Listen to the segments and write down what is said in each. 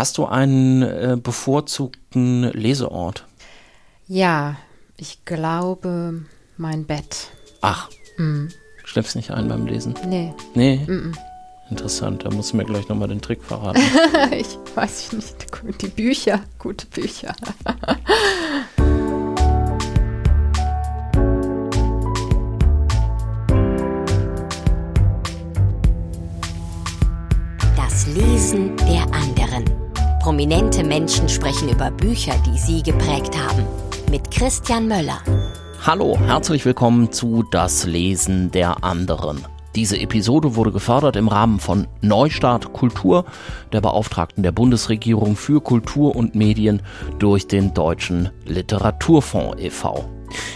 Hast du einen äh, bevorzugten Leseort? Ja, ich glaube mein Bett. Ach, mm. schläfst nicht ein beim Lesen? Nee. Nee? Mm -mm. Interessant, da musst du mir gleich nochmal den Trick verraten. ich weiß nicht, die Bücher, gute Bücher. Das Lesen der anderen. Prominente Menschen sprechen über Bücher, die sie geprägt haben. Mit Christian Möller. Hallo, herzlich willkommen zu Das Lesen der anderen. Diese Episode wurde gefördert im Rahmen von Neustart Kultur, der Beauftragten der Bundesregierung für Kultur und Medien durch den Deutschen Literaturfonds e.V.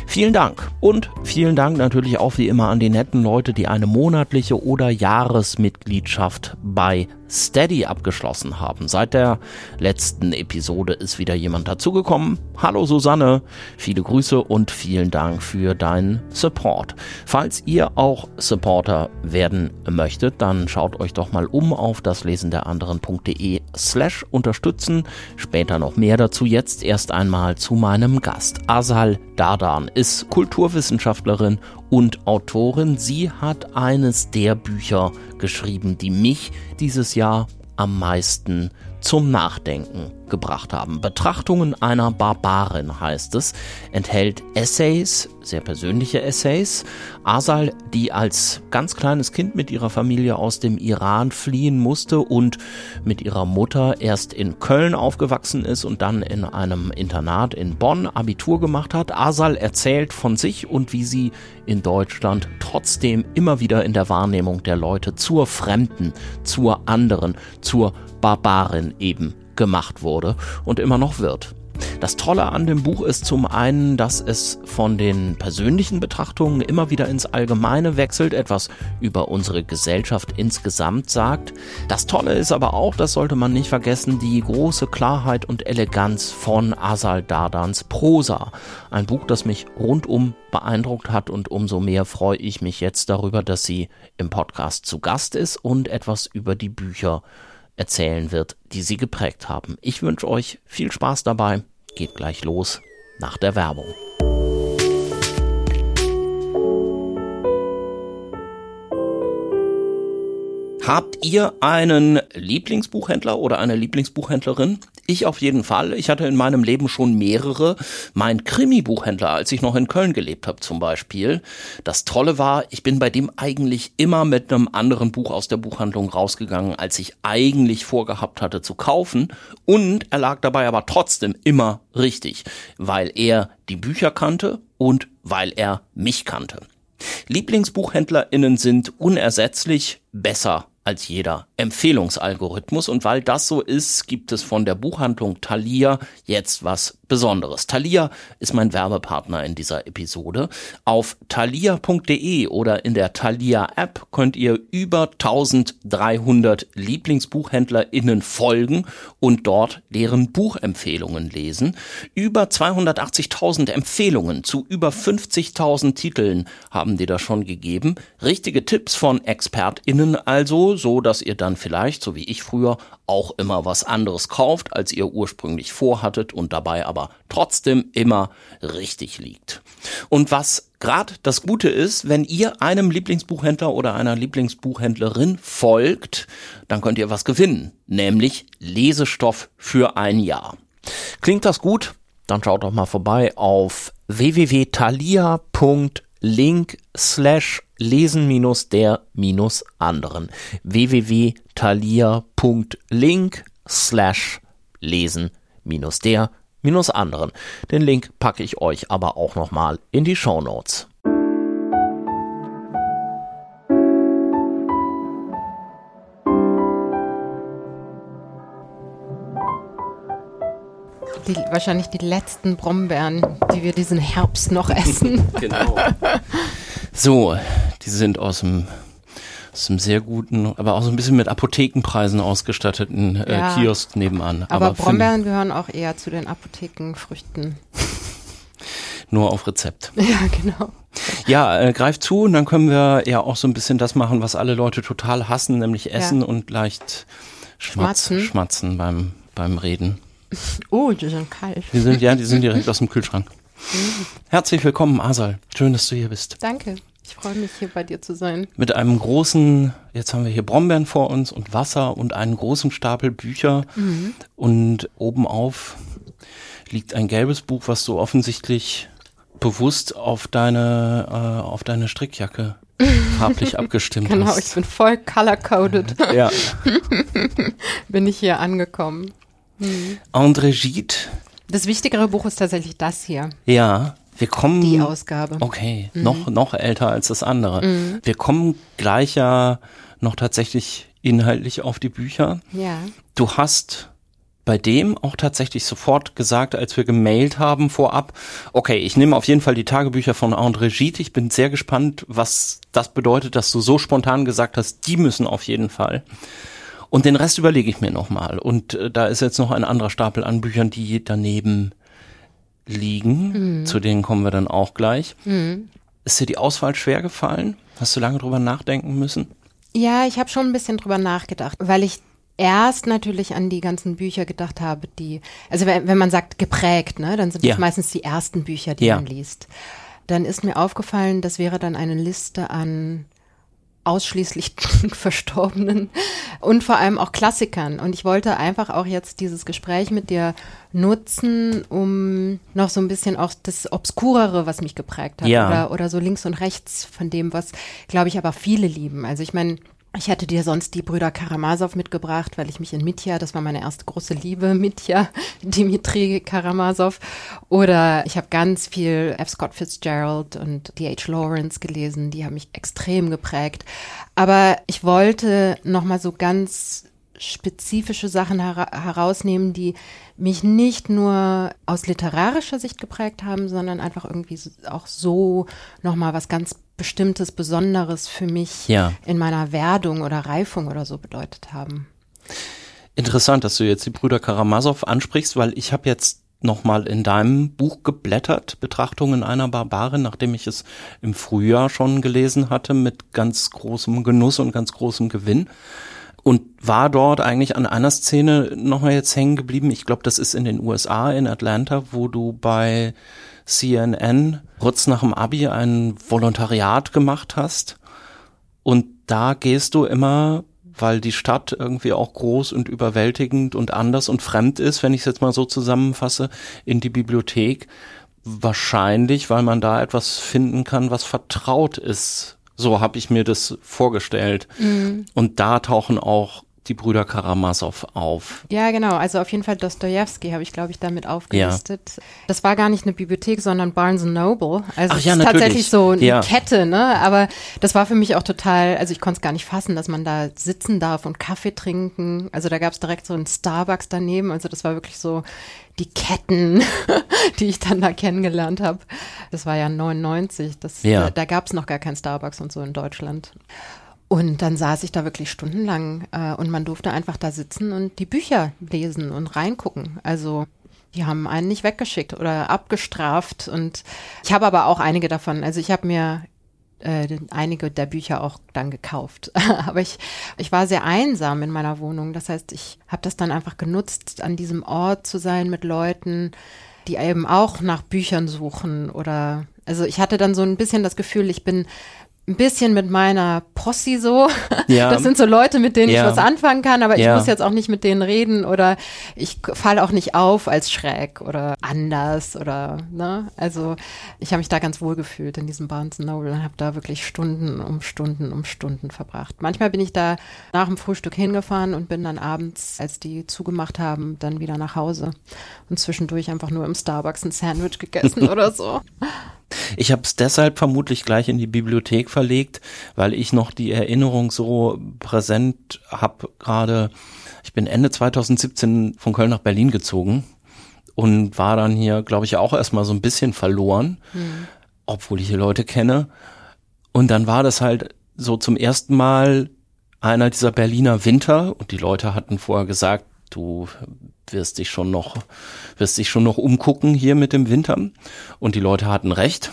Vielen Dank und vielen Dank natürlich auch wie immer an die netten Leute, die eine monatliche oder Jahresmitgliedschaft bei Steady abgeschlossen haben. Seit der letzten Episode ist wieder jemand dazugekommen. Hallo Susanne, viele Grüße und vielen Dank für deinen Support. Falls ihr auch Supporter werden möchtet, dann schaut euch doch mal um auf das Lesen der anderen.de slash unterstützen. Später noch mehr dazu. Jetzt erst einmal zu meinem Gast. Asal Dardan ist Kulturwissenschaftlerin und Autorin. Sie hat eines der Bücher geschrieben, die mich dieses Jahr am meisten zum Nachdenken gebracht haben. Betrachtungen einer Barbarin heißt es, enthält Essays, sehr persönliche Essays. Asal, die als ganz kleines Kind mit ihrer Familie aus dem Iran fliehen musste und mit ihrer Mutter erst in Köln aufgewachsen ist und dann in einem Internat in Bonn Abitur gemacht hat. Asal erzählt von sich und wie sie in Deutschland trotzdem immer wieder in der Wahrnehmung der Leute zur Fremden, zur anderen, zur Barbarin eben gemacht wurde und immer noch wird. Das Tolle an dem Buch ist zum einen, dass es von den persönlichen Betrachtungen immer wieder ins Allgemeine wechselt, etwas über unsere Gesellschaft insgesamt sagt. Das Tolle ist aber auch, das sollte man nicht vergessen, die große Klarheit und Eleganz von Asal Dardans Prosa. Ein Buch, das mich rundum beeindruckt hat und umso mehr freue ich mich jetzt darüber, dass sie im Podcast zu Gast ist und etwas über die Bücher erzählen wird, die sie geprägt haben. Ich wünsche euch viel Spaß dabei. Geht gleich los nach der Werbung. Habt ihr einen Lieblingsbuchhändler oder eine Lieblingsbuchhändlerin? Ich auf jeden Fall. Ich hatte in meinem Leben schon mehrere. Mein Krimi-Buchhändler, als ich noch in Köln gelebt habe zum Beispiel. Das Tolle war, ich bin bei dem eigentlich immer mit einem anderen Buch aus der Buchhandlung rausgegangen, als ich eigentlich vorgehabt hatte zu kaufen. Und er lag dabei aber trotzdem immer richtig, weil er die Bücher kannte und weil er mich kannte. LieblingsbuchhändlerInnen sind unersetzlich besser als jeder Empfehlungsalgorithmus und weil das so ist, gibt es von der Buchhandlung Thalia jetzt was Besonderes. Thalia ist mein Werbepartner in dieser Episode. Auf thalia.de oder in der Thalia App könnt ihr über 1300 Lieblingsbuchhändlerinnen folgen und dort deren Buchempfehlungen lesen. Über 280.000 Empfehlungen zu über 50.000 Titeln haben die da schon gegeben. Richtige Tipps von ExpertInnen also, so dass ihr dann vielleicht, so wie ich früher, auch immer was anderes kauft, als ihr ursprünglich vorhattet und dabei aber trotzdem immer richtig liegt. Und was gerade das Gute ist, wenn ihr einem Lieblingsbuchhändler oder einer Lieblingsbuchhändlerin folgt, dann könnt ihr was gewinnen, nämlich Lesestoff für ein Jahr. Klingt das gut? Dann schaut doch mal vorbei auf www.thalia.link slash lesen minus der minus anderen www.thalia.link slash lesen minus der minus anderen. Den Link packe ich euch aber auch nochmal in die Show Notes. Die, wahrscheinlich die letzten Brombeeren, die wir diesen Herbst noch essen. genau. So, die sind aus dem, aus dem sehr guten, aber auch so ein bisschen mit Apothekenpreisen ausgestatteten äh, ja. Kiosk nebenan. Aber, aber Brombeeren gehören auch eher zu den Apothekenfrüchten. Nur auf Rezept. Ja, genau. Ja, äh, greift zu und dann können wir ja auch so ein bisschen das machen, was alle Leute total hassen, nämlich essen ja. und leicht schmatz, schmatzen. schmatzen beim beim Reden. Oh, die sind kalt. Die sind, ja, die sind direkt aus dem Kühlschrank. Herzlich willkommen, Asal. Schön, dass du hier bist. Danke. Ich freue mich, hier bei dir zu sein. Mit einem großen, jetzt haben wir hier Brombeeren vor uns und Wasser und einen großen Stapel Bücher. Mhm. Und obenauf liegt ein gelbes Buch, was du offensichtlich bewusst auf deine, äh, auf deine Strickjacke farblich abgestimmt genau, hast. Genau, ich bin voll color-coded. ja. bin ich hier angekommen. Mhm. André Gide. Das wichtigere Buch ist tatsächlich das hier. Ja. Wir kommen. Die Ausgabe. Okay, mhm. noch, noch älter als das andere. Mhm. Wir kommen gleich ja noch tatsächlich inhaltlich auf die Bücher. Ja. Du hast bei dem auch tatsächlich sofort gesagt, als wir gemailt haben vorab, okay, ich nehme auf jeden Fall die Tagebücher von André Gide. Ich bin sehr gespannt, was das bedeutet, dass du so spontan gesagt hast, die müssen auf jeden Fall. Und den Rest überlege ich mir nochmal. Und äh, da ist jetzt noch ein anderer Stapel an Büchern, die daneben liegen. Mhm. Zu denen kommen wir dann auch gleich. Mhm. Ist dir die Auswahl schwer gefallen? Hast du lange drüber nachdenken müssen? Ja, ich habe schon ein bisschen drüber nachgedacht, weil ich erst natürlich an die ganzen Bücher gedacht habe, die, also wenn, wenn man sagt geprägt, ne, dann sind ja. das meistens die ersten Bücher, die ja. man liest. Dann ist mir aufgefallen, das wäre dann eine Liste an ausschließlich Verstorbenen und vor allem auch Klassikern. Und ich wollte einfach auch jetzt dieses Gespräch mit dir nutzen, um noch so ein bisschen auch das Obskurere, was mich geprägt hat, ja. oder, oder so links und rechts von dem, was, glaube ich, aber viele lieben. Also ich meine, ich hätte dir sonst die Brüder Karamasow mitgebracht, weil ich mich in Mitya, das war meine erste große Liebe, Mitya, Dimitri Karamasow. Oder ich habe ganz viel F. Scott Fitzgerald und D.H. Lawrence gelesen, die haben mich extrem geprägt. Aber ich wollte nochmal so ganz spezifische Sachen her herausnehmen, die mich nicht nur aus literarischer Sicht geprägt haben, sondern einfach irgendwie auch so nochmal was ganz Bestimmtes, Besonderes für mich ja. in meiner Werdung oder Reifung oder so bedeutet haben. Interessant, dass du jetzt die Brüder Karamasow ansprichst, weil ich habe jetzt nochmal in deinem Buch geblättert, Betrachtungen einer Barbarin, nachdem ich es im Frühjahr schon gelesen hatte, mit ganz großem Genuss und ganz großem Gewinn. Und war dort eigentlich an einer Szene nochmal jetzt hängen geblieben. Ich glaube, das ist in den USA, in Atlanta, wo du bei CNN kurz nach dem Abi ein Volontariat gemacht hast. Und da gehst du immer, weil die Stadt irgendwie auch groß und überwältigend und anders und fremd ist, wenn ich es jetzt mal so zusammenfasse, in die Bibliothek. Wahrscheinlich, weil man da etwas finden kann, was vertraut ist. So habe ich mir das vorgestellt. Mhm. Und da tauchen auch die Brüder Karamasow auf. Ja, genau. Also auf jeden Fall Dostoevsky habe ich, glaube ich, damit aufgelistet. Ja. Das war gar nicht eine Bibliothek, sondern Barnes Noble. Also Ach ja, ist natürlich. tatsächlich so eine ja. Kette, ne? Aber das war für mich auch total, also ich konnte es gar nicht fassen, dass man da sitzen darf und Kaffee trinken. Also da gab es direkt so einen Starbucks daneben. Also das war wirklich so die Ketten, die ich dann da kennengelernt habe. Das war ja 99. Das, ja. Da, da gab es noch gar kein Starbucks und so in Deutschland. Und dann saß ich da wirklich stundenlang äh, und man durfte einfach da sitzen und die Bücher lesen und reingucken. Also die haben einen nicht weggeschickt oder abgestraft. Und ich habe aber auch einige davon. Also ich habe mir äh, einige der Bücher auch dann gekauft. aber ich, ich war sehr einsam in meiner Wohnung. Das heißt, ich habe das dann einfach genutzt, an diesem Ort zu sein mit Leuten, die eben auch nach Büchern suchen oder also ich hatte dann so ein bisschen das Gefühl, ich bin ein bisschen mit meiner Posse so. Ja. Das sind so Leute, mit denen ja. ich was anfangen kann, aber ich ja. muss jetzt auch nicht mit denen reden oder ich falle auch nicht auf als schräg oder anders oder ne. Also ich habe mich da ganz wohl gefühlt in diesem Barnes Noble und habe da wirklich Stunden um Stunden um Stunden verbracht. Manchmal bin ich da nach dem Frühstück hingefahren und bin dann abends, als die zugemacht haben, dann wieder nach Hause und zwischendurch einfach nur im Starbucks ein Sandwich gegessen oder so. Ich habe es deshalb vermutlich gleich in die Bibliothek verlegt, weil ich noch die Erinnerung so präsent habe. Gerade, ich bin Ende 2017 von Köln nach Berlin gezogen und war dann hier, glaube ich, auch erstmal so ein bisschen verloren, mhm. obwohl ich hier Leute kenne. Und dann war das halt so zum ersten Mal einer dieser Berliner Winter und die Leute hatten vorher gesagt, du wirst dich schon noch, wirst dich schon noch umgucken hier mit dem Winter. Und die Leute hatten recht.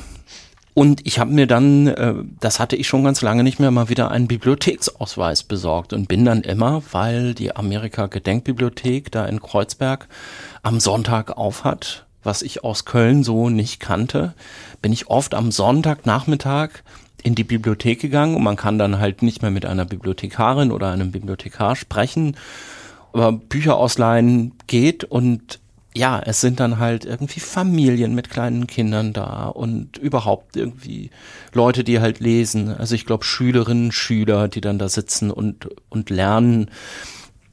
Und ich habe mir dann, äh, das hatte ich schon ganz lange nicht mehr, mal wieder einen Bibliotheksausweis besorgt und bin dann immer, weil die Amerika Gedenkbibliothek da in Kreuzberg am Sonntag aufhat, was ich aus Köln so nicht kannte, bin ich oft am Sonntagnachmittag in die Bibliothek gegangen und man kann dann halt nicht mehr mit einer Bibliothekarin oder einem Bibliothekar sprechen, aber Bücher ausleihen geht und ja, es sind dann halt irgendwie Familien mit kleinen Kindern da und überhaupt irgendwie Leute, die halt lesen. Also ich glaube Schülerinnen, Schüler, die dann da sitzen und, und lernen.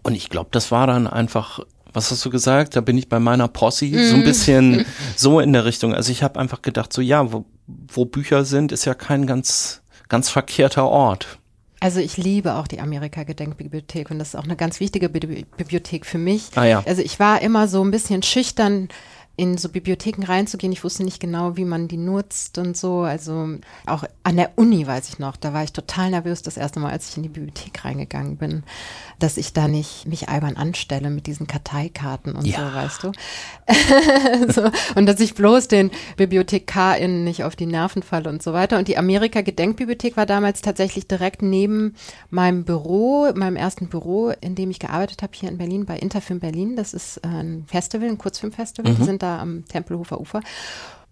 Und ich glaube, das war dann einfach, was hast du gesagt? Da bin ich bei meiner Posse mm. so ein bisschen so in der Richtung. Also ich habe einfach gedacht, so ja, wo, wo Bücher sind, ist ja kein ganz, ganz verkehrter Ort. Also ich liebe auch die Amerika-Gedenkbibliothek und das ist auch eine ganz wichtige Bibliothek für mich. Ah, ja. Also ich war immer so ein bisschen schüchtern, in so Bibliotheken reinzugehen. Ich wusste nicht genau, wie man die nutzt und so. Also auch an der Uni weiß ich noch, da war ich total nervös das erste Mal, als ich in die Bibliothek reingegangen bin, dass ich da nicht mich albern anstelle mit diesen Karteikarten und ja. so, weißt du. so, und dass ich bloß den BibliothekarInnen nicht auf die Nerven falle und so weiter. Und die Amerika-Gedenkbibliothek war damals tatsächlich direkt neben meinem Büro, meinem ersten Büro, in dem ich gearbeitet habe hier in Berlin, bei Interfilm Berlin. Das ist ein Festival, ein Kurzfilmfestival. Mhm. Die sind da da am Tempelhofer Ufer.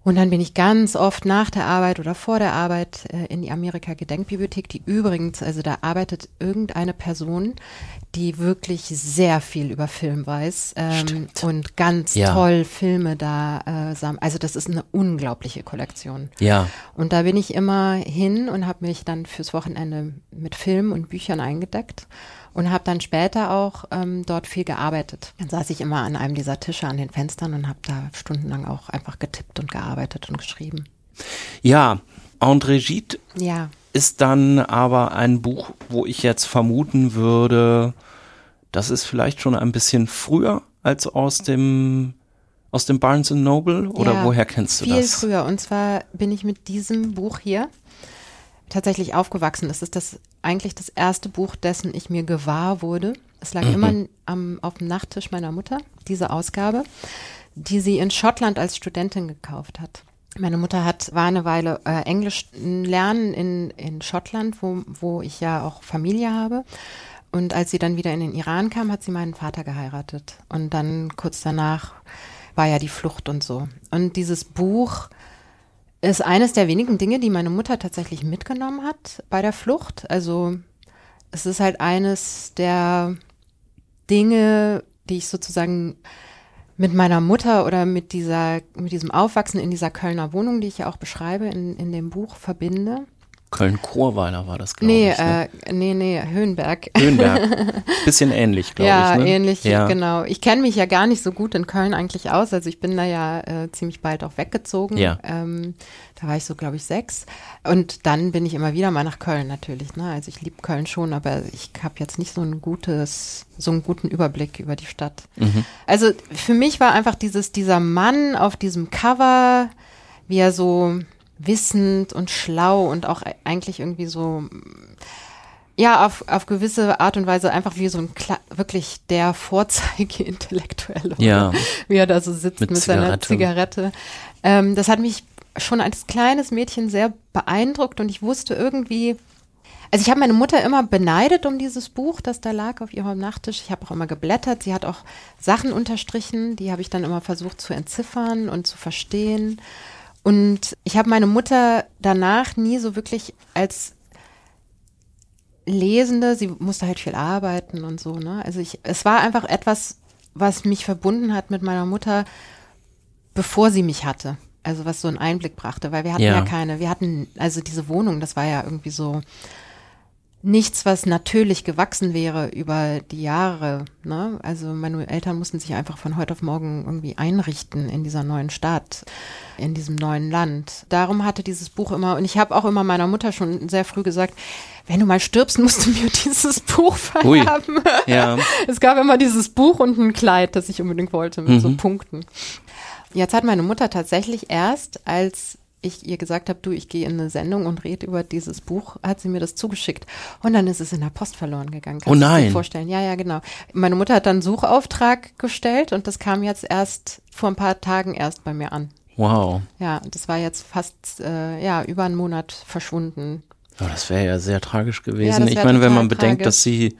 Und dann bin ich ganz oft nach der Arbeit oder vor der Arbeit äh, in die Amerika Gedenkbibliothek, die übrigens, also da arbeitet irgendeine Person, die wirklich sehr viel über Film weiß ähm, und ganz ja. toll Filme da äh, sammelt. Also das ist eine unglaubliche Kollektion. Ja. Und da bin ich immer hin und habe mich dann fürs Wochenende mit Filmen und Büchern eingedeckt und habe dann später auch ähm, dort viel gearbeitet. Dann saß ich immer an einem dieser Tische an den Fenstern und habe da stundenlang auch einfach getippt und gearbeitet und geschrieben. Ja, André Gide ja. ist dann aber ein Buch, wo ich jetzt vermuten würde, das ist vielleicht schon ein bisschen früher als aus dem aus dem Barnes Noble oder ja, woher kennst du viel das? Viel früher und zwar bin ich mit diesem Buch hier tatsächlich aufgewachsen. Das ist das eigentlich das erste Buch, dessen ich mir gewahr wurde. Es lag mhm. immer am, auf dem Nachttisch meiner Mutter, diese Ausgabe, die sie in Schottland als Studentin gekauft hat. Meine Mutter hat, war eine Weile äh, Englisch lernen in, in Schottland, wo, wo ich ja auch Familie habe. Und als sie dann wieder in den Iran kam, hat sie meinen Vater geheiratet. Und dann kurz danach war ja die Flucht und so. Und dieses Buch ist eines der wenigen Dinge, die meine Mutter tatsächlich mitgenommen hat bei der Flucht. Also es ist halt eines der Dinge, die ich sozusagen mit meiner Mutter oder mit dieser, mit diesem Aufwachsen in dieser Kölner Wohnung, die ich ja auch beschreibe in, in dem Buch, verbinde. Köln-Chorweiler war das, glaube nee, ich. Ne? Äh, nee, nee, Höhenberg. Höhenberg. Bisschen ähnlich, glaube ja, ich. Ne? Ähnlich, ja, genau. Ich kenne mich ja gar nicht so gut in Köln eigentlich aus. Also ich bin da ja äh, ziemlich bald auch weggezogen. Ja. Ähm, da war ich so, glaube ich, sechs. Und dann bin ich immer wieder mal nach Köln natürlich. Ne? Also ich liebe Köln schon, aber ich habe jetzt nicht so ein gutes, so einen guten Überblick über die Stadt. Mhm. Also für mich war einfach dieses, dieser Mann auf diesem Cover, wie er so wissend und schlau und auch eigentlich irgendwie so, ja, auf, auf gewisse Art und Weise einfach wie so ein Kla wirklich der Vorzeige-Intellektuelle. Ja. Wie er da so sitzt mit, mit seiner Zigarette. Ähm, das hat mich schon als kleines Mädchen sehr beeindruckt und ich wusste irgendwie, also ich habe meine Mutter immer beneidet um dieses Buch, das da lag auf ihrem Nachttisch. Ich habe auch immer geblättert. Sie hat auch Sachen unterstrichen, die habe ich dann immer versucht zu entziffern und zu verstehen. Und ich habe meine Mutter danach nie so wirklich als Lesende, sie musste halt viel arbeiten und so, ne? Also ich, es war einfach etwas, was mich verbunden hat mit meiner Mutter, bevor sie mich hatte. Also was so einen Einblick brachte, weil wir hatten ja, ja keine, wir hatten, also diese Wohnung, das war ja irgendwie so, nichts, was natürlich gewachsen wäre über die Jahre. Ne? Also meine Eltern mussten sich einfach von heute auf morgen irgendwie einrichten in dieser neuen Stadt, in diesem neuen Land. Darum hatte dieses Buch immer, und ich habe auch immer meiner Mutter schon sehr früh gesagt, wenn du mal stirbst, musst du mir dieses Buch vererben. Ja. Es gab immer dieses Buch und ein Kleid, das ich unbedingt wollte, mit mhm. so Punkten. Jetzt hat meine Mutter tatsächlich erst, als ich ihr gesagt habe, du, ich gehe in eine Sendung und rede über dieses Buch, hat sie mir das zugeschickt. Und dann ist es in der Post verloren gegangen. Kannst oh nein. Du dir vorstellen? Ja, ja, genau. Meine Mutter hat dann einen Suchauftrag gestellt und das kam jetzt erst vor ein paar Tagen erst bei mir an. Wow. Ja, das war jetzt fast äh, ja über einen Monat verschwunden. Oh, das wäre ja sehr tragisch gewesen. Ja, ich meine, wenn man bedenkt, tragisch. dass sie,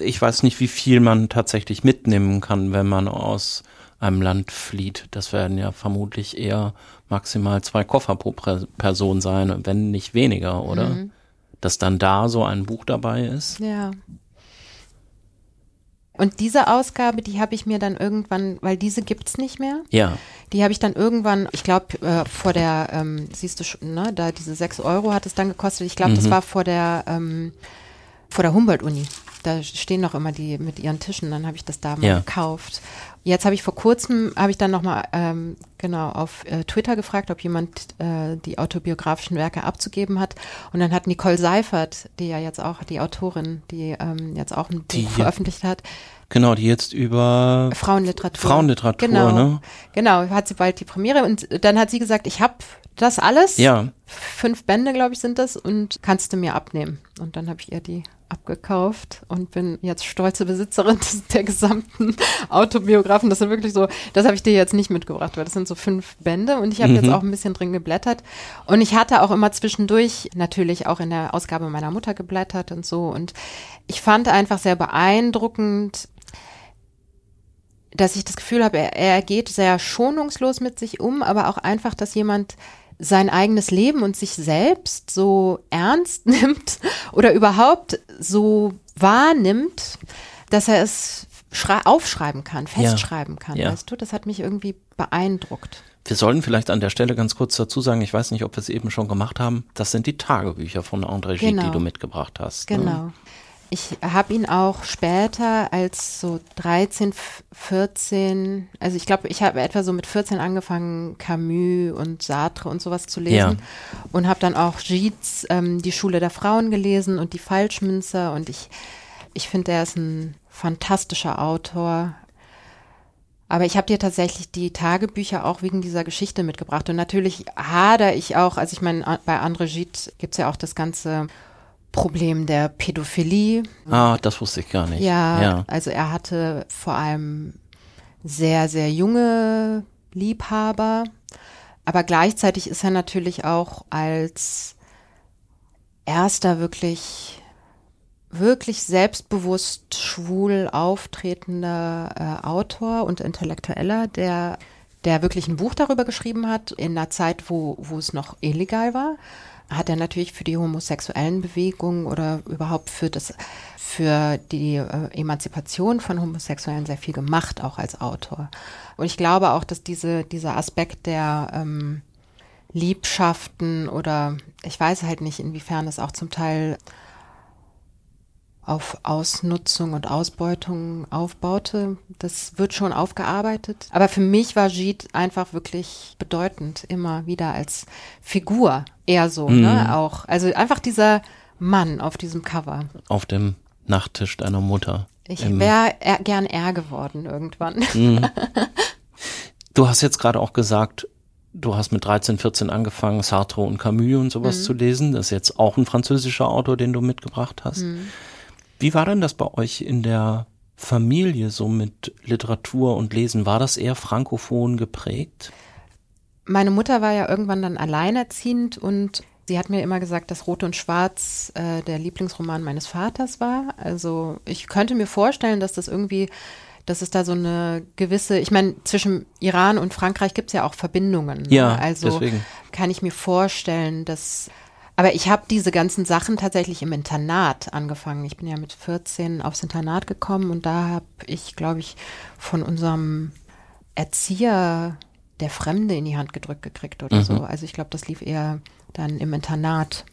ich weiß nicht, wie viel man tatsächlich mitnehmen kann, wenn man aus einem Land flieht. Das werden ja vermutlich eher maximal zwei Koffer pro Person sein, wenn nicht weniger, oder? Mhm. Dass dann da so ein Buch dabei ist. Ja. Und diese Ausgabe, die habe ich mir dann irgendwann, weil diese gibt es nicht mehr. Ja. Die habe ich dann irgendwann, ich glaube, äh, vor der, ähm, siehst du schon, ne, da diese sechs Euro hat es dann gekostet. Ich glaube, mhm. das war vor der, ähm, vor der Humboldt-Uni. Da stehen noch immer die mit ihren Tischen. Dann habe ich das da mal ja. gekauft. Jetzt habe ich vor kurzem, habe ich dann nochmal ähm, genau auf äh, Twitter gefragt, ob jemand äh, die autobiografischen Werke abzugeben hat. Und dann hat Nicole Seifert, die ja jetzt auch, die Autorin, die ähm, jetzt auch ein die, Buch veröffentlicht hat. Genau, die jetzt über Frauenliteratur. Frauenliteratur, genau, ne? Genau, hat sie bald die Premiere und dann hat sie gesagt, ich habe das alles. Ja. Fünf Bände, glaube ich, sind das und kannst du mir abnehmen. Und dann habe ich ihr die abgekauft und bin jetzt stolze Besitzerin der gesamten Autobiografen. Das sind wirklich so, das habe ich dir jetzt nicht mitgebracht, weil das sind so fünf Bände und ich habe mhm. jetzt auch ein bisschen drin geblättert. Und ich hatte auch immer zwischendurch natürlich auch in der Ausgabe meiner Mutter geblättert und so. Und ich fand einfach sehr beeindruckend, dass ich das Gefühl habe, er, er geht sehr schonungslos mit sich um, aber auch einfach, dass jemand sein eigenes Leben und sich selbst so ernst nimmt oder überhaupt so wahrnimmt, dass er es aufschreiben kann, festschreiben kann, ja. weißt du? Das hat mich irgendwie beeindruckt. Wir sollten vielleicht an der Stelle ganz kurz dazu sagen, ich weiß nicht, ob wir es eben schon gemacht haben, das sind die Tagebücher von André Gide, genau. die du mitgebracht hast. Ne? Genau. Ne? Ich habe ihn auch später als so 13, 14, also ich glaube, ich habe etwa so mit 14 angefangen, Camus und Sartre und sowas zu lesen ja. und habe dann auch Gietz, ähm, die Schule der Frauen gelesen und die Falschmünzer und ich, ich finde, er ist ein fantastischer Autor. Aber ich habe dir tatsächlich die Tagebücher auch wegen dieser Geschichte mitgebracht. Und natürlich hader ich auch, also ich meine, bei André Gide gibt es ja auch das ganze Problem der Pädophilie. Ah, das wusste ich gar nicht. Ja, ja, also er hatte vor allem sehr, sehr junge Liebhaber, aber gleichzeitig ist er natürlich auch als erster wirklich wirklich selbstbewusst schwul auftretender äh, Autor und Intellektueller, der der wirklich ein Buch darüber geschrieben hat in einer Zeit, wo wo es noch illegal war hat er natürlich für die homosexuellen Bewegungen oder überhaupt für das für die äh, Emanzipation von Homosexuellen sehr viel gemacht, auch als Autor. Und ich glaube auch, dass diese, dieser Aspekt der ähm, Liebschaften oder ich weiß halt nicht, inwiefern es auch zum Teil auf Ausnutzung und Ausbeutung aufbaute. Das wird schon aufgearbeitet. Aber für mich war Gide einfach wirklich bedeutend, immer wieder als Figur eher so, ne, mhm. ne? Auch. Also einfach dieser Mann auf diesem Cover. Auf dem Nachttisch deiner Mutter. Ich wäre gern er geworden irgendwann. Mhm. Du hast jetzt gerade auch gesagt, du hast mit 13, 14 angefangen, Sartre und Camus und sowas mhm. zu lesen. Das ist jetzt auch ein französischer Autor, den du mitgebracht hast. Mhm. Wie war denn das bei euch in der Familie so mit Literatur und Lesen? War das eher frankophon geprägt? Meine Mutter war ja irgendwann dann alleinerziehend und sie hat mir immer gesagt, dass Rot und Schwarz äh, der Lieblingsroman meines Vaters war. Also ich könnte mir vorstellen, dass das irgendwie, dass es da so eine gewisse, ich meine, zwischen Iran und Frankreich gibt es ja auch Verbindungen. Ne? Ja, also deswegen. kann ich mir vorstellen, dass aber ich habe diese ganzen Sachen tatsächlich im Internat angefangen. Ich bin ja mit 14 aufs Internat gekommen und da habe ich, glaube ich, von unserem Erzieher der Fremde in die Hand gedrückt gekriegt oder mhm. so. Also ich glaube, das lief eher dann im Internat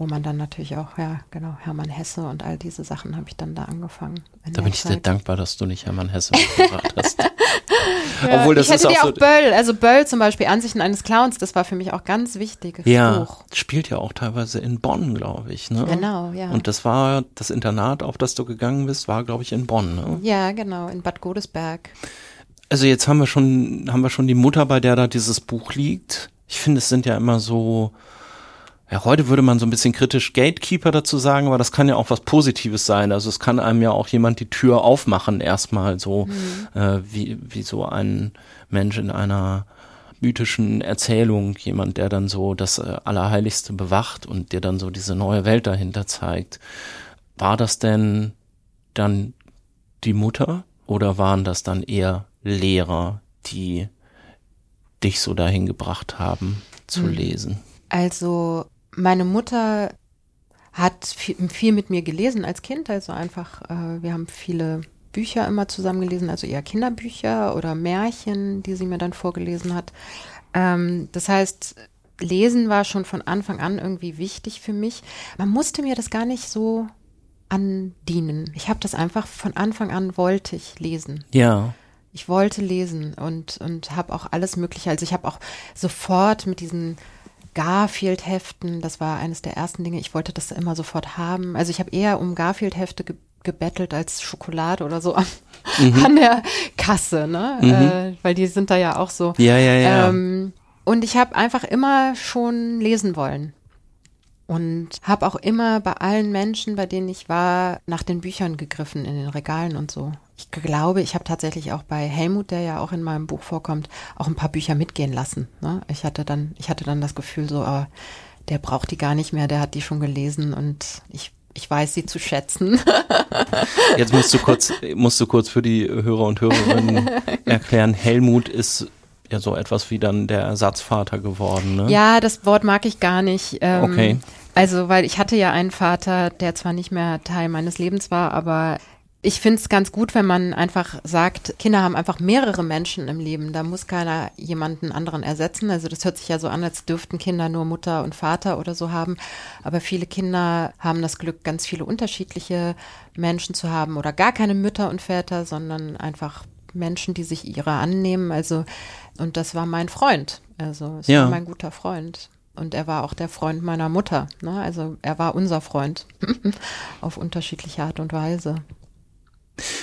wo man dann natürlich auch, ja, genau, Hermann Hesse und all diese Sachen habe ich dann da angefangen. Da bin ich Zeit. sehr dankbar, dass du nicht Hermann Hesse mitgebracht hast. ja, Obwohl das ich hätte ist dir auch, so Böll, also Böll zum Beispiel, Ansichten eines Clowns, das war für mich auch ganz wichtig. Ja, Buch. spielt ja auch teilweise in Bonn, glaube ich. Ne? Genau, ja. Und das war, das Internat, auf das du gegangen bist, war, glaube ich, in Bonn. Ne? Ja, genau, in Bad Godesberg. Also jetzt haben wir schon, haben wir schon die Mutter, bei der da dieses Buch liegt. Ich finde, es sind ja immer so, ja, heute würde man so ein bisschen kritisch Gatekeeper dazu sagen, aber das kann ja auch was Positives sein. Also es kann einem ja auch jemand die Tür aufmachen, erstmal so, mhm. äh, wie, wie so ein Mensch in einer mythischen Erzählung jemand, der dann so das äh, Allerheiligste bewacht und dir dann so diese neue Welt dahinter zeigt. War das denn dann die Mutter oder waren das dann eher Lehrer, die dich so dahin gebracht haben zu hm. lesen? Also meine Mutter hat viel, viel, mit mir gelesen als Kind, also einfach, äh, wir haben viele Bücher immer zusammen gelesen, also eher Kinderbücher oder Märchen, die sie mir dann vorgelesen hat. Ähm, das heißt, Lesen war schon von Anfang an irgendwie wichtig für mich. Man musste mir das gar nicht so andienen. Ich habe das einfach von Anfang an wollte ich lesen. Ja. Ich wollte lesen und und habe auch alles Mögliche. Also ich habe auch sofort mit diesen Garfield-Heften, das war eines der ersten Dinge. Ich wollte das immer sofort haben. Also ich habe eher um Garfield-Hefte ge gebettelt als Schokolade oder so mhm. an der Kasse, ne? Mhm. Äh, weil die sind da ja auch so. Ja, ja, ja. Ähm, und ich habe einfach immer schon lesen wollen. Und habe auch immer bei allen Menschen, bei denen ich war, nach den Büchern gegriffen in den Regalen und so. Ich glaube, ich habe tatsächlich auch bei Helmut, der ja auch in meinem Buch vorkommt, auch ein paar Bücher mitgehen lassen. Ne? Ich hatte dann, ich hatte dann das Gefühl, so, oh, der braucht die gar nicht mehr, der hat die schon gelesen und ich ich weiß sie zu schätzen. Jetzt musst du kurz, musst du kurz für die Hörer und Hörerinnen erklären, Helmut ist ja so etwas wie dann der Ersatzvater geworden, ne? Ja, das Wort mag ich gar nicht. Ähm, okay. Also, weil ich hatte ja einen Vater, der zwar nicht mehr Teil meines Lebens war, aber ich finde es ganz gut, wenn man einfach sagt, Kinder haben einfach mehrere Menschen im Leben. Da muss keiner jemanden anderen ersetzen. Also das hört sich ja so an, als dürften Kinder nur Mutter und Vater oder so haben. Aber viele Kinder haben das Glück, ganz viele unterschiedliche Menschen zu haben oder gar keine Mütter und Väter, sondern einfach Menschen, die sich ihrer annehmen. Also, und das war mein Freund. Also es ja. war mein guter Freund. Und er war auch der Freund meiner Mutter. Ne? Also er war unser Freund auf unterschiedliche Art und Weise.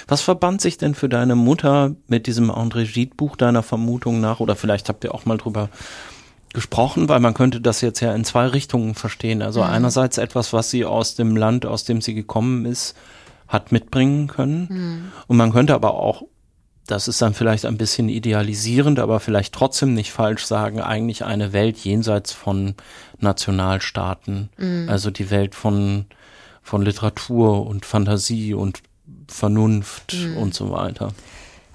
Was verband sich denn für deine Mutter mit diesem André Gide Buch deiner Vermutung nach? Oder vielleicht habt ihr auch mal drüber gesprochen, weil man könnte das jetzt ja in zwei Richtungen verstehen. Also mhm. einerseits etwas, was sie aus dem Land, aus dem sie gekommen ist, hat mitbringen können. Mhm. Und man könnte aber auch, das ist dann vielleicht ein bisschen idealisierend, aber vielleicht trotzdem nicht falsch sagen, eigentlich eine Welt jenseits von Nationalstaaten. Mhm. Also die Welt von, von Literatur und Fantasie und Vernunft mhm. und so weiter.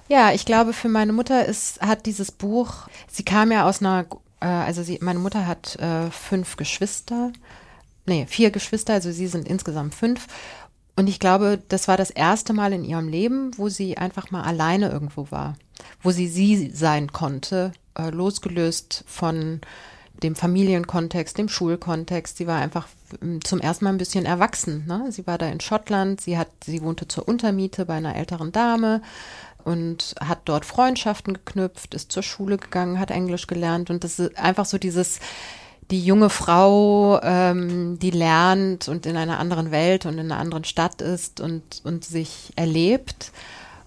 Ja, ich glaube, für meine Mutter ist, hat dieses Buch, sie kam ja aus einer, äh, also sie, meine Mutter hat äh, fünf Geschwister, nee, vier Geschwister, also sie sind insgesamt fünf. Und ich glaube, das war das erste Mal in ihrem Leben, wo sie einfach mal alleine irgendwo war, wo sie sie sein konnte, äh, losgelöst von dem Familienkontext, dem Schulkontext. Sie war einfach ähm, zum ersten Mal ein bisschen erwachsen. Ne? Sie war da in Schottland, sie hat, sie wohnte zur Untermiete bei einer älteren Dame und hat dort Freundschaften geknüpft, ist zur Schule gegangen, hat Englisch gelernt und das ist einfach so dieses die junge Frau, ähm, die lernt und in einer anderen Welt und in einer anderen Stadt ist und, und sich erlebt.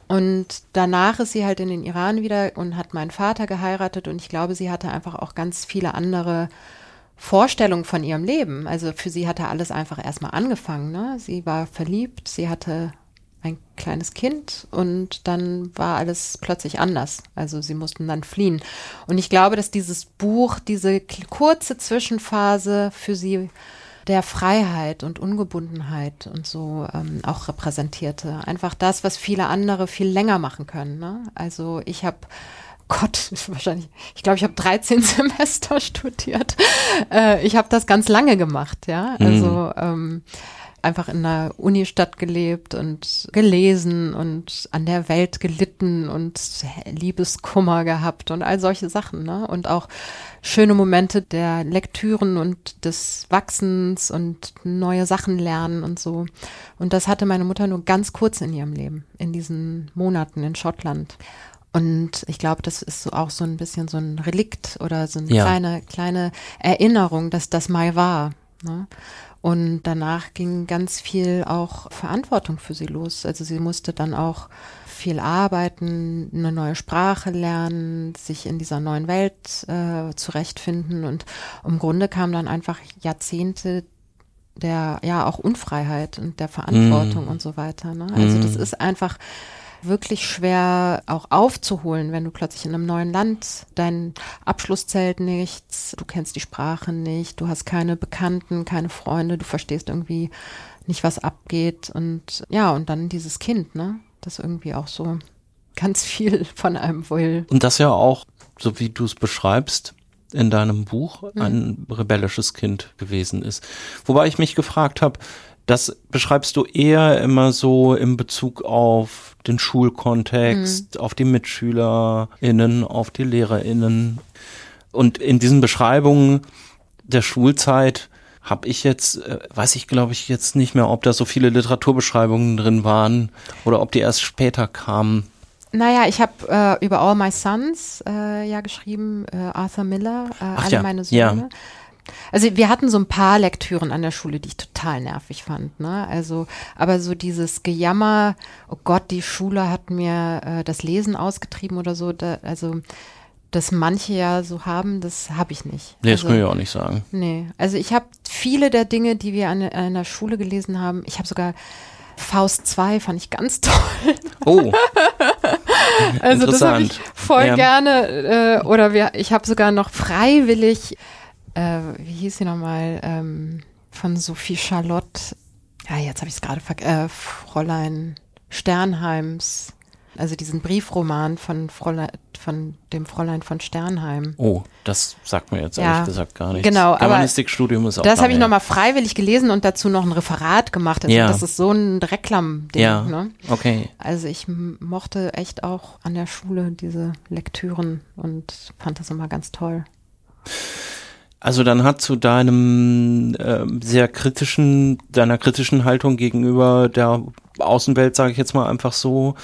Und danach ist sie halt in den Iran wieder und hat meinen Vater geheiratet und ich glaube, sie hatte einfach auch ganz viele andere Vorstellungen von ihrem Leben. Also für sie hatte alles einfach erstmal angefangen. Ne? Sie war verliebt, sie hatte ein kleines Kind und dann war alles plötzlich anders. Also sie mussten dann fliehen. Und ich glaube, dass dieses Buch, diese kurze Zwischenphase für sie der Freiheit und Ungebundenheit und so ähm, auch repräsentierte. Einfach das, was viele andere viel länger machen können. Ne? Also ich habe Gott, wahrscheinlich, ich glaube, ich habe 13 Semester studiert. Äh, ich habe das ganz lange gemacht, ja. Also mhm. ähm, einfach in einer Unistadt gelebt und gelesen und an der Welt gelitten und Liebeskummer gehabt und all solche Sachen, ne? Und auch schöne Momente der Lektüren und des Wachsens und neue Sachen lernen und so. Und das hatte meine Mutter nur ganz kurz in ihrem Leben, in diesen Monaten in Schottland. Und ich glaube, das ist so auch so ein bisschen so ein Relikt oder so eine ja. kleine, kleine Erinnerung, dass das mal war. Ne? Und danach ging ganz viel auch Verantwortung für sie los. Also sie musste dann auch viel arbeiten, eine neue Sprache lernen, sich in dieser neuen Welt äh, zurechtfinden. Und im Grunde kam dann einfach Jahrzehnte der ja auch Unfreiheit und der Verantwortung mm. und so weiter. Ne? Also mm. das ist einfach wirklich schwer auch aufzuholen, wenn du plötzlich in einem neuen Land, dein Abschluss zählt nichts, du kennst die Sprache nicht, du hast keine Bekannten, keine Freunde, du verstehst irgendwie nicht, was abgeht und ja, und dann dieses Kind, ne, das irgendwie auch so ganz viel von einem will. Und das ja auch, so wie du es beschreibst, in deinem Buch ein rebellisches Kind gewesen ist. Wobei ich mich gefragt habe, das beschreibst du eher immer so in Bezug auf den Schulkontext, mhm. auf die MitschülerInnen, auf die LehrerInnen. Und in diesen Beschreibungen der Schulzeit habe ich jetzt, äh, weiß ich glaube ich jetzt nicht mehr, ob da so viele Literaturbeschreibungen drin waren oder ob die erst später kamen. Naja, ich habe äh, über All My Sons äh, ja geschrieben, äh, Arthur Miller, äh, alle ja, meine Söhne. ja. Also wir hatten so ein paar Lektüren an der Schule, die ich total nervig fand. Ne? Also, aber so dieses Gejammer, oh Gott, die Schule hat mir äh, das Lesen ausgetrieben oder so, da, also das manche ja so haben, das habe ich nicht. Nee, das also, kann ich auch nicht sagen. Nee, also ich habe viele der Dinge, die wir an, an der Schule gelesen haben, ich habe sogar Faust 2 fand ich ganz toll. Oh. also das habe ich voll Ja. gerne äh, oder wir, ich habe sogar noch freiwillig, äh, wie hieß sie nochmal, ähm, von Sophie Charlotte, ja jetzt habe ich es gerade, äh, Fräulein Sternheims, also diesen Briefroman von, Fräulein, von dem Fräulein von Sternheim. Oh, das sagt mir jetzt Ja, ehrlich gesagt gar nichts. genau, aber Germanistikstudium ist auch Das habe ich nochmal freiwillig gelesen und dazu noch ein Referat gemacht. Also Ja. das ist so ein Reklam-Ding. Ja, Ne? okay. Also ich mochte echt auch an der Schule diese Lektüren und fand das immer ganz toll. Also dann hat zu deinem ähm, sehr kritischen, deiner kritischen Haltung gegenüber der Außenwelt, sage ich jetzt mal einfach so,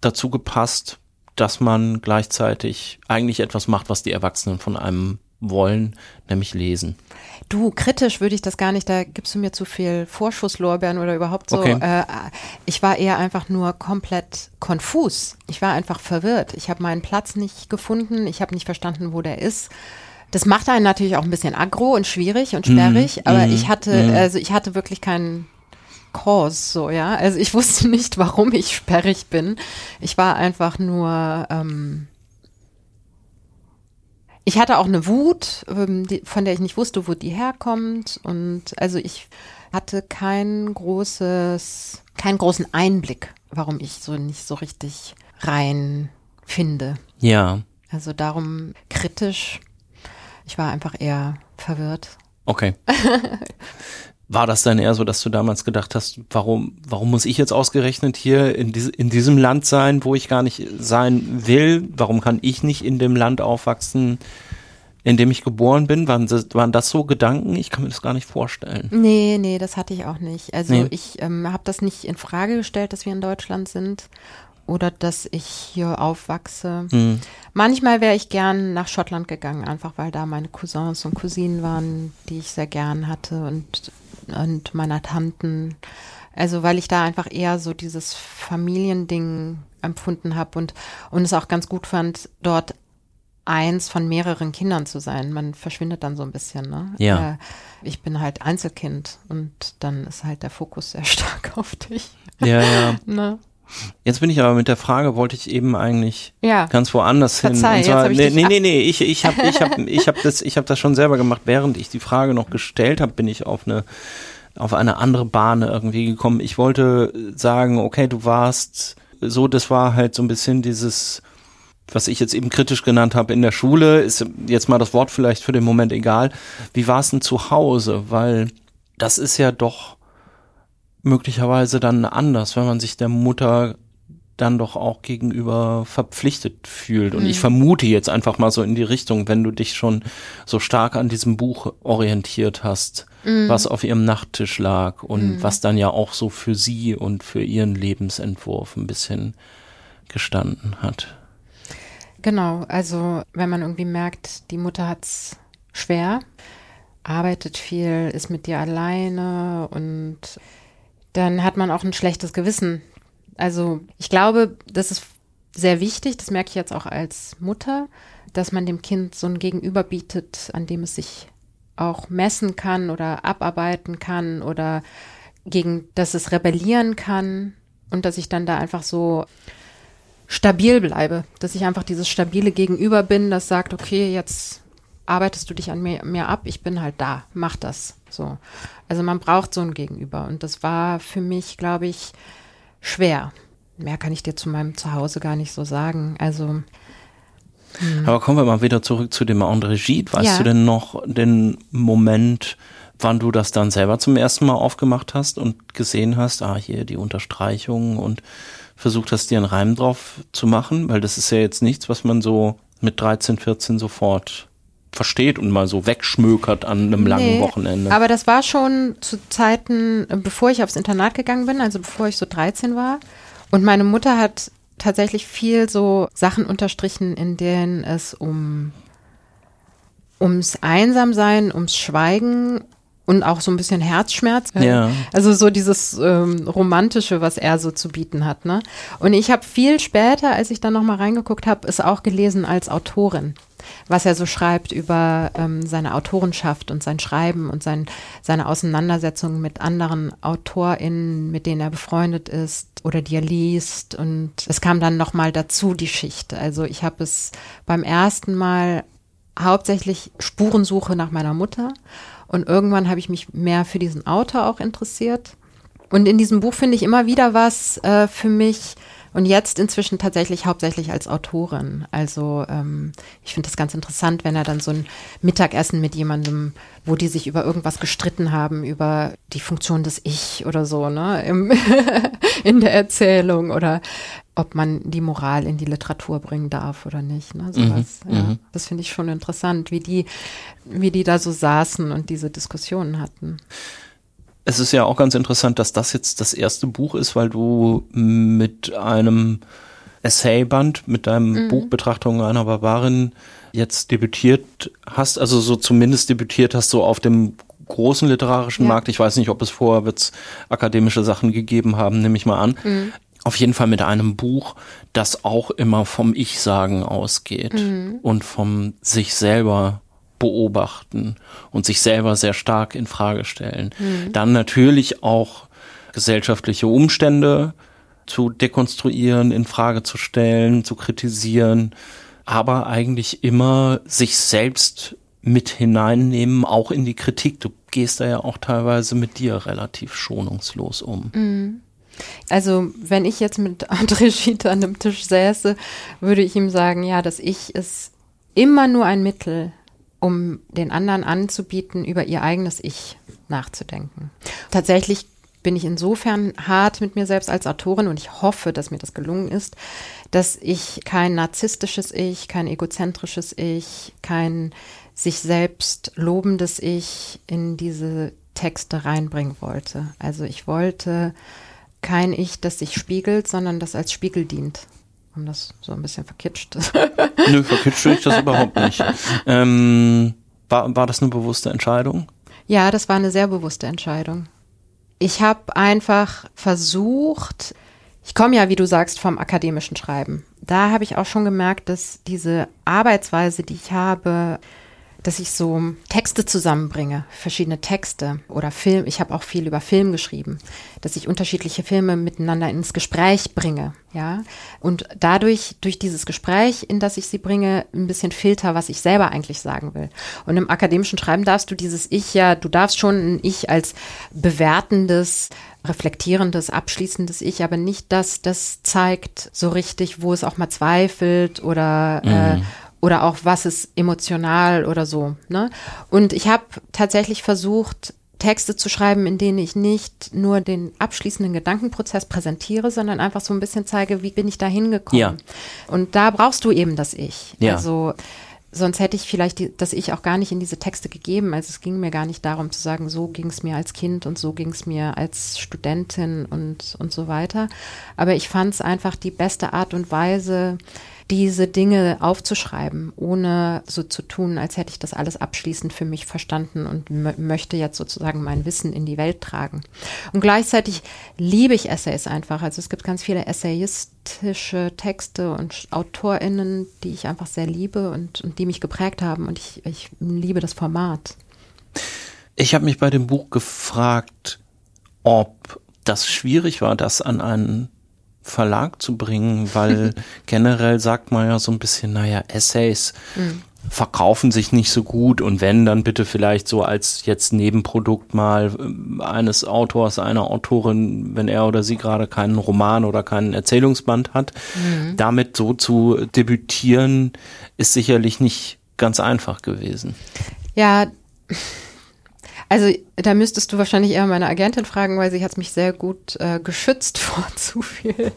dazu gepasst, dass man gleichzeitig eigentlich etwas macht, was die Erwachsenen von einem wollen, nämlich lesen. Du, kritisch würde ich das gar nicht, da gibst du mir zu viel Vorschusslorbeeren oder überhaupt so. Okay. Äh, ich war eher einfach nur komplett konfus. Ich war einfach verwirrt. Ich habe meinen Platz nicht gefunden. Ich habe nicht verstanden, wo der ist. Das macht einen natürlich auch ein bisschen aggro und schwierig und sperrig, aber ich hatte, also ich hatte wirklich keinen Cause, so, ja. Also ich wusste nicht, warum ich sperrig bin. Ich war einfach nur, ähm, ich hatte auch eine Wut, ähm, die, von der ich nicht wusste, wo die herkommt. Und also ich hatte kein großes, keinen großen Einblick, warum ich so nicht so richtig rein finde. Ja, Also darum kritisch. Ich war einfach eher verwirrt. okay. War das dann eher so, dass du damals gedacht hast, warum, warum muss ich jetzt ausgerechnet hier in, diese, in diesem Land sein, wo ich gar nicht sein will? Warum kann ich nicht in dem Land aufwachsen, in dem ich geboren bin? Waren das, waren das so Gedanken? Ich kann mir das gar nicht vorstellen. Nee, nee, das hatte ich auch nicht. Also Nee. ich ähm, habe das nicht in Frage gestellt, dass wir in Deutschland sind oder dass ich hier aufwachse. Hm. Manchmal wäre ich gern nach Schottland gegangen, einfach weil da meine Cousins und Cousinen waren, die ich sehr gern hatte und, und meiner Tanten. Also weil ich da einfach eher so dieses Familiending empfunden habe und, und es auch ganz gut fand, dort eins von mehreren Kindern zu sein. Man verschwindet dann so ein bisschen, ne? Ja. Äh, ich bin halt Einzelkind und dann ist halt der Fokus sehr stark auf dich. Ja, ja. Ne? Jetzt bin ich aber mit der Frage, wollte ich eben eigentlich Ja. ganz woanders hin. Verzeih, Und zwar, nee, nee, nee, nee, ich, ich habe ich hab, ich hab das, ich hab das schon selber gemacht. Während ich die Frage noch gestellt habe, bin ich auf eine, auf eine andere Bahn irgendwie gekommen. Ich wollte sagen, okay, du warst so, das war halt so ein bisschen dieses, was ich jetzt eben kritisch genannt habe in der Schule, ist jetzt mal das Wort vielleicht für den Moment egal. Wie war es denn zu Hause? Weil das ist ja doch möglicherweise dann anders, wenn man sich der Mutter dann doch auch gegenüber verpflichtet fühlt. Und ich vermute jetzt einfach mal so in die Richtung, wenn du dich schon so stark an diesem Buch orientiert hast, was auf ihrem Nachttisch lag und was dann ja auch so für sie und für ihren Lebensentwurf ein bisschen gestanden hat. Genau, also wenn man irgendwie merkt, die Mutter hat's schwer, arbeitet viel, ist mit dir alleine und dann hat man auch ein schlechtes Gewissen. Also ich glaube, das ist sehr wichtig, das merke ich jetzt auch als Mutter, dass man dem Kind so ein Gegenüber bietet, an dem es sich auch messen kann oder abarbeiten kann oder gegen das es rebellieren kann und dass ich dann da einfach so stabil bleibe, dass ich einfach dieses stabile Gegenüber bin, das sagt, okay, jetzt arbeitest du dich an mir, mir ab, ich bin halt da, mach das. So. Also man braucht so ein Gegenüber. Und das war für mich, glaube ich, schwer. Mehr kann ich dir zu meinem Zuhause gar nicht so sagen. Also. Hm. Aber kommen wir mal wieder zurück zu dem André Gide. Weißt Ja. du denn noch den Moment, wann du das dann selber zum ersten Mal aufgemacht hast und gesehen hast, ah, hier die Unterstreichung und versucht hast, dir einen Reim drauf zu machen? Weil das ist ja jetzt nichts, was man so mit 13, 14 sofort versteht und mal so wegschmökert an einem langen Nee, Wochenende. Aber das war schon zu Zeiten, äh, bevor ich aufs Internat gegangen bin, also bevor ich so 13 war. Und meine Mutter hat tatsächlich viel so Sachen unterstrichen, in denen es um ums Einsamsein, ums Schweigen und auch so ein bisschen Herzschmerz. Ja. Also so dieses ähm, Romantische, was er so zu bieten hat. Ne? Und ich habe viel später, als ich dann nochmal reingeguckt habe, es auch gelesen als Autorin. Was er so schreibt über ähm, seine Autorenschaft und sein Schreiben und sein, seine Auseinandersetzung mit anderen AutorInnen, mit denen er befreundet ist oder die er liest. Und es kam dann nochmal dazu, die Schicht. Also ich habe es beim ersten Mal hauptsächlich Spurensuche nach meiner Mutter. Und irgendwann habe ich mich mehr für diesen Autor auch interessiert. Und in diesem Buch finde ich immer wieder was äh, für mich und jetzt inzwischen tatsächlich hauptsächlich als Autorin. Also ähm, ich finde das ganz interessant, wenn er dann so ein Mittagessen mit jemandem, wo die sich über irgendwas gestritten haben, über die Funktion des Ich oder so, ne, Im in der Erzählung oder ob man die Moral in die Literatur bringen darf oder nicht, ne, sowas. ja. Das finde ich schon interessant, wie die, wie die da so saßen und diese Diskussionen hatten. Es ist ja auch ganz interessant, dass das jetzt das erste Buch ist, weil du mit einem Essayband, mit deinem Buch Betrachtungen einer Barbarin jetzt debütiert hast, also so zumindest debütiert hast, so auf dem großen literarischen Ja. Markt. Ich weiß nicht, ob es vorher wird's akademische Sachen gegeben haben, nehme ich mal an. Auf jeden Fall mit einem Buch, das auch immer vom Ich-Sagen ausgeht und vom sich selber beobachten und sich selber sehr stark in Frage stellen. Dann natürlich auch gesellschaftliche Umstände zu dekonstruieren, in Frage zu stellen, zu kritisieren, aber eigentlich immer sich selbst mit hineinnehmen, auch in die Kritik. Du gehst da ja auch teilweise mit dir relativ schonungslos um. Also, wenn ich jetzt mit André Schiete an einem Tisch säße, würde ich ihm sagen, ja, das Ich ist immer nur ein Mittel, um den anderen anzubieten, über ihr eigenes Ich nachzudenken. Tatsächlich bin ich insofern hart mit mir selbst als Autorin und ich hoffe, dass mir das gelungen ist, dass ich kein narzisstisches Ich, kein egozentrisches Ich, kein sich selbst lobendes Ich in diese Texte reinbringen wollte. Also ich wollte kein Ich, das sich spiegelt, sondern das als Spiegel dient. Um das so ein bisschen verkitscht. Nö, verkitscht ich das überhaupt nicht. Ähm, war, war das eine bewusste Entscheidung? ja, das war eine sehr bewusste Entscheidung. Ich habe einfach versucht, ich komme ja, wie du sagst, vom akademischen Schreiben. Da habe ich auch schon gemerkt, dass diese Arbeitsweise, die ich habe, dass ich so Texte zusammenbringe, verschiedene Texte oder Film. Ich habe auch viel über Film geschrieben, dass ich unterschiedliche Filme miteinander ins Gespräch bringe, ja. Und dadurch, durch dieses Gespräch, in das ich sie bringe, ein bisschen filter, was ich selber eigentlich sagen will. Und im akademischen Schreiben darfst du dieses Ich ja, du darfst schon ein Ich als bewertendes, reflektierendes, abschließendes Ich, aber nicht, dass das zeigt so richtig, wo es auch mal zweifelt oder äh, oder auch was ist emotional oder so. Ne? Und ich habe tatsächlich versucht, Texte zu schreiben, in denen ich nicht nur den abschließenden Gedankenprozess präsentiere, sondern einfach so ein bisschen zeige, wie bin ich da hingekommen. Ja. Und da brauchst du eben das Ich. Ja. Also sonst hätte ich vielleicht die, das Ich auch gar nicht in diese Texte gegeben. Also es ging mir gar nicht darum zu sagen, so ging es mir als Kind und so ging es mir als Studentin und, und so weiter. Aber ich fand es einfach die beste Art und Weise, diese Dinge aufzuschreiben, ohne so zu tun, als hätte ich das alles abschließend für mich verstanden und mö- möchte jetzt sozusagen mein Wissen in die Welt tragen. Und gleichzeitig liebe ich Essays einfach. Also es gibt ganz viele essayistische Texte und AutorInnen, die ich einfach sehr liebe und, und die mich geprägt haben. Und ich, ich liebe das Format. Ich habe mich bei dem Buch gefragt, ob das schwierig war, das an einen Verlag zu bringen, weil generell sagt man ja so ein bisschen, naja, Essays mhm. verkaufen sich nicht so gut und wenn, dann bitte vielleicht so als jetzt Nebenprodukt mal äh, eines Autors, einer Autorin, wenn er oder sie gerade keinen Roman oder keinen Erzählungsband hat. Mhm. Damit so zu debütieren, ist sicherlich nicht ganz einfach gewesen. Ja, also da müsstest du wahrscheinlich eher meine Agentin fragen, weil sie hat mich sehr gut äh, geschützt vor zu viel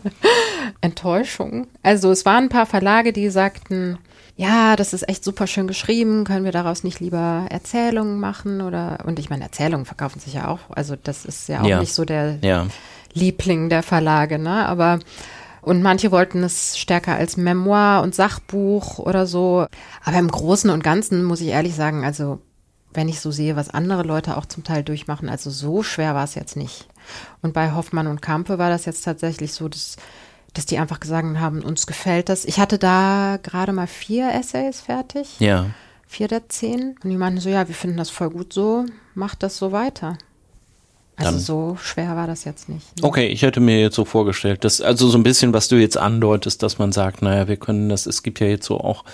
Enttäuschung. Also es waren ein paar Verlage, die sagten, ja, das ist echt super schön geschrieben, können wir daraus nicht lieber Erzählungen machen oder und ich meine Erzählungen verkaufen sich ja auch, also das ist ja auch ja. nicht so der ja. Liebling der Verlage, ne? Aber und manche wollten es stärker als Memoir und Sachbuch oder so. Aber im Großen und Ganzen muss ich ehrlich sagen, also wenn ich so sehe, was andere Leute auch zum Teil durchmachen, also so schwer war es jetzt nicht. Und bei Hoffmann und Kampe war das jetzt tatsächlich so, dass, dass die einfach gesagt haben, uns gefällt das. Ich hatte da gerade mal vier Essays fertig. Ja. Vier der zehn. Und die meinten so, ja, wir finden das voll gut so, macht das so weiter. Also Dann. so schwer war das jetzt nicht. Ne? Okay, ich hätte mir jetzt so vorgestellt, dass also so ein bisschen, was du jetzt andeutest, dass man sagt, naja, wir können das, es gibt ja jetzt so auch,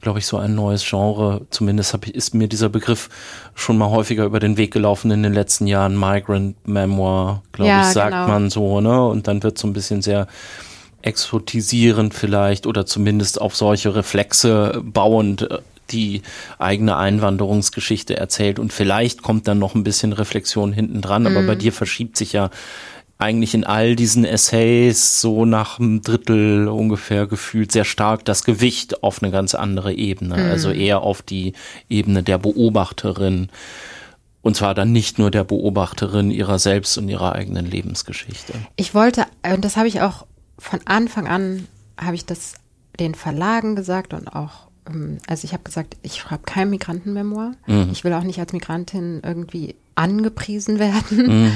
glaube ich, so ein neues Genre, zumindest hab ich, ist mir dieser Begriff schon mal häufiger über den Weg gelaufen in den letzten Jahren, Migrant Memoir, glaube ja, ich, sagt genau. man so, ne? Und dann wird so ein bisschen sehr exotisierend vielleicht oder zumindest auf solche Reflexe bauend äh, die eigene Einwanderungsgeschichte erzählt und vielleicht kommt dann noch ein bisschen Reflexion hinten dran, aber bei mhm. dir verschiebt sich ja eigentlich in all diesen Essays so nach einem Drittel ungefähr gefühlt sehr stark das Gewicht auf eine ganz andere Ebene, mhm. also eher auf die Ebene der Beobachterin. Und zwar dann nicht nur der Beobachterin ihrer selbst und ihrer eigenen Lebensgeschichte. Ich wollte, und das habe ich auch von Anfang an, habe ich das den Verlagen gesagt und auch also ich habe gesagt, ich schreibe kein Migrantenmemoir. Mhm. Ich will auch nicht als Migrantin irgendwie angepriesen werden. Mhm.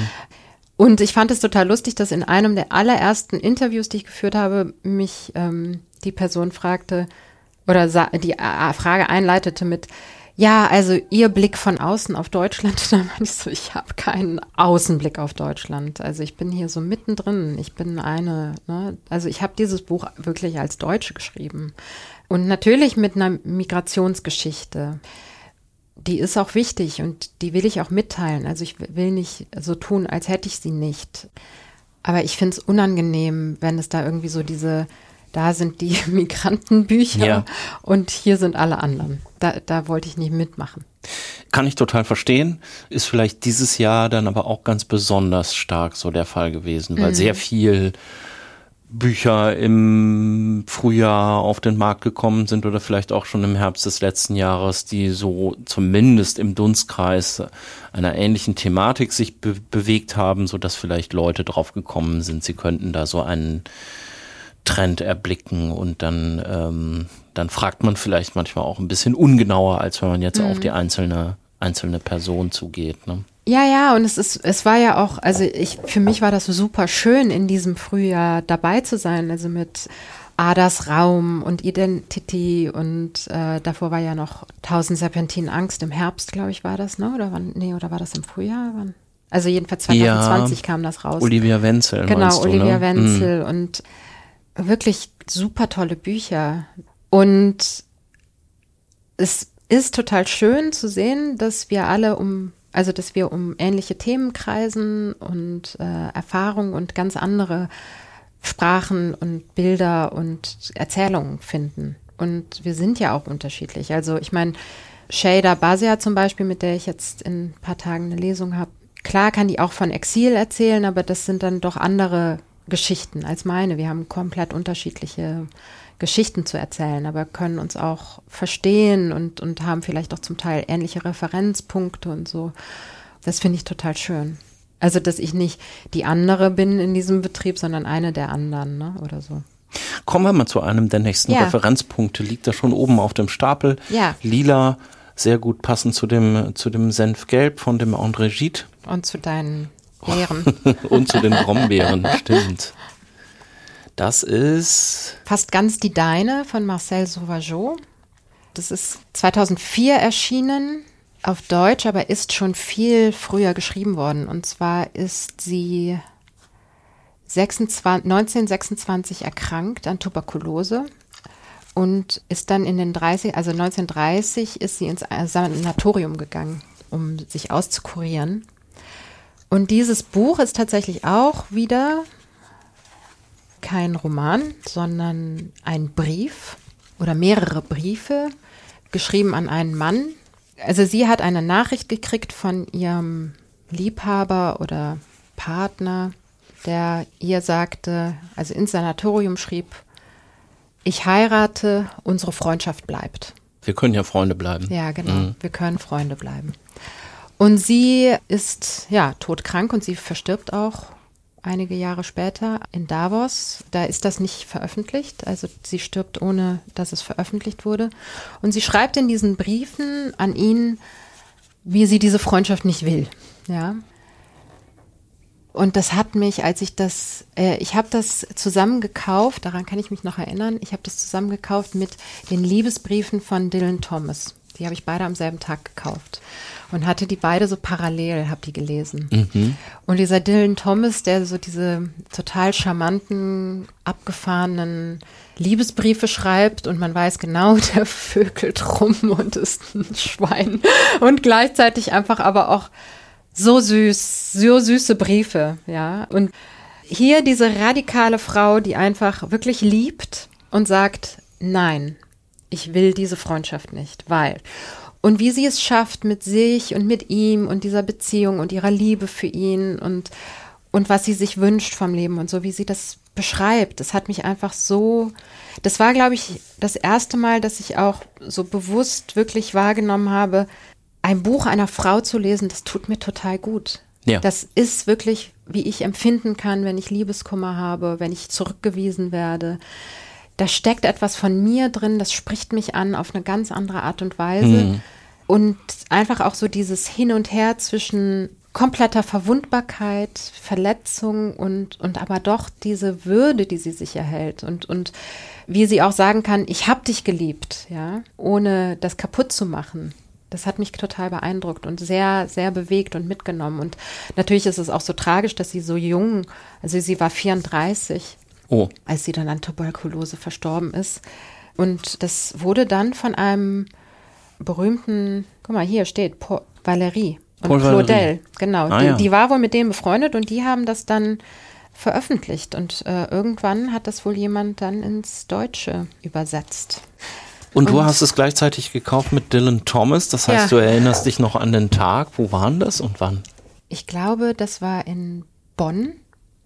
Und ich fand es total lustig, dass in einem der allerersten Interviews, die ich geführt habe, mich ähm, die Person fragte oder die äh, Frage einleitete mit, ja, also Ihr Blick von außen auf Deutschland, da meinte ich so, ich habe keinen Außenblick auf Deutschland. Also ich bin hier so mittendrin. Ich bin eine, ne? also ich habe dieses Buch wirklich als Deutsche geschrieben. Und natürlich mit einer Migrationsgeschichte. Die ist auch wichtig und die will ich auch mitteilen. Also ich will nicht so tun, als hätte ich sie nicht. Aber ich finde es unangenehm, wenn es da irgendwie so diese, da sind die Migrantenbücher ja. und hier sind alle anderen. Da, da wollte ich nicht mitmachen. Kann ich total verstehen. Ist vielleicht dieses Jahr dann aber auch ganz besonders stark so der Fall gewesen, weil mhm. sehr viel Bücher im Frühjahr auf den Markt gekommen sind oder vielleicht auch schon im Herbst des letzten Jahres, die so zumindest im Dunstkreis einer ähnlichen Thematik sich be bewegt haben, so dass vielleicht Leute drauf gekommen sind, sie könnten da so einen Trend erblicken und dann ähm, dann fragt man vielleicht manchmal auch ein bisschen ungenauer, als wenn man jetzt mhm. auf die einzelne einzelne Person zugeht. Ne? Ja, ja, und es ist, es war ja auch, also ich, für mich war das super schön, in diesem Frühjahr dabei zu sein, also mit Adas Raum und Identity und äh, davor war ja noch Tausend Serpentinen Angst im Herbst, glaube ich, war das, ne? Oder wann, nee, oder war das im Frühjahr? Wann? Also jedenfalls 2020 ja, kam das raus. Olivia Wenzel. Genau, du, Olivia ne? Wenzel mhm. und wirklich super tolle Bücher. Und es ist total schön zu sehen, dass wir alle um also, dass wir um ähnliche Themen kreisen und äh, Erfahrungen und ganz andere Sprachen und Bilder und Erzählungen finden. Und wir sind ja auch unterschiedlich. Also, ich meine, Shada Basia zum Beispiel, mit der ich jetzt in ein paar Tagen eine Lesung habe, klar kann die auch von Exil erzählen, aber das sind dann doch andere Geschichten als meine. Wir haben komplett unterschiedliche Geschichten zu erzählen, aber können uns auch verstehen und, und haben vielleicht auch zum Teil ähnliche Referenzpunkte und so. Das finde ich total schön. Also, dass ich nicht die andere bin in diesem Betrieb, sondern eine der anderen, ne? Oder so. Kommen wir mal zu einem der nächsten ja. Referenzpunkte. Liegt da schon oben auf dem Stapel. Ja. Lila, sehr gut passend zu dem, zu dem Senfgelb von dem André Gide. Und zu deinen Beeren. und zu den Brombeeren, stimmt. Das ist. Fast ganz die Deine von Marcel Sauvageau. Das ist 2004 erschienen auf Deutsch, aber ist schon viel früher geschrieben worden. Und zwar ist sie 26, 1926 erkrankt an Tuberkulose und ist dann in den 30, also 1930 ist sie ins Sanatorium gegangen, um sich auszukurieren. Und dieses Buch ist tatsächlich auch wieder kein Roman, sondern ein Brief oder mehrere Briefe geschrieben an einen Mann. Also sie hat eine Nachricht gekriegt von ihrem Liebhaber oder Partner, der ihr sagte, also ins Sanatorium schrieb, ich heirate, unsere Freundschaft bleibt. Wir können ja Freunde bleiben. Ja, genau. Mhm. Wir können Freunde bleiben. Und sie ist ja todkrank und sie verstirbt auch einige Jahre später in Davos. Da ist das nicht veröffentlicht. Also sie stirbt ohne, dass es veröffentlicht wurde. Und sie schreibt in diesen Briefen an ihn, wie sie diese Freundschaft nicht will. Ja. Und das hat mich, als ich das, äh, ich habe das zusammen gekauft, daran kann ich mich noch erinnern, ich habe das zusammen gekauft mit den Liebesbriefen von Dylan Thomas. Die habe ich beide am selben Tag gekauft und hatte die beide so parallel, habe die gelesen. Mhm. Und dieser Dylan Thomas, der so diese total charmanten, abgefahrenen Liebesbriefe schreibt und man weiß genau, der vögelt rum und ist ein Schwein und gleichzeitig einfach aber auch so süß, so süße Briefe, ja. Und hier diese radikale Frau, die einfach wirklich liebt und sagt, nein, ich will diese Freundschaft nicht, weil. Und wie sie es schafft mit sich und mit ihm und dieser Beziehung und ihrer Liebe für ihn und, und was sie sich wünscht vom Leben und so, wie sie das beschreibt, das hat mich einfach so, das war, glaube ich, das erste Mal, dass ich auch so bewusst wirklich wahrgenommen habe, ein Buch einer Frau zu lesen, das tut mir total gut. Ja. Das ist wirklich, wie ich empfinden kann, wenn ich Liebeskummer habe, wenn ich zurückgewiesen werde. Da steckt etwas von mir drin, das spricht mich an auf eine ganz andere Art und Weise. Mhm. Und einfach auch so dieses Hin und Her zwischen kompletter Verwundbarkeit, Verletzung und, und aber doch diese Würde, die sie sich erhält und, und wie sie auch sagen kann, ich habe dich geliebt, ja, ohne das kaputt zu machen. Das hat mich total beeindruckt und sehr, sehr bewegt und mitgenommen. Und natürlich ist es auch so tragisch, dass sie so jung, also sie war 34, oh. als sie dann an Tuberkulose verstorben ist. Und das wurde dann von einem berühmten, guck mal, hier steht Paul, Valerie und Paul Claudel, Valerie. genau. Ah, die, ja. die, war wohl mit denen befreundet und die haben das dann veröffentlicht. Und äh, irgendwann hat das wohl jemand dann ins Deutsche übersetzt. Und, du hast es gleichzeitig gekauft mit Dylan Thomas. Das heißt, ja. du erinnerst dich noch an den Tag. Wo waren das und wann? Ich glaube, das war in Bonn.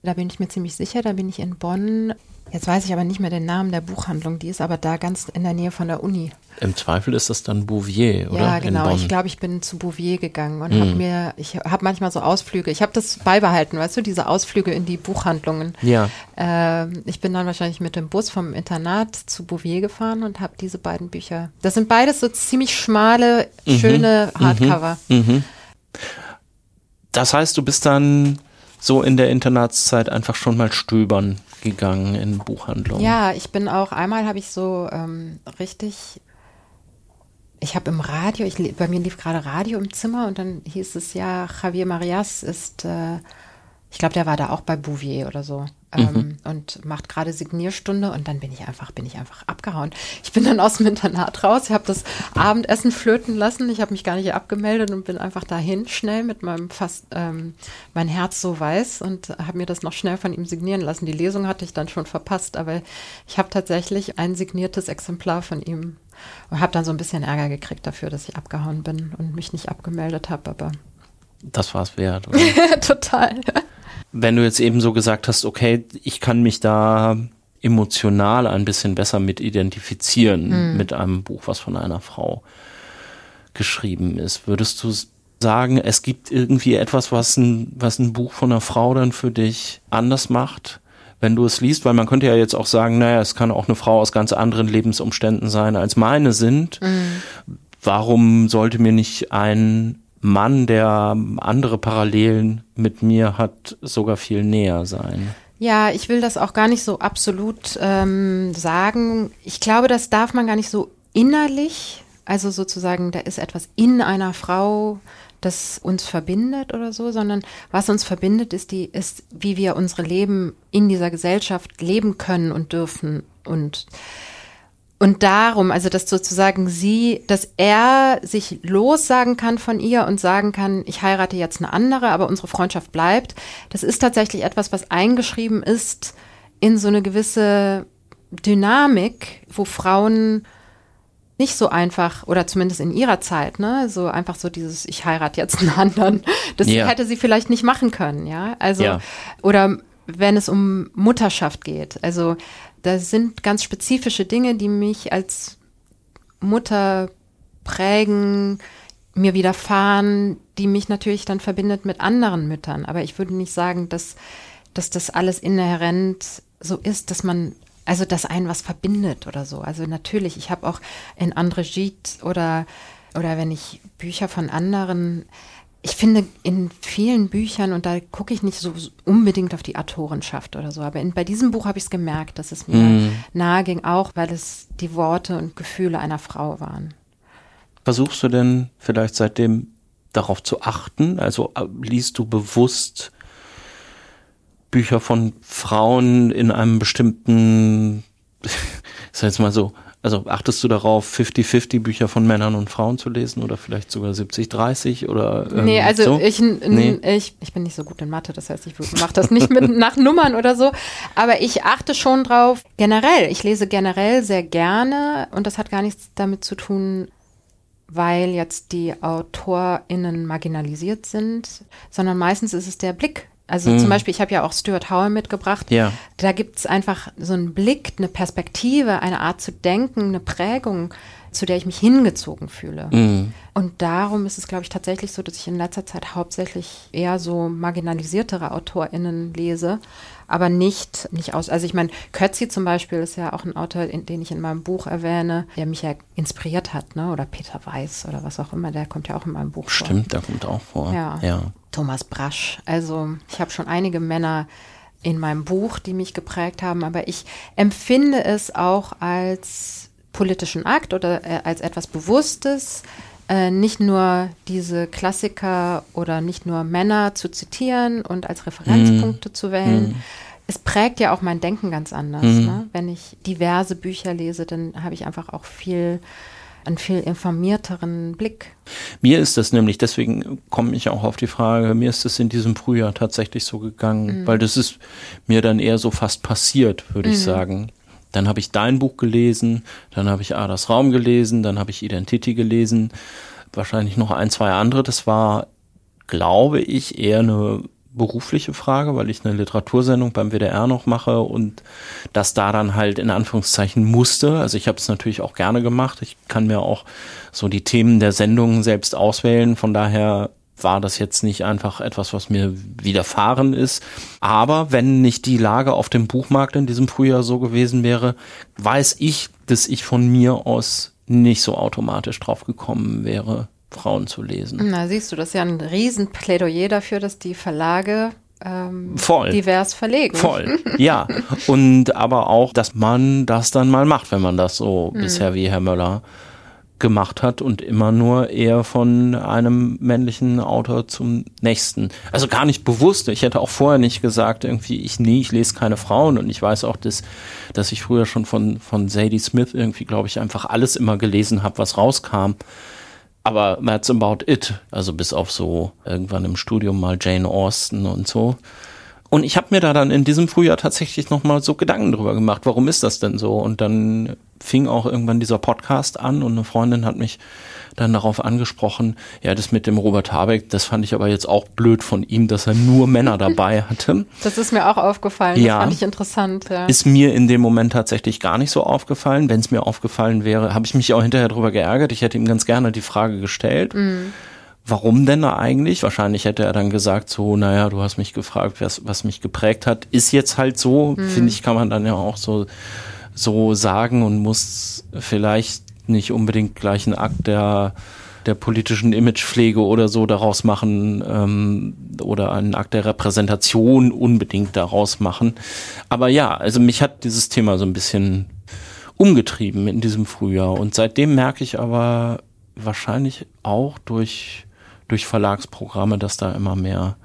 Da bin ich mir ziemlich sicher. Da bin ich in Bonn Jetzt weiß ich aber nicht mehr den Namen der Buchhandlung, die ist aber da ganz in der Nähe von der Uni. Im Zweifel ist das dann Bouvier, oder? Ja, genau. Ich glaube, ich bin zu Bouvier gegangen und mhm. habe mir, ich habe manchmal so Ausflüge. Ich habe das beibehalten, weißt du, diese Ausflüge in die Buchhandlungen. Ja. Äh, ich bin dann wahrscheinlich mit dem Bus vom Internat zu Bouvier gefahren und habe diese beiden Bücher. Das sind beides so ziemlich schmale, mhm. schöne mhm. Hardcover. Mhm. Das heißt, du bist dann so in der Internatszeit einfach schon mal stöbern gegangen in Buchhandlungen. Ja, ich bin auch, einmal habe ich so ähm, richtig, ich habe im Radio, ich, bei mir lief gerade Radio im Zimmer und dann hieß es ja, Javier Marias ist, äh, ich glaube, der war da auch bei Bouvier oder so ähm, mhm. und macht gerade Signierstunde und dann bin ich einfach, bin ich einfach abgehauen. Ich bin dann aus dem Internat raus, ich habe das Abendessen flöten lassen, ich habe mich gar nicht abgemeldet und bin einfach dahin schnell mit meinem fast, ähm, mein Herz so weiß und habe mir das noch schnell von ihm signieren lassen. Die Lesung hatte ich dann schon verpasst, aber ich habe tatsächlich ein signiertes Exemplar von ihm und habe dann so ein bisschen Ärger gekriegt dafür, dass ich abgehauen bin und mich nicht abgemeldet habe, aber das war es wert, oder? Total wenn du jetzt eben so gesagt hast, okay, ich kann mich da emotional ein bisschen besser mit identifizieren mhm. mit einem Buch, was von einer Frau geschrieben ist, würdest du sagen, es gibt irgendwie etwas, was ein, was ein Buch von einer Frau dann für dich anders macht, wenn du es liest? Weil man könnte ja jetzt auch sagen, naja, es kann auch eine Frau aus ganz anderen Lebensumständen sein, als meine sind. Mhm. Warum sollte mir nicht ein Mann, der andere Parallelen mit mir hat, sogar viel näher sein. Ja, ich will das auch gar nicht so absolut ähm, sagen. Ich glaube, das darf man gar nicht so innerlich, also sozusagen, da ist etwas in einer Frau, das uns verbindet oder so, sondern was uns verbindet, ist die, ist, wie wir unsere Leben in dieser Gesellschaft leben können und dürfen und und darum, also dass sozusagen sie, dass er sich lossagen kann von ihr und sagen kann, ich heirate jetzt eine andere, aber unsere Freundschaft bleibt, das ist tatsächlich etwas, was eingeschrieben ist in so eine gewisse Dynamik, wo Frauen nicht so einfach, oder zumindest in ihrer Zeit, ne, so einfach so dieses, ich heirate jetzt einen anderen, das ja. hätte sie vielleicht nicht machen können, ja. Also, ja. oder wenn es um Mutterschaft geht. Also da sind ganz spezifische Dinge, die mich als Mutter prägen, mir widerfahren, die mich natürlich dann verbindet mit anderen Müttern. Aber ich würde nicht sagen, dass, dass das alles inhärent so ist, dass man, also dass einen was verbindet oder so. Also natürlich, ich habe auch in Andre Gide oder, oder wenn ich Bücher von anderen ich finde in vielen Büchern, und da gucke ich nicht so unbedingt auf die Autorenschaft oder so, aber in, bei diesem Buch habe ich es gemerkt, dass es mir mm. nahe ging, auch weil es die Worte und Gefühle einer Frau waren. Versuchst du denn vielleicht seitdem darauf zu achten? Also äh, liest du bewusst Bücher von Frauen in einem bestimmten, ich sag jetzt mal so, also achtest du darauf, 50-50 Bücher von Männern und Frauen zu lesen oder vielleicht sogar 70-30 oder ähm, Nee, also so? ich, nee. ich, ich bin nicht so gut in Mathe, das heißt, ich mache das nicht mit nach Nummern oder so, aber ich achte schon drauf, generell, ich lese generell sehr gerne und das hat gar nichts damit zu tun, weil jetzt die AutorInnen marginalisiert sind, sondern meistens ist es der Blick, also mhm. zum Beispiel, ich habe ja auch Stuart Howell mitgebracht. Ja. Da gibt es einfach so einen Blick, eine Perspektive, eine Art zu denken, eine Prägung, zu der ich mich hingezogen fühle. Mhm. Und darum ist es, glaube ich, tatsächlich so, dass ich in letzter Zeit hauptsächlich eher so marginalisiertere AutorInnen lese, aber nicht, nicht aus. Also ich meine, Kötzi zum Beispiel ist ja auch ein Autor, in, den ich in meinem Buch erwähne, der mich ja inspiriert hat, ne? Oder Peter Weiß oder was auch immer, der kommt ja auch in meinem Buch Stimmt, vor. Stimmt, der kommt auch vor. Ja. ja. Thomas Brasch. Also ich habe schon einige Männer in meinem Buch, die mich geprägt haben, aber ich empfinde es auch als politischen Akt oder äh, als etwas Bewusstes, äh, nicht nur diese Klassiker oder nicht nur Männer zu zitieren und als Referenzpunkte mm. zu wählen. Mm. Es prägt ja auch mein Denken ganz anders. Mm. Ne? Wenn ich diverse Bücher lese, dann habe ich einfach auch viel einen viel informierteren Blick. Mir ist das nämlich, deswegen komme ich auch auf die Frage, mir ist es in diesem Frühjahr tatsächlich so gegangen, mhm. weil das ist mir dann eher so fast passiert, würde mhm. ich sagen. Dann habe ich dein Buch gelesen, dann habe ich Adas Raum gelesen, dann habe ich Identity gelesen, wahrscheinlich noch ein, zwei andere. Das war, glaube ich, eher eine berufliche Frage, weil ich eine Literatursendung beim WDR noch mache und das da dann halt in Anführungszeichen musste. Also ich habe es natürlich auch gerne gemacht. Ich kann mir auch so die Themen der Sendung selbst auswählen. Von daher war das jetzt nicht einfach etwas, was mir widerfahren ist. Aber wenn nicht die Lage auf dem Buchmarkt in diesem Frühjahr so gewesen wäre, weiß ich, dass ich von mir aus nicht so automatisch drauf gekommen wäre, Frauen zu lesen. Na, siehst du, das ist ja ein Riesenplädoyer dafür, dass die Verlage ähm, Voll. divers verlegen. Voll, ja. Und aber auch, dass man das dann mal macht, wenn man das so mhm. bisher wie Herr Möller gemacht hat und immer nur eher von einem männlichen Autor zum nächsten. Also gar nicht bewusst. Ich hätte auch vorher nicht gesagt, irgendwie, ich nee, ich lese keine Frauen und ich weiß auch, dass, dass ich früher schon von, von Sadie Smith irgendwie, glaube ich, einfach alles immer gelesen habe, was rauskam. Aber that's about it. Also bis auf so irgendwann im Studium mal Jane Austen und so. Und ich habe mir da dann in diesem Frühjahr tatsächlich nochmal so Gedanken drüber gemacht, warum ist das denn so? Und dann fing auch irgendwann dieser Podcast an und eine Freundin hat mich dann darauf angesprochen, ja, das mit dem Robert Habeck, das fand ich aber jetzt auch blöd von ihm, dass er nur Männer dabei hatte. Das ist mir auch aufgefallen, ja, das fand ich interessant. Ja. Ist mir in dem Moment tatsächlich gar nicht so aufgefallen. Wenn es mir aufgefallen wäre, habe ich mich auch hinterher darüber geärgert. Ich hätte ihm ganz gerne die Frage gestellt. Mhm warum denn da eigentlich? Wahrscheinlich hätte er dann gesagt, so, naja, du hast mich gefragt, was, was mich geprägt hat. Ist jetzt halt so, mhm. finde ich, kann man dann ja auch so, so sagen und muss vielleicht nicht unbedingt gleich einen Akt der, der politischen Imagepflege oder so daraus machen ähm, oder einen Akt der Repräsentation unbedingt daraus machen. Aber ja, also mich hat dieses Thema so ein bisschen umgetrieben in diesem Frühjahr und seitdem merke ich aber wahrscheinlich auch durch durch Verlagsprogramme, dass da immer mehr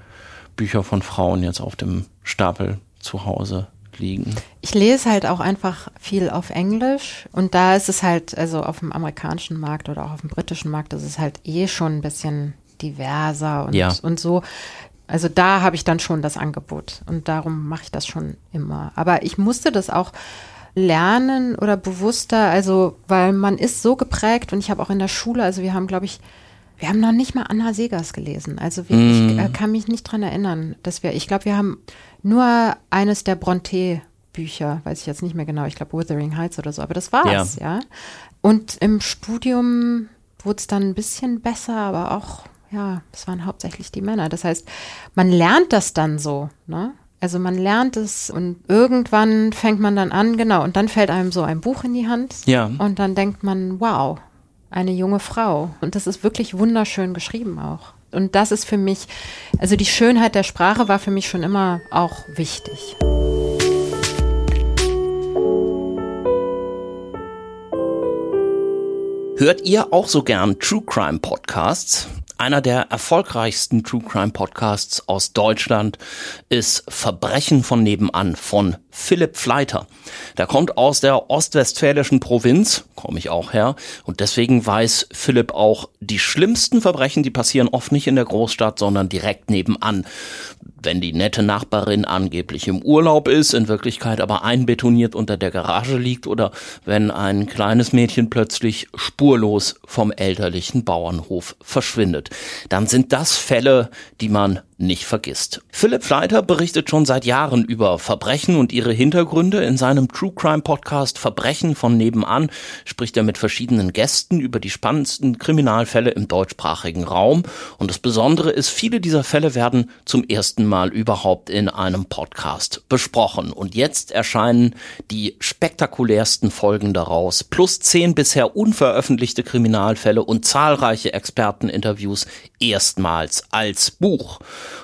Bücher von Frauen jetzt auf dem Stapel zu Hause liegen. Ich lese halt auch einfach viel auf Englisch und da ist es halt, also auf dem amerikanischen Markt oder auch auf dem britischen Markt, ist es halt eh schon ein bisschen diverser und, Ja. und so. Also da habe ich dann schon das Angebot und darum mache ich das schon immer. Aber ich musste das auch lernen oder bewusster, also weil man ist so geprägt und ich habe auch in der Schule, also wir haben, glaube ich, wir haben noch nicht mal Anna Segers gelesen. Also wir, ich äh, kann mich nicht dran erinnern, dass wir, ich glaube, wir haben nur eines der Bronte-Bücher, weiß ich jetzt nicht mehr genau, ich glaube Wuthering Heights oder so, aber das war's, ja. Und im Studium wurde es dann ein bisschen besser, aber auch, ja, es waren hauptsächlich die Männer. Das heißt, man lernt das dann so, ne? Also man lernt es und irgendwann fängt man dann an, genau, und dann fällt einem so ein Buch in die Hand Ja. und dann denkt man, wow, eine junge Frau. Und das ist wirklich wunderschön geschrieben auch. Und das ist für mich, also die Schönheit der Sprache war für mich schon immer auch wichtig. Hört ihr auch so gern True Crime Podcasts? Einer der erfolgreichsten True Crime Podcasts aus Deutschland ist Verbrechen von nebenan von Philipp Fleiter. Der kommt aus der ostwestfälischen Provinz, komme ich auch her, und deswegen weiß Philipp auch, die schlimmsten Verbrechen, die passieren oft nicht in der Großstadt, sondern direkt nebenan. Wenn die nette Nachbarin angeblich im Urlaub ist, in Wirklichkeit aber einbetoniert unter der Garage liegt oder wenn ein kleines Mädchen plötzlich spurlos vom elterlichen Bauernhof verschwindet, dann sind das Fälle, die man nicht vergisst. Philipp Fleiter berichtet schon seit Jahren über Verbrechen und ihre Hintergründe. In seinem True Crime Podcast Verbrechen von nebenan spricht er mit verschiedenen Gästen über die spannendsten Kriminalfälle im deutschsprachigen Raum. Und das Besondere ist, viele dieser Fälle werden zum ersten Mal überhaupt in einem Podcast besprochen. Und jetzt erscheinen die spektakulärsten Folgen daraus, plus zehn bisher unveröffentlichte Kriminalfälle und zahlreiche Experteninterviews erstmals als Buch.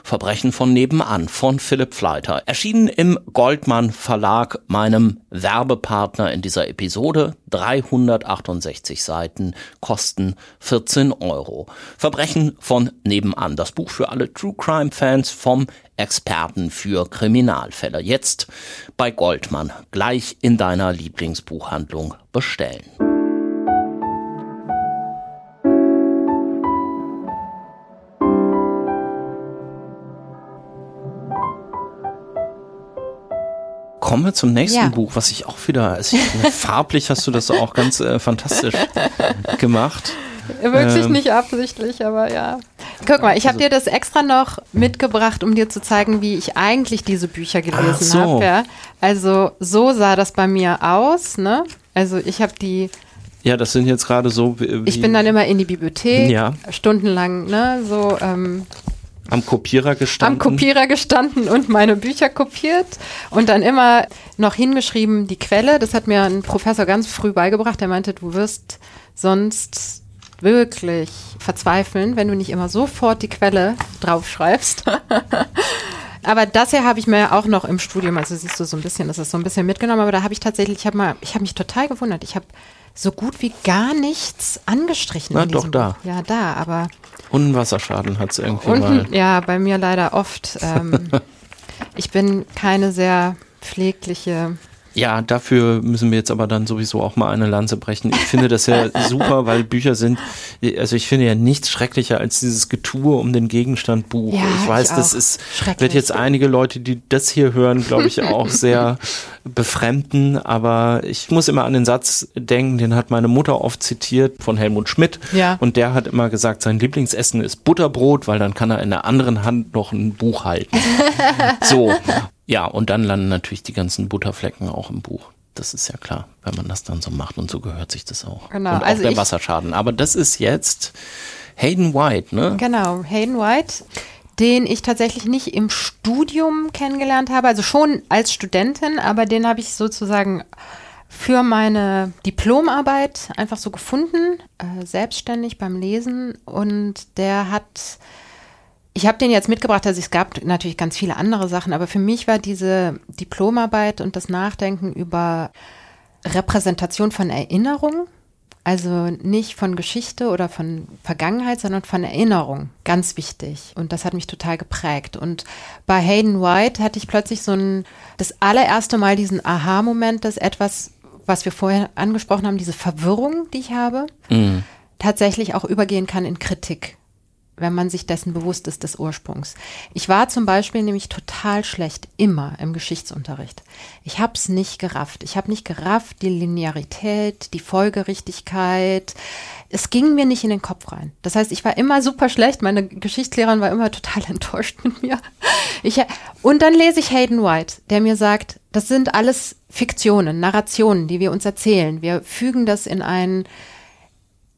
Verbrechen von nebenan von Philipp Fleiter. Erschienen im Goldmann Verlag, meinem Werbepartner in dieser Episode. 368 Seiten, kosten 14 Euro. Verbrechen von nebenan. Das Buch für alle True Crime Fans vom Experten für Kriminalfälle. Jetzt bei Goldmann. Gleich in deiner Lieblingsbuchhandlung bestellen. Kommen wir zum nächsten Ja. Buch, was ich auch wieder, also ich farblich hast du das auch ganz äh, fantastisch gemacht. Wirklich Ähm. nicht absichtlich, aber ja. Guck mal, ich habe dir das extra noch mitgebracht, um dir zu zeigen, wie ich eigentlich diese Bücher gelesen so. habe. Ja. Also so sah das bei mir aus. Ne? Also ich habe die, Ja, das sind jetzt gerade so wie, ich bin dann immer in die Bibliothek, Ja. stundenlang, ne, so ähm, am Kopierer gestanden. am Kopierer gestanden und meine Bücher kopiert und dann immer noch hingeschrieben die Quelle. Das hat mir ein Professor ganz früh beigebracht. Der meinte, du wirst sonst wirklich verzweifeln, wenn du nicht immer sofort die Quelle draufschreibst. Aber das hier habe ich mir auch noch im Studium, also siehst du so ein bisschen, das ist so ein bisschen mitgenommen, aber da habe ich tatsächlich, ich habe mal, ich habe mich total gewundert. Ich habe so gut wie gar nichts angestrichen. Na, doch, da. Buch. Ja, da, aber Und einen Wasserschaden hat es irgendwie mal. Unten, ja, bei mir leider oft. Ähm, ich bin keine sehr pflegliche. Ja, dafür müssen wir jetzt aber dann sowieso auch mal eine Lanze brechen. Ich finde das ja super, weil Bücher sind, also ich finde ja nichts schrecklicher als dieses Getue um den Gegenstand Buch. Ja, ich weiß, ich das ist, wird jetzt einige Leute, die das hier hören, glaube ich, auch sehr befremden, aber ich muss immer an den Satz denken, den hat meine Mutter oft zitiert von Helmut Schmidt. Ja. Und der hat immer gesagt, sein Lieblingsessen ist Butterbrot, weil dann kann er in der anderen Hand noch ein Buch halten. so. Ja, und dann landen natürlich die ganzen Butterflecken auch im Buch. Das ist ja klar, wenn man das dann so macht und so gehört sich das auch. Genau, Und auch also der Wasserschaden. Aber das ist jetzt Hayden White, ne? Genau, Hayden White, den ich tatsächlich nicht im Studium kennengelernt habe, also schon als Studentin, aber den habe ich sozusagen für meine Diplomarbeit einfach so gefunden, äh, selbstständig beim Lesen. Und der hat, ich habe den jetzt mitgebracht, also es gab natürlich ganz viele andere Sachen, aber für mich war diese Diplomarbeit und das Nachdenken über Repräsentation von Erinnerung Also nicht von Geschichte oder von Vergangenheit, sondern von Erinnerung. Ganz wichtig. Und das hat mich total geprägt. Und bei Hayden White hatte ich plötzlich so ein, das allererste Mal diesen Aha-Moment, dass etwas, was wir vorher angesprochen haben, diese Verwirrung, die ich habe, mhm. tatsächlich auch übergehen kann in Kritik wenn man sich dessen bewusst ist, des Ursprungs. Ich war zum Beispiel nämlich total schlecht immer im Geschichtsunterricht. Ich habe es nicht gerafft. Ich habe nicht gerafft, die Linearität, die Folgerichtigkeit. Es ging mir nicht in den Kopf rein. Das heißt, ich war immer super schlecht. Meine Geschichtslehrerin war immer total enttäuscht mit mir. Ich, und dann lese ich Hayden White, der mir sagt, das sind alles Fiktionen, Narrationen, die wir uns erzählen. Wir fügen das in einen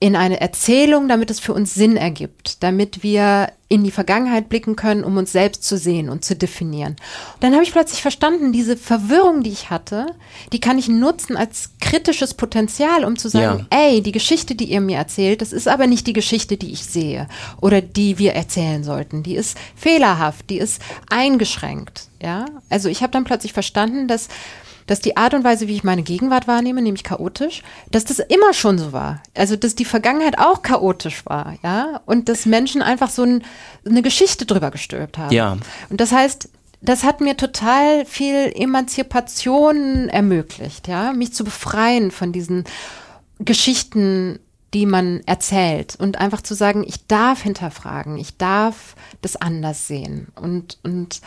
in eine Erzählung, damit es für uns Sinn ergibt, damit wir in die Vergangenheit blicken können, um uns selbst zu sehen und zu definieren. Und dann habe ich plötzlich verstanden, diese Verwirrung, die ich hatte, die kann ich nutzen als kritisches Potenzial, um zu sagen, ja. ey, die Geschichte, die ihr mir erzählt, das ist aber nicht die Geschichte, die ich sehe oder die wir erzählen sollten. Die ist fehlerhaft, die ist eingeschränkt. Ja, also ich habe dann plötzlich verstanden, dass dass die Art und Weise, wie ich meine Gegenwart wahrnehme, nämlich chaotisch, dass das immer schon so war. Also, dass die Vergangenheit auch chaotisch war, ja, und dass Menschen einfach so ein, eine Geschichte drüber gestülpt haben. Ja. Und das heißt, das hat mir total viel Emanzipation ermöglicht, ja, mich zu befreien von diesen Geschichten, die man erzählt und einfach zu sagen, ich darf hinterfragen, ich darf das anders sehen und und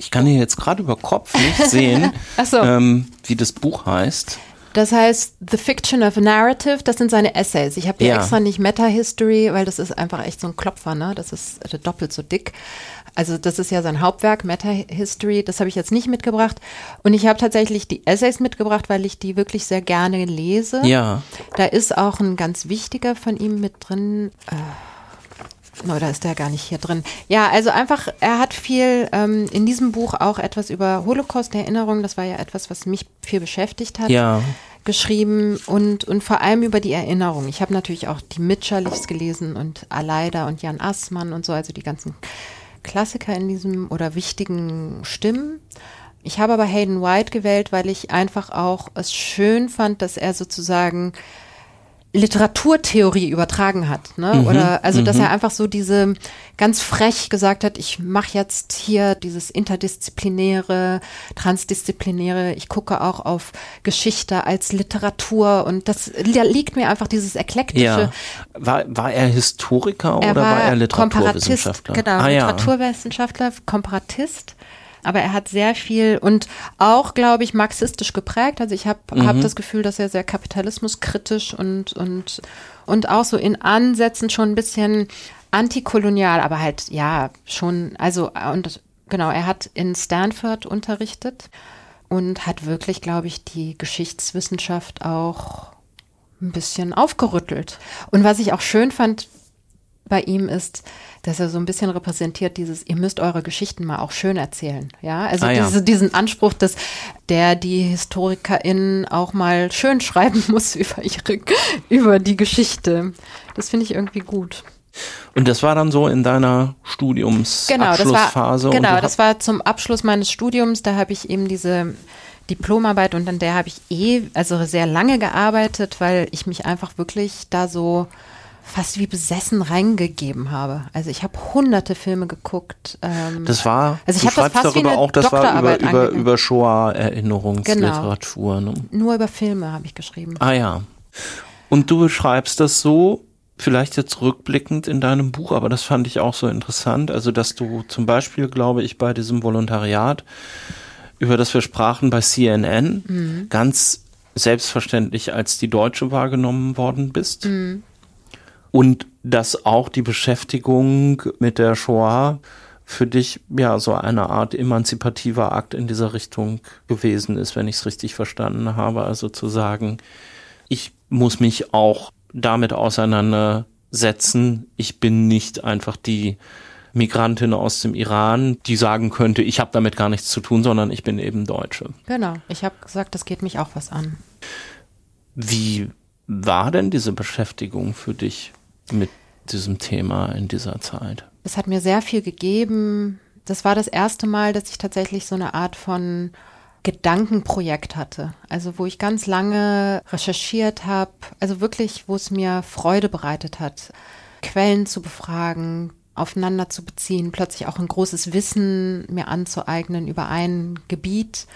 ich kann hier jetzt gerade über Kopf nicht sehen, so. ähm, wie das Buch heißt. Das heißt The Fiction of Narrative, das sind seine Essays. Ich habe hier ja. extra nicht Meta-History, weil das ist einfach echt so ein Klopfer, ne? Das ist äh, doppelt so dick. Also das ist ja sein Hauptwerk, Meta-History, das habe ich jetzt nicht mitgebracht. Und ich habe tatsächlich die Essays mitgebracht, weil ich die wirklich sehr gerne lese. Ja. Da ist auch ein ganz wichtiger von ihm mit drin. Äh, oder ist der gar nicht hier drin? Ja, also einfach, er hat viel ähm, in diesem Buch auch etwas über Holocaust-Erinnerung, das war ja etwas, was mich viel beschäftigt hat. Ja. geschrieben und, und vor allem über die Erinnerung. Ich habe natürlich auch die Mitscherlichs gelesen und Aleida und Jan Assmann und so, also die ganzen Klassiker in diesem oder wichtigen Stimmen. Ich habe aber Hayden White gewählt, weil ich einfach auch es schön fand, dass er sozusagen Literaturtheorie übertragen hat, ne? Mhm, Oder also, dass mhm. er einfach so diese ganz frech gesagt hat, ich mache jetzt hier dieses interdisziplinäre, transdisziplinäre, ich gucke auch auf Geschichte als Literatur und das liegt mir einfach dieses eklektische. Ja. War, war er Historiker er oder war, war er Literaturwissenschaftler? Genau, ah, Literaturwissenschaftler, ja. Komparatist aber er hat sehr viel und auch, glaube ich, marxistisch geprägt. Also ich habe mhm. hab das Gefühl, dass er sehr kapitalismuskritisch und, und, und auch so in Ansätzen schon ein bisschen antikolonial, aber halt, ja, schon, also, und genau, er hat in Stanford unterrichtet und hat wirklich, glaube ich, die Geschichtswissenschaft auch ein bisschen aufgerüttelt. Und was ich auch schön fand bei ihm ist, dass er so ein bisschen repräsentiert dieses, ihr müsst eure Geschichten mal auch schön erzählen. Ja, also ah, ja. Diese, diesen Anspruch, dass der die HistorikerInnen auch mal schön schreiben muss über ihre, über die Geschichte. Das finde ich irgendwie gut. Und das war dann so in deiner Studiumsabschlussphase? Genau, das war, genau, das war zum Abschluss meines Studiums. Da habe ich eben diese Diplomarbeit und an der habe ich eh, also sehr lange gearbeitet, weil ich mich einfach wirklich da so fast wie besessen reingegeben habe. Also ich habe hunderte Filme geguckt. Ähm, das war, also ich habe das fast darüber auch, das war über, über, über Shoah-Erinnerungsliteratur. Genau. Ne? Nur über Filme habe ich geschrieben. Ah ja. Und du beschreibst das so, vielleicht jetzt rückblickend in deinem Buch, aber das fand ich auch so interessant. Also, dass du zum Beispiel, glaube ich, bei diesem Volontariat, über das wir sprachen bei CNN, mhm. ganz selbstverständlich als die Deutsche wahrgenommen worden bist. Mhm und dass auch die Beschäftigung mit der Shoah für dich ja so eine Art emanzipativer Akt in dieser Richtung gewesen ist, wenn ich es richtig verstanden habe. Also zu sagen, ich muss mich auch damit auseinandersetzen. Ich bin nicht einfach die Migrantin aus dem Iran, die sagen könnte, ich habe damit gar nichts zu tun, sondern ich bin eben Deutsche. Genau, ich habe gesagt, das geht mich auch was an. Wie war denn diese Beschäftigung für dich? Mit diesem Thema in dieser Zeit? Es hat mir sehr viel gegeben. Das war das erste Mal, dass ich tatsächlich so eine Art von Gedankenprojekt hatte. Also wo ich ganz lange recherchiert habe, also wirklich, wo es mir Freude bereitet hat, Quellen zu befragen, aufeinander zu beziehen, plötzlich auch ein großes Wissen mir anzueignen über ein Gebiet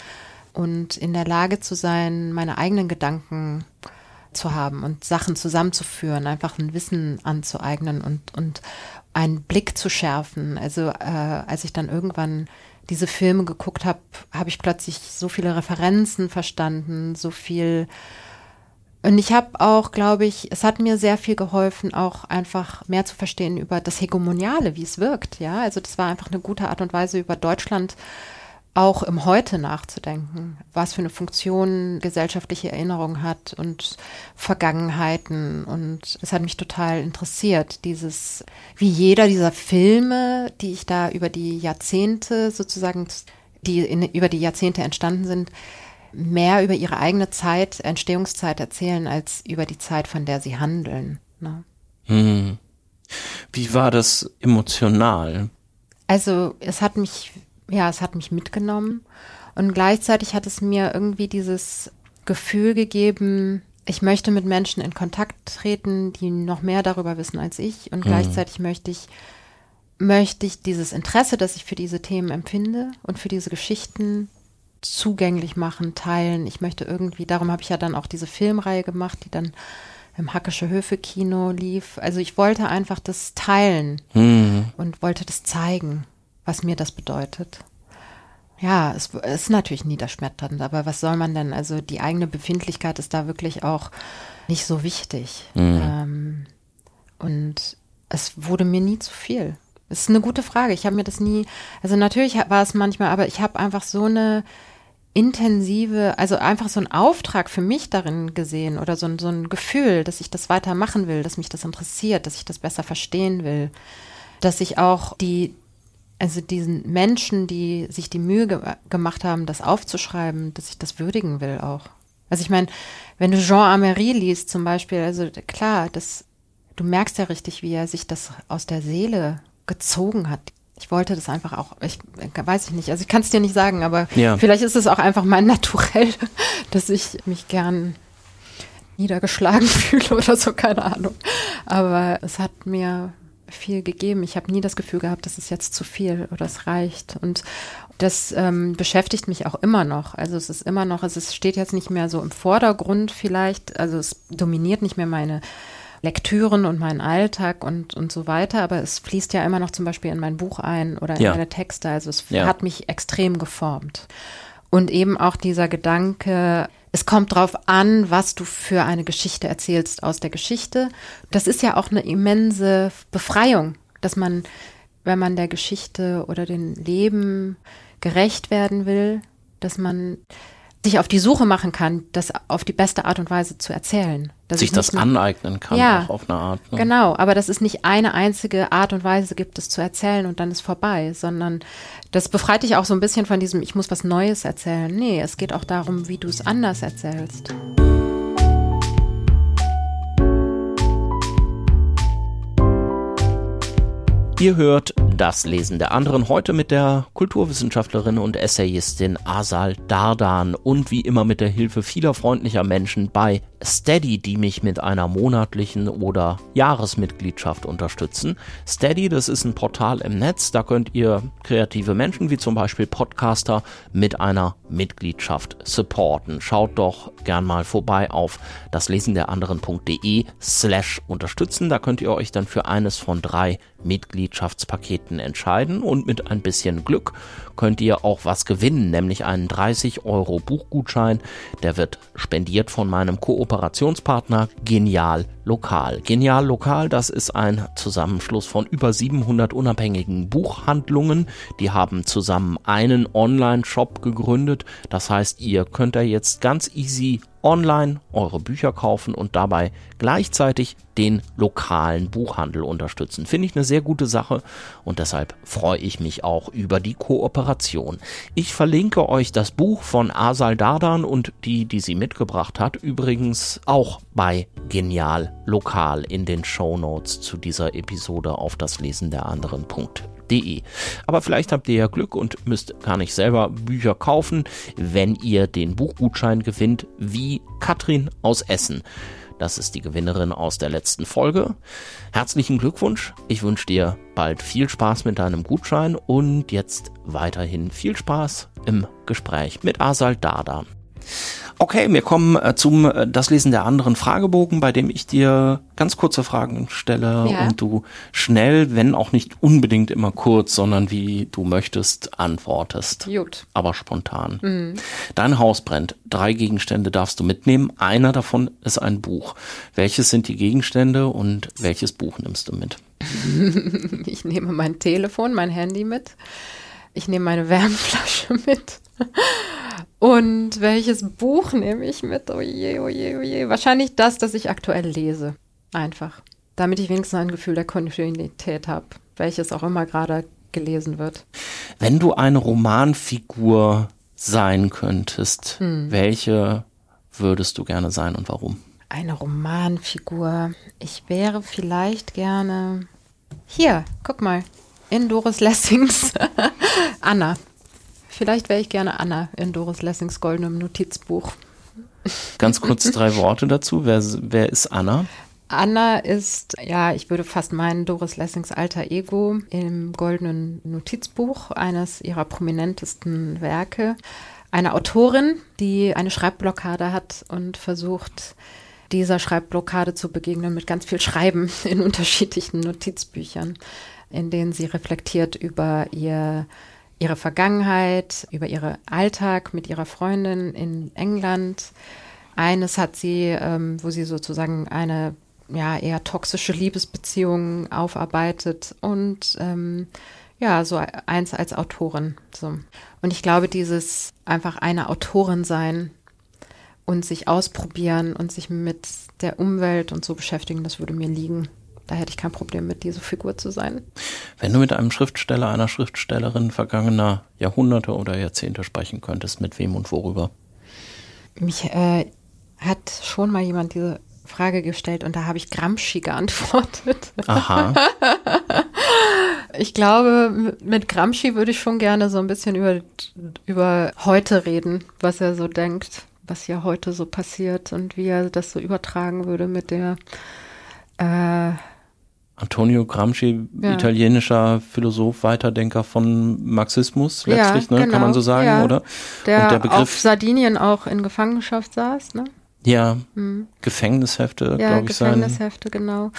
und in der Lage zu sein, meine eigenen Gedanken zu haben und Sachen zusammenzuführen, einfach ein Wissen anzueignen und, und einen Blick zu schärfen. Also äh, als ich dann irgendwann diese Filme geguckt habe, habe ich plötzlich so viele Referenzen verstanden, so viel. Und ich habe auch, glaube ich, es hat mir sehr viel geholfen, auch einfach mehr zu verstehen über das Hegemoniale, wie es wirkt. Ja, also das war einfach eine gute Art und Weise, über Deutschland auch im Heute nachzudenken, was für eine Funktion gesellschaftliche Erinnerung hat und Vergangenheiten. Und es hat mich total interessiert, dieses, wie jeder dieser Filme, die ich da über die Jahrzehnte sozusagen, die in, über die Jahrzehnte entstanden sind, mehr über ihre eigene Zeit, Entstehungszeit erzählen, als über die Zeit, von der sie handeln. Ne? Hm. Wie war das emotional? Also es hat mich ja, es hat mich mitgenommen. Und gleichzeitig hat es mir irgendwie dieses Gefühl gegeben, ich möchte mit Menschen in Kontakt treten, die noch mehr darüber wissen als ich. Und mhm. gleichzeitig möchte ich, möchte ich dieses Interesse, das ich für diese Themen empfinde und für diese Geschichten zugänglich machen, teilen. Ich möchte irgendwie, darum habe ich ja dann auch diese Filmreihe gemacht, die dann im Hackische Höfe Kino lief. Also ich wollte einfach das teilen mhm. und wollte das zeigen was mir das bedeutet. Ja, es, es ist natürlich niederschmetternd, aber was soll man denn? Also die eigene Befindlichkeit ist da wirklich auch nicht so wichtig. Mhm. Ähm, und es wurde mir nie zu viel. Es ist eine gute Frage. Ich habe mir das nie, also natürlich war es manchmal, aber ich habe einfach so eine intensive, also einfach so einen Auftrag für mich darin gesehen oder so, so ein Gefühl, dass ich das weiter machen will, dass mich das interessiert, dass ich das besser verstehen will, dass ich auch die, also diesen Menschen, die sich die Mühe ge gemacht haben, das aufzuschreiben, dass ich das würdigen will auch. Also ich meine, wenn du Jean Amery liest zum Beispiel, also klar, das, du merkst ja richtig, wie er sich das aus der Seele gezogen hat. Ich wollte das einfach auch, ich weiß ich nicht, also ich kann es dir nicht sagen, aber ja. vielleicht ist es auch einfach mein Naturell, dass ich mich gern niedergeschlagen fühle oder so, keine Ahnung. Aber es hat mir viel gegeben. Ich habe nie das Gefühl gehabt, das ist jetzt zu viel oder es reicht. Und das ähm, beschäftigt mich auch immer noch. Also es ist immer noch, also es steht jetzt nicht mehr so im Vordergrund vielleicht, also es dominiert nicht mehr meine Lektüren und meinen Alltag und, und so weiter, aber es fließt ja immer noch zum Beispiel in mein Buch ein oder in ja. meine Texte. Also es ja. hat mich extrem geformt. Und eben auch dieser Gedanke, es kommt drauf an, was du für eine Geschichte erzählst aus der Geschichte. Das ist ja auch eine immense Befreiung, dass man, wenn man der Geschichte oder dem Leben gerecht werden will, dass man sich auf die Suche machen kann, das auf die beste Art und Weise zu erzählen. sich das aneignen kann, ja, auch auf eine Art. Ne? Genau, aber dass es nicht eine einzige Art und Weise gibt, es zu erzählen und dann ist vorbei, sondern das befreit dich auch so ein bisschen von diesem, ich muss was Neues erzählen. Nee, es geht auch darum, wie du es anders erzählst. Ihr hört das Lesen der anderen heute mit der Kulturwissenschaftlerin und Essayistin Asal Dardan und wie immer mit der Hilfe vieler freundlicher Menschen bei Steady, die mich mit einer monatlichen oder Jahresmitgliedschaft unterstützen. Steady, das ist ein Portal im Netz, da könnt ihr kreative Menschen wie zum Beispiel Podcaster mit einer Mitgliedschaft supporten. Schaut doch gern mal vorbei auf daslesenderanderen.de slash unterstützen, da könnt ihr euch dann für eines von drei Mitgliedschaftspaketen entscheiden und mit ein bisschen Glück könnt ihr auch was gewinnen, nämlich einen 30 Euro Buchgutschein. Der wird spendiert von meinem Kooperationspartner Genial Lokal. Genial Lokal, das ist ein Zusammenschluss von über 700 unabhängigen Buchhandlungen. Die haben zusammen einen Online-Shop gegründet. Das heißt, ihr könnt da jetzt ganz easy online eure Bücher kaufen und dabei gleichzeitig den lokalen Buchhandel unterstützen. Finde ich eine sehr gute Sache und deshalb freue ich mich auch über die Kooperation. Ich verlinke euch das Buch von Asal Dardan und die, die sie mitgebracht hat, übrigens auch bei Genial Lokal in den Show Notes zu dieser Episode auf das Lesen der anderen.de De. Aber vielleicht habt ihr ja Glück und müsst gar nicht selber Bücher kaufen, wenn ihr den Buchgutschein gewinnt, wie Katrin aus Essen. Das ist die Gewinnerin aus der letzten Folge. Herzlichen Glückwunsch. Ich wünsche dir bald viel Spaß mit deinem Gutschein und jetzt weiterhin viel Spaß im Gespräch mit Asal Dada. Okay, wir kommen äh, zum äh, das Lesen der anderen Fragebogen, bei dem ich dir ganz kurze Fragen stelle ja. und du schnell, wenn auch nicht unbedingt immer kurz, sondern wie du möchtest, antwortest. Gut. Aber spontan. Mhm. Dein Haus brennt. Drei Gegenstände darfst du mitnehmen. Einer davon ist ein Buch. Welches sind die Gegenstände und welches Buch nimmst du mit? ich nehme mein Telefon, mein Handy mit. Ich nehme meine Wärmflasche mit. Und welches Buch nehme ich mit? Oh je, oh je, oh je. Wahrscheinlich das, das ich aktuell lese. Einfach. Damit ich wenigstens ein Gefühl der Kontinuität habe, welches auch immer gerade gelesen wird. Wenn du eine Romanfigur sein könntest, hm. welche würdest du gerne sein und warum? Eine Romanfigur. Ich wäre vielleicht gerne. Hier, guck mal. In Doris Lessings Anna. Vielleicht wäre ich gerne Anna in Doris Lessings goldenem Notizbuch. Ganz kurz drei Worte dazu. Wer, wer ist Anna? Anna ist, ja, ich würde fast meinen, Doris Lessings alter Ego im goldenen Notizbuch, eines ihrer prominentesten Werke. Eine Autorin, die eine Schreibblockade hat und versucht, dieser Schreibblockade zu begegnen mit ganz viel Schreiben in unterschiedlichen Notizbüchern, in denen sie reflektiert über ihr ihre Vergangenheit, über ihren Alltag mit ihrer Freundin in England. Eines hat sie, ähm, wo sie sozusagen eine ja eher toxische Liebesbeziehung aufarbeitet und ähm, ja, so eins als Autorin. So. Und ich glaube, dieses einfach eine Autorin sein und sich ausprobieren und sich mit der Umwelt und so beschäftigen, das würde mir liegen da hätte ich kein Problem mit, diese Figur zu sein. Wenn du mit einem Schriftsteller, einer Schriftstellerin vergangener Jahrhunderte oder Jahrzehnte sprechen könntest, mit wem und worüber? Mich äh, hat schon mal jemand diese Frage gestellt und da habe ich Gramsci geantwortet. Aha. ich glaube, mit Gramsci würde ich schon gerne so ein bisschen über, über heute reden, was er so denkt, was hier heute so passiert und wie er das so übertragen würde mit der äh, Antonio Gramsci, ja. italienischer Philosoph, Weiterdenker von Marxismus letztlich, ja, ne, genau. kann man so sagen, ja. oder? Der, der Begriff, auf Sardinien auch in Gefangenschaft saß, ne? Ja, hm. Gefängnishefte, glaube ich, sein. Gefängnishefte, genau.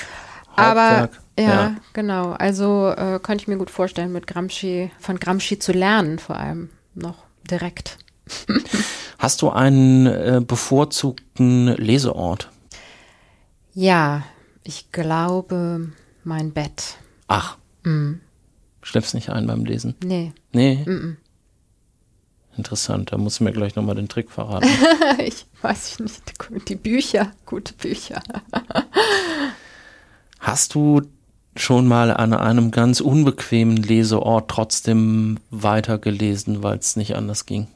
Aber ja, ja, genau. Also äh, könnte ich mir gut vorstellen, mit Gramsci, von Gramsci zu lernen, vor allem noch direkt. Hast du einen äh, bevorzugten Leseort? Ja, ich glaube, mein Bett. Ach. Mhm. Schläfst nicht ein beim Lesen? Nee. Nee? Mhm. Interessant, da musst du mir gleich nochmal den Trick verraten. ich weiß nicht, die Bücher, gute Bücher. Hast du schon mal an einem ganz unbequemen Leseort trotzdem weitergelesen, weil es nicht anders ging?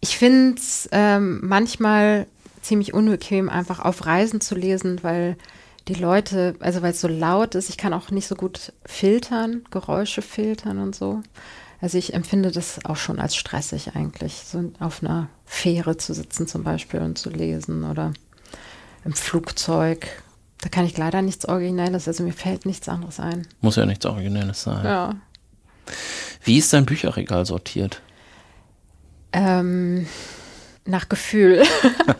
Ich finde es ähm, manchmal ziemlich unbequem, einfach auf Reisen zu lesen, weil die Leute, also weil es so laut ist, ich kann auch nicht so gut filtern, Geräusche filtern und so. Also ich empfinde das auch schon als stressig eigentlich, so auf einer Fähre zu sitzen zum Beispiel und zu lesen oder im Flugzeug. Da kann ich leider nichts Originelles, also mir fällt nichts anderes ein. Muss ja nichts Originelles sein. Ja. Wie ist dein Bücherregal sortiert? Ähm, nach Gefühl.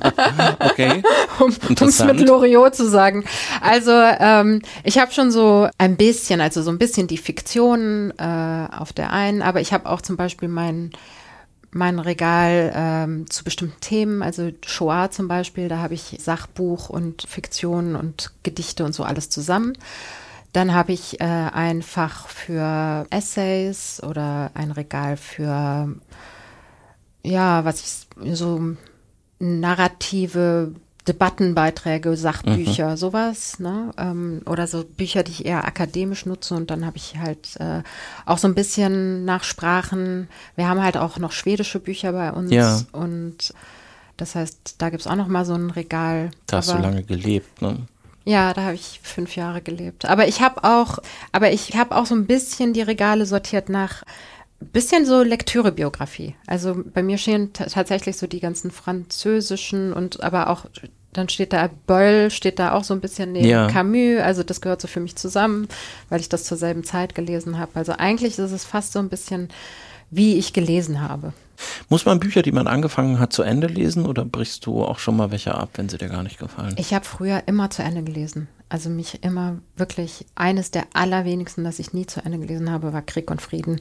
okay. um es mit Loriot zu sagen. Also ähm, ich habe schon so ein bisschen, also so ein bisschen die Fiktion äh, auf der einen, aber ich habe auch zum Beispiel mein mein Regal ähm, zu bestimmten Themen, also Shoah zum Beispiel, da habe ich Sachbuch und Fiktion und Gedichte und so alles zusammen. Dann habe ich äh, ein Fach für Essays oder ein Regal für ja, was ich so narrative Debattenbeiträge, Sachbücher, mhm. sowas, ne? Ähm, oder so Bücher, die ich eher akademisch nutze und dann habe ich halt äh, auch so ein bisschen nach Sprachen. Wir haben halt auch noch schwedische Bücher bei uns ja. und das heißt, da gibt es auch noch mal so ein Regal. Da hast du lange gelebt, ne? Ja, da habe ich fünf Jahre gelebt. Aber ich habe auch, aber ich habe auch so ein bisschen die Regale sortiert nach bisschen so Lektürebiografie. Also bei mir stehen tatsächlich so die ganzen französischen und aber auch dann steht da Boll, steht da auch so ein bisschen neben ja. Camus. Also das gehört so für mich zusammen, weil ich das zur selben Zeit gelesen habe. Also eigentlich ist es fast so ein bisschen, wie ich gelesen habe. Muss man Bücher, die man angefangen hat, zu Ende lesen oder brichst du auch schon mal welche ab, wenn sie dir gar nicht gefallen? Ich habe früher immer zu Ende gelesen. Also mich immer wirklich eines der allerwenigsten, das ich nie zu Ende gelesen habe, war Krieg und Frieden.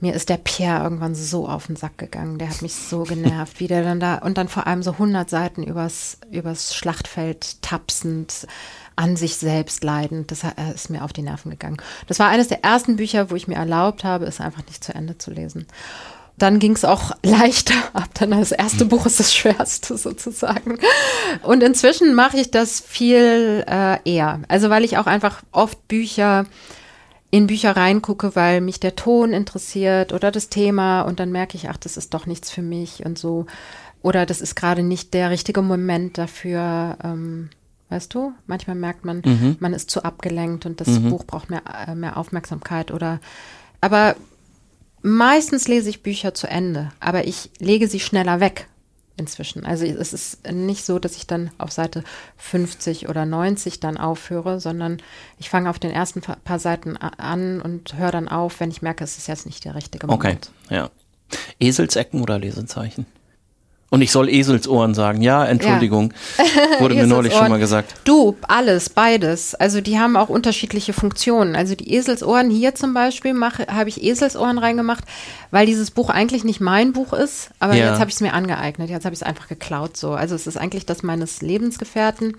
Mir ist der Pierre irgendwann so auf den Sack gegangen. Der hat mich so genervt, wie der dann da und dann vor allem so 100 Seiten übers, übers Schlachtfeld tapsend an sich selbst leidend. Das ist mir auf die Nerven gegangen. Das war eines der ersten Bücher, wo ich mir erlaubt habe, es einfach nicht zu Ende zu lesen dann ging es auch leichter ab. Dann das erste Buch ist das schwerste sozusagen. Und inzwischen mache ich das viel äh, eher. Also weil ich auch einfach oft Bücher in Bücher reingucke, weil mich der Ton interessiert oder das Thema und dann merke ich, ach, das ist doch nichts für mich und so. Oder das ist gerade nicht der richtige Moment dafür. Ähm, weißt du, manchmal merkt man, mhm. man ist zu abgelenkt und das mhm. Buch braucht mehr, äh, mehr Aufmerksamkeit oder aber Meistens lese ich Bücher zu Ende, aber ich lege sie schneller weg inzwischen. Also es ist nicht so, dass ich dann auf Seite 50 oder 90 dann aufhöre, sondern ich fange auf den ersten paar Seiten an und höre dann auf, wenn ich merke, es ist jetzt nicht der richtige Moment. Okay, ja. Eselsecken oder Lesezeichen? Und ich soll Eselsohren sagen. Ja, Entschuldigung. Ja. Wurde mir neulich schon mal gesagt. Du, alles, beides. Also die haben auch unterschiedliche Funktionen. Also die Eselsohren hier zum Beispiel habe ich Eselsohren reingemacht, weil dieses Buch eigentlich nicht mein Buch ist, aber ja. jetzt habe ich es mir angeeignet. Jetzt habe ich es einfach geklaut so. Also es ist eigentlich das meines Lebensgefährten.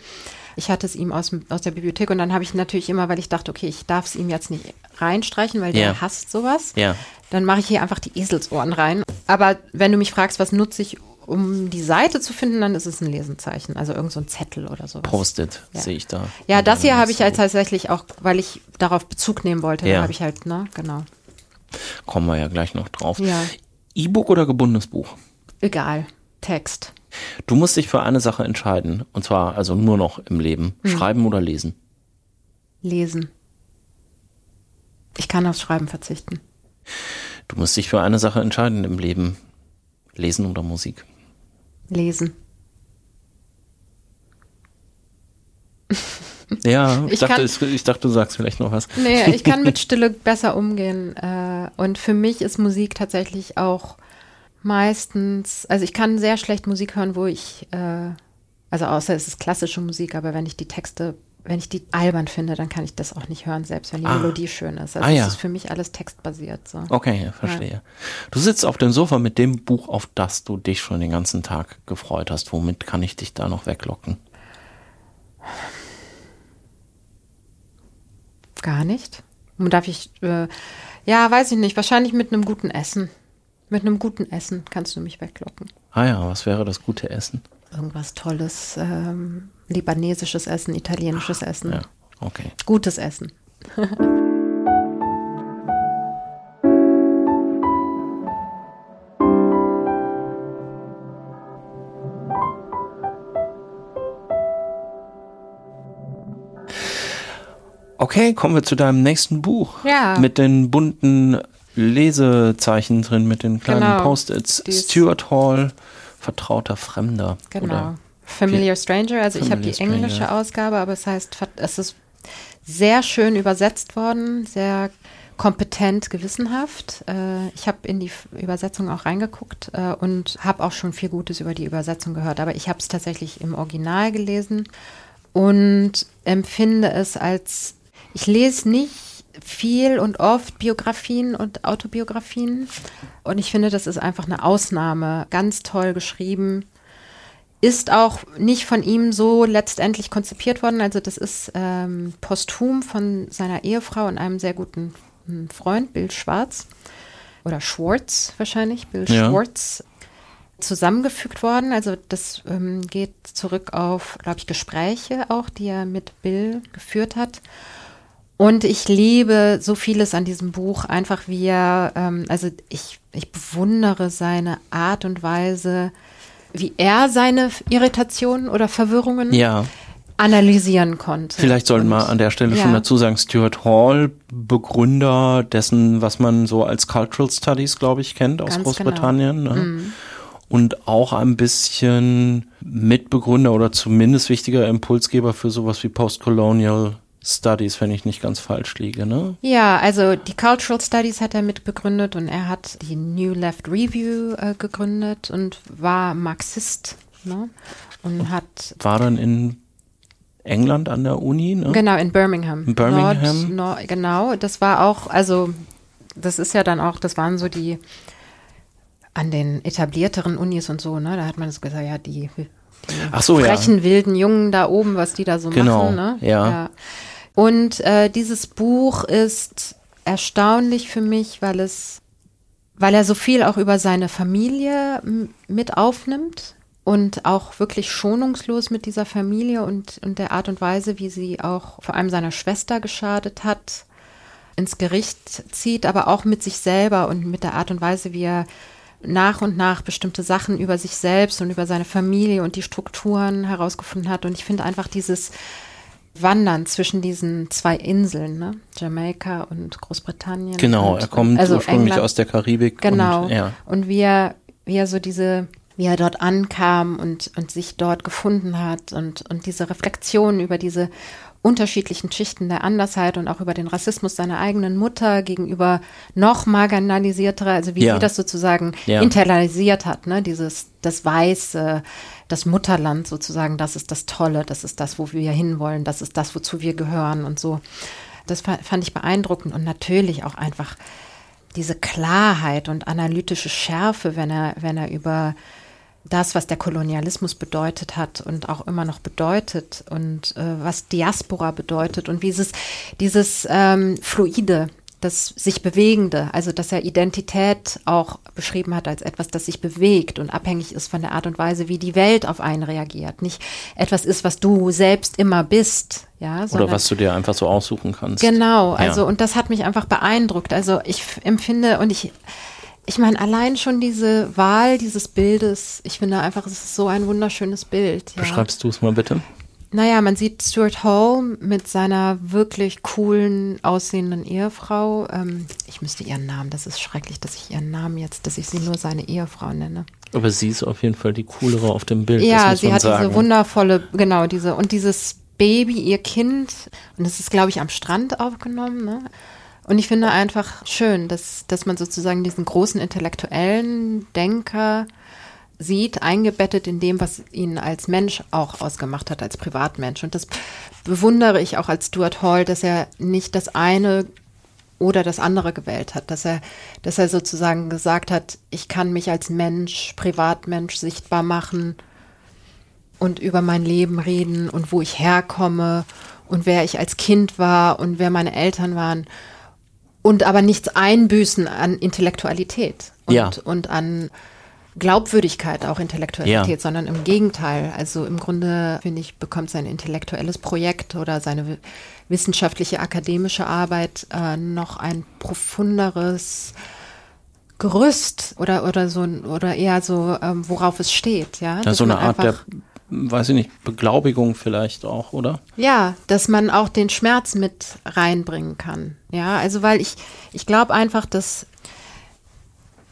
Ich hatte es ihm aus, aus der Bibliothek und dann habe ich natürlich immer, weil ich dachte, okay, ich darf es ihm jetzt nicht reinstreichen, weil der ja. hasst sowas. Ja. Dann mache ich hier einfach die Eselsohren rein. Aber wenn du mich fragst, was nutze ich, um die Seite zu finden, dann ist es ein Lesenzeichen, also irgend so ein Zettel oder sowas. Postet ja. sehe ich da. Ja, das hier habe ich halt tatsächlich auch, weil ich darauf Bezug nehmen wollte, ja. habe ich halt, ne, genau. Kommen wir ja gleich noch drauf. Ja. E-Book oder gebundenes Buch? Egal, Text. Du musst dich für eine Sache entscheiden, und zwar also nur noch im Leben. Hm. Schreiben oder lesen? Lesen. Ich kann aufs Schreiben verzichten. Du musst dich für eine Sache entscheiden im Leben. Lesen oder Musik? Lesen. Ja, ich, ich dachte, kann, ich dachte, du sagst vielleicht noch was. Nee, ich kann mit Stille besser umgehen. Äh, und für mich ist Musik tatsächlich auch meistens, also ich kann sehr schlecht Musik hören, wo ich, äh, also außer es ist klassische Musik, aber wenn ich die Texte wenn ich die albern finde, dann kann ich das auch nicht hören, selbst wenn die ah. Melodie schön ist. Also ah, ja. das ist für mich alles textbasiert. So. Okay, ja, verstehe. Ja. Du sitzt auf dem Sofa mit dem Buch, auf das du dich schon den ganzen Tag gefreut hast. Womit kann ich dich da noch weglocken? Gar nicht. Und darf ich, äh, ja, weiß ich nicht, wahrscheinlich mit einem guten Essen. Mit einem guten Essen kannst du mich weglocken. Ah ja, was wäre das gute Essen? Irgendwas Tolles. Ähm, libanesisches Essen, italienisches Essen. Ja, okay. Gutes Essen. Okay, kommen wir zu deinem nächsten Buch. Ja. Mit den bunten Lesezeichen drin, mit den kleinen genau. Post-its. Stuart Hall, vertrauter Fremder. Genau. Familiar Stranger, also Familiar ich habe die englische Stranger. Ausgabe, aber es heißt, es ist sehr schön übersetzt worden, sehr kompetent, gewissenhaft. Äh, ich habe in die Übersetzung auch reingeguckt äh, und habe auch schon viel Gutes über die Übersetzung gehört, aber ich habe es tatsächlich im Original gelesen und empfinde es als, ich lese nicht viel und oft Biografien und Autobiografien und ich finde, das ist einfach eine Ausnahme, ganz toll geschrieben ist auch nicht von ihm so letztendlich konzipiert worden. Also das ist ähm, posthum von seiner Ehefrau und einem sehr guten hm, Freund, Bill Schwarz oder Schwartz wahrscheinlich, Bill ja. Schwartz, zusammengefügt worden. Also das ähm, geht zurück auf, glaube ich, Gespräche auch, die er mit Bill geführt hat. Und ich liebe so vieles an diesem Buch, einfach wie er, ähm, also ich, ich bewundere seine Art und Weise, wie er seine Irritationen oder Verwirrungen ja. analysieren konnte. Vielleicht sollten wir an der Stelle ja. schon dazu sagen, Stuart Hall, Begründer dessen, was man so als Cultural Studies, glaube ich, kennt aus Ganz Großbritannien. Genau. Ne? Mm. Und auch ein bisschen Mitbegründer oder zumindest wichtiger Impulsgeber für sowas wie Postcolonial Studies, wenn ich nicht ganz falsch liege, ne? Ja, also die Cultural Studies hat er mitbegründet und er hat die New Left Review äh, gegründet und war Marxist, ne? Und hat. War dann in England an der Uni, ne? Genau, in Birmingham. In Birmingham. Nord, Nord, genau, das war auch, also das ist ja dann auch, das waren so die an den etablierteren Unis und so, ne? Da hat man so gesagt, ja, die Ach so, frechen, ja. wilden Jungen da oben, was die da so genau, machen, ne? Ja. ja. Und äh, dieses Buch ist erstaunlich für mich, weil es, weil er so viel auch über seine Familie mit aufnimmt und auch wirklich schonungslos mit dieser Familie und, und der Art und Weise, wie sie auch vor allem seiner Schwester geschadet hat, ins Gericht zieht, aber auch mit sich selber und mit der Art und Weise, wie er nach und nach bestimmte Sachen über sich selbst und über seine Familie und die Strukturen herausgefunden hat. Und ich finde einfach dieses Wandern zwischen diesen zwei Inseln, ne? Jamaika und Großbritannien. Genau, und, er kommt also ursprünglich England. aus der Karibik. Genau. Und, ja. und wie er, wie er so diese, wie er dort ankam und, und sich dort gefunden hat und, und diese Reflexion über diese unterschiedlichen Schichten der Andersheit und auch über den Rassismus seiner eigenen Mutter gegenüber noch marginalisiertere, also wie Ja. sie das sozusagen Ja. internalisiert hat, ne? Dieses, das Weiße, das Mutterland sozusagen, das ist das Tolle, das ist das, wo wir hinwollen, das ist das, wozu wir gehören und so. Das fa- fand ich beeindruckend und natürlich auch einfach diese Klarheit und analytische Schärfe, wenn er, wenn er über das, was der Kolonialismus bedeutet hat und auch immer noch bedeutet und äh, was Diaspora bedeutet und wie dieses, dieses ähm, Fluide, das sich Bewegende, also dass er Identität auch beschrieben hat als etwas, das sich bewegt und abhängig ist von der Art und Weise, wie die Welt auf einen reagiert. Nicht etwas ist, was du selbst immer bist, ja, Oder sondern was du dir einfach so aussuchen kannst. Genau, Ja. also und das hat mich einfach beeindruckt. Also ich empfinde und ich, ich meine, allein schon diese Wahl dieses Bildes, ich finde einfach, es ist so ein wunderschönes Bild. Ja. Beschreibst du es mal bitte? Naja, man sieht Stuart Hall mit seiner wirklich coolen, aussehenden Ehefrau. Ähm, ich müsste ihren Namen, das ist schrecklich, dass ich ihren Namen jetzt, dass ich sie nur seine Ehefrau nenne. Aber sie ist auf jeden Fall die coolere auf dem Bild. das Ja, sie hat sagen. diese wundervolle, genau, diese, und dieses Baby, ihr Kind, und das ist, glaube ich, am Strand aufgenommen, ne? Und ich finde einfach schön, dass, dass man sozusagen diesen großen intellektuellen Denker sieht, eingebettet in dem, was ihn als Mensch auch ausgemacht hat, als Privatmensch. Und das bewundere ich auch als Stuart Hall, dass er nicht das eine oder das andere gewählt hat, dass er, dass er sozusagen gesagt hat, ich kann mich als Mensch, Privatmensch sichtbar machen und über mein Leben reden und wo ich herkomme und wer ich als Kind war und wer meine Eltern waren und aber nichts einbüßen an Intellektualität und, Ja. und an Glaubwürdigkeit, auch Intellektualität, Ja. sondern im Gegenteil. Also im Grunde, finde ich, bekommt sein intellektuelles Projekt oder seine wi- wissenschaftliche, akademische Arbeit äh, noch ein profunderes Gerüst oder, oder so, oder eher so, ähm, worauf es steht, ja. Ja, Dass so eine man Art der, einfach- weiß ich nicht, Beglaubigung vielleicht auch, oder? ja, dass man auch den Schmerz mit reinbringen kann. Ja, also weil ich, ich glaube einfach, dass,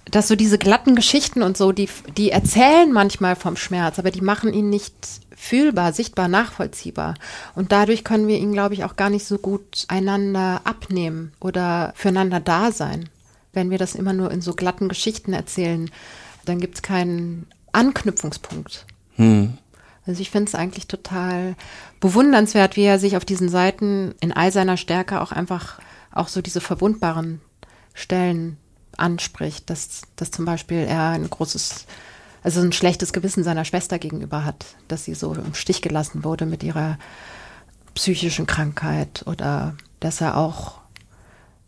dass so diese glatten Geschichten und so, die, die erzählen manchmal vom Schmerz, aber die machen ihn nicht fühlbar, sichtbar, nachvollziehbar. Und dadurch können wir ihn, glaube ich, auch gar nicht so gut einander abnehmen oder füreinander da sein. Wenn wir das immer nur in so glatten Geschichten erzählen, dann gibt es keinen Anknüpfungspunkt. Also ich finde es eigentlich total bewundernswert, wie er sich auf diesen Seiten in all seiner Stärke auch einfach auch so diese verwundbaren Stellen anspricht, dass, dass zum Beispiel er ein großes, also ein schlechtes Gewissen seiner Schwester gegenüber hat, dass sie so im Stich gelassen wurde mit ihrer psychischen Krankheit oder dass er auch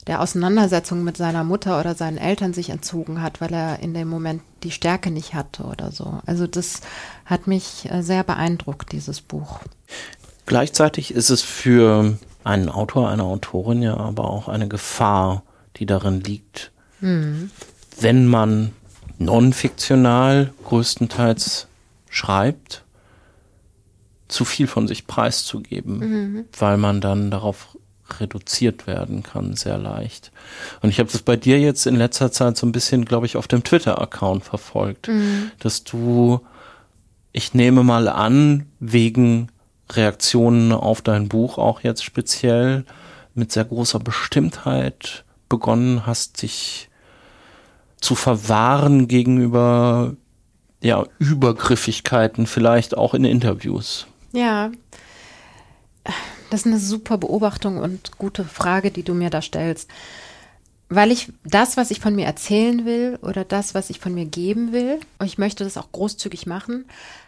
der Auseinandersetzung mit seiner Mutter oder seinen Eltern sich entzogen hat, weil er in dem Moment die Stärke nicht hatte oder so. Also das hat mich äh, sehr beeindruckt, dieses Buch. Gleichzeitig ist es für einen Autor, eine Autorin ja aber auch eine Gefahr, die darin liegt, wenn man non-fiktional größtenteils schreibt, zu viel von sich preiszugeben, mhm. weil man dann darauf reduziert werden kann, sehr leicht. Und ich habe das bei dir jetzt in letzter Zeit so ein bisschen, glaube ich, auf dem Twitter-Account verfolgt, mhm. dass du, ich nehme mal an, wegen Reaktionen auf dein Buch auch jetzt speziell mit sehr großer Bestimmtheit begonnen hast, dich zu verwahren gegenüber ja, Übergriffigkeiten, vielleicht auch in Interviews. Ja, das ist eine super Beobachtung und gute Frage, die du mir da stellst. Weil ich das, was ich von mir erzählen will oder das, was ich von mir geben will, und ich möchte das auch großzügig machen,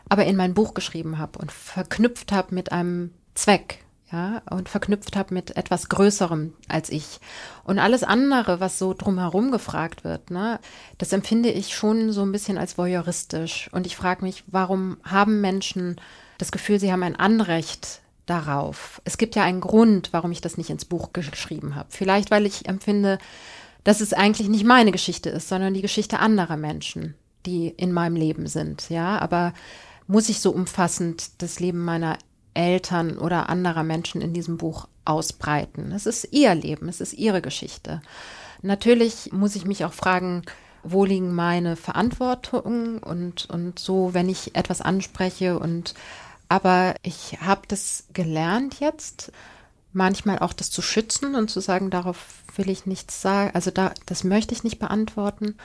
aber in mein Buch geschrieben habe und verknüpft habe mit einem Zweck, ja, und verknüpft habe mit etwas Größerem als ich. Und alles andere, was so drumherum gefragt wird, ne, das empfinde ich schon so ein bisschen als voyeuristisch. Und ich frage mich, warum haben Menschen das Gefühl, sie haben ein Anrecht darauf? Es gibt ja einen Grund, warum ich das nicht ins Buch geschrieben habe. Vielleicht, weil ich empfinde, dass es eigentlich nicht meine Geschichte ist, sondern die Geschichte anderer Menschen, die in meinem Leben sind, ja, aber muss ich so umfassend das Leben meiner Eltern oder anderer Menschen in diesem Buch ausbreiten. Es ist ihr Leben, es ist ihre Geschichte. Natürlich muss ich mich auch fragen, wo liegen meine Verantwortungen und, und so, wenn ich etwas anspreche und aber ich habe das gelernt jetzt, manchmal auch das zu schützen und zu sagen, darauf will ich nichts sagen, also da, das möchte ich nicht beantworten.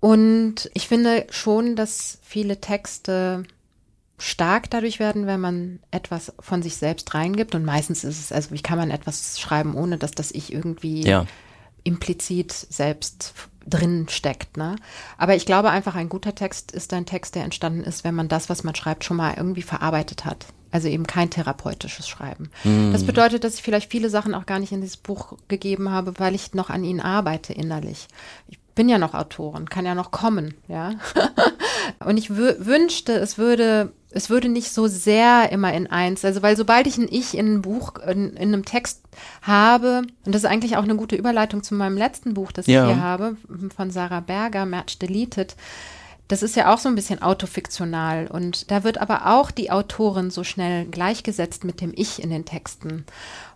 Und ich finde schon, dass viele Texte stark dadurch werden, wenn man etwas von sich selbst reingibt. Und meistens ist es, also wie kann man etwas schreiben, ohne dass das ich irgendwie ja. implizit selbst drin steckt. Ne? Aber ich glaube einfach, ein guter Text ist ein Text, der entstanden ist, wenn man das, was man schreibt, schon mal irgendwie verarbeitet hat. Also eben kein therapeutisches Schreiben. Mm. Das bedeutet, dass ich vielleicht viele Sachen auch gar nicht in dieses Buch gegeben habe, weil ich noch an ihnen arbeite innerlich. Ich bin ja noch Autorin, kann ja noch kommen, ja. Und ich wünschte, es würde es würde nicht so sehr immer in eins, also weil sobald ich ein Ich in einem Buch, in, in einem Text habe, und das ist eigentlich auch eine gute Überleitung zu meinem letzten Buch, das ja. ich hier habe, von Sarah Berger, Match Deleted, das ist ja auch so ein bisschen autofiktional und da wird aber auch die Autorin so schnell gleichgesetzt mit dem Ich in den Texten.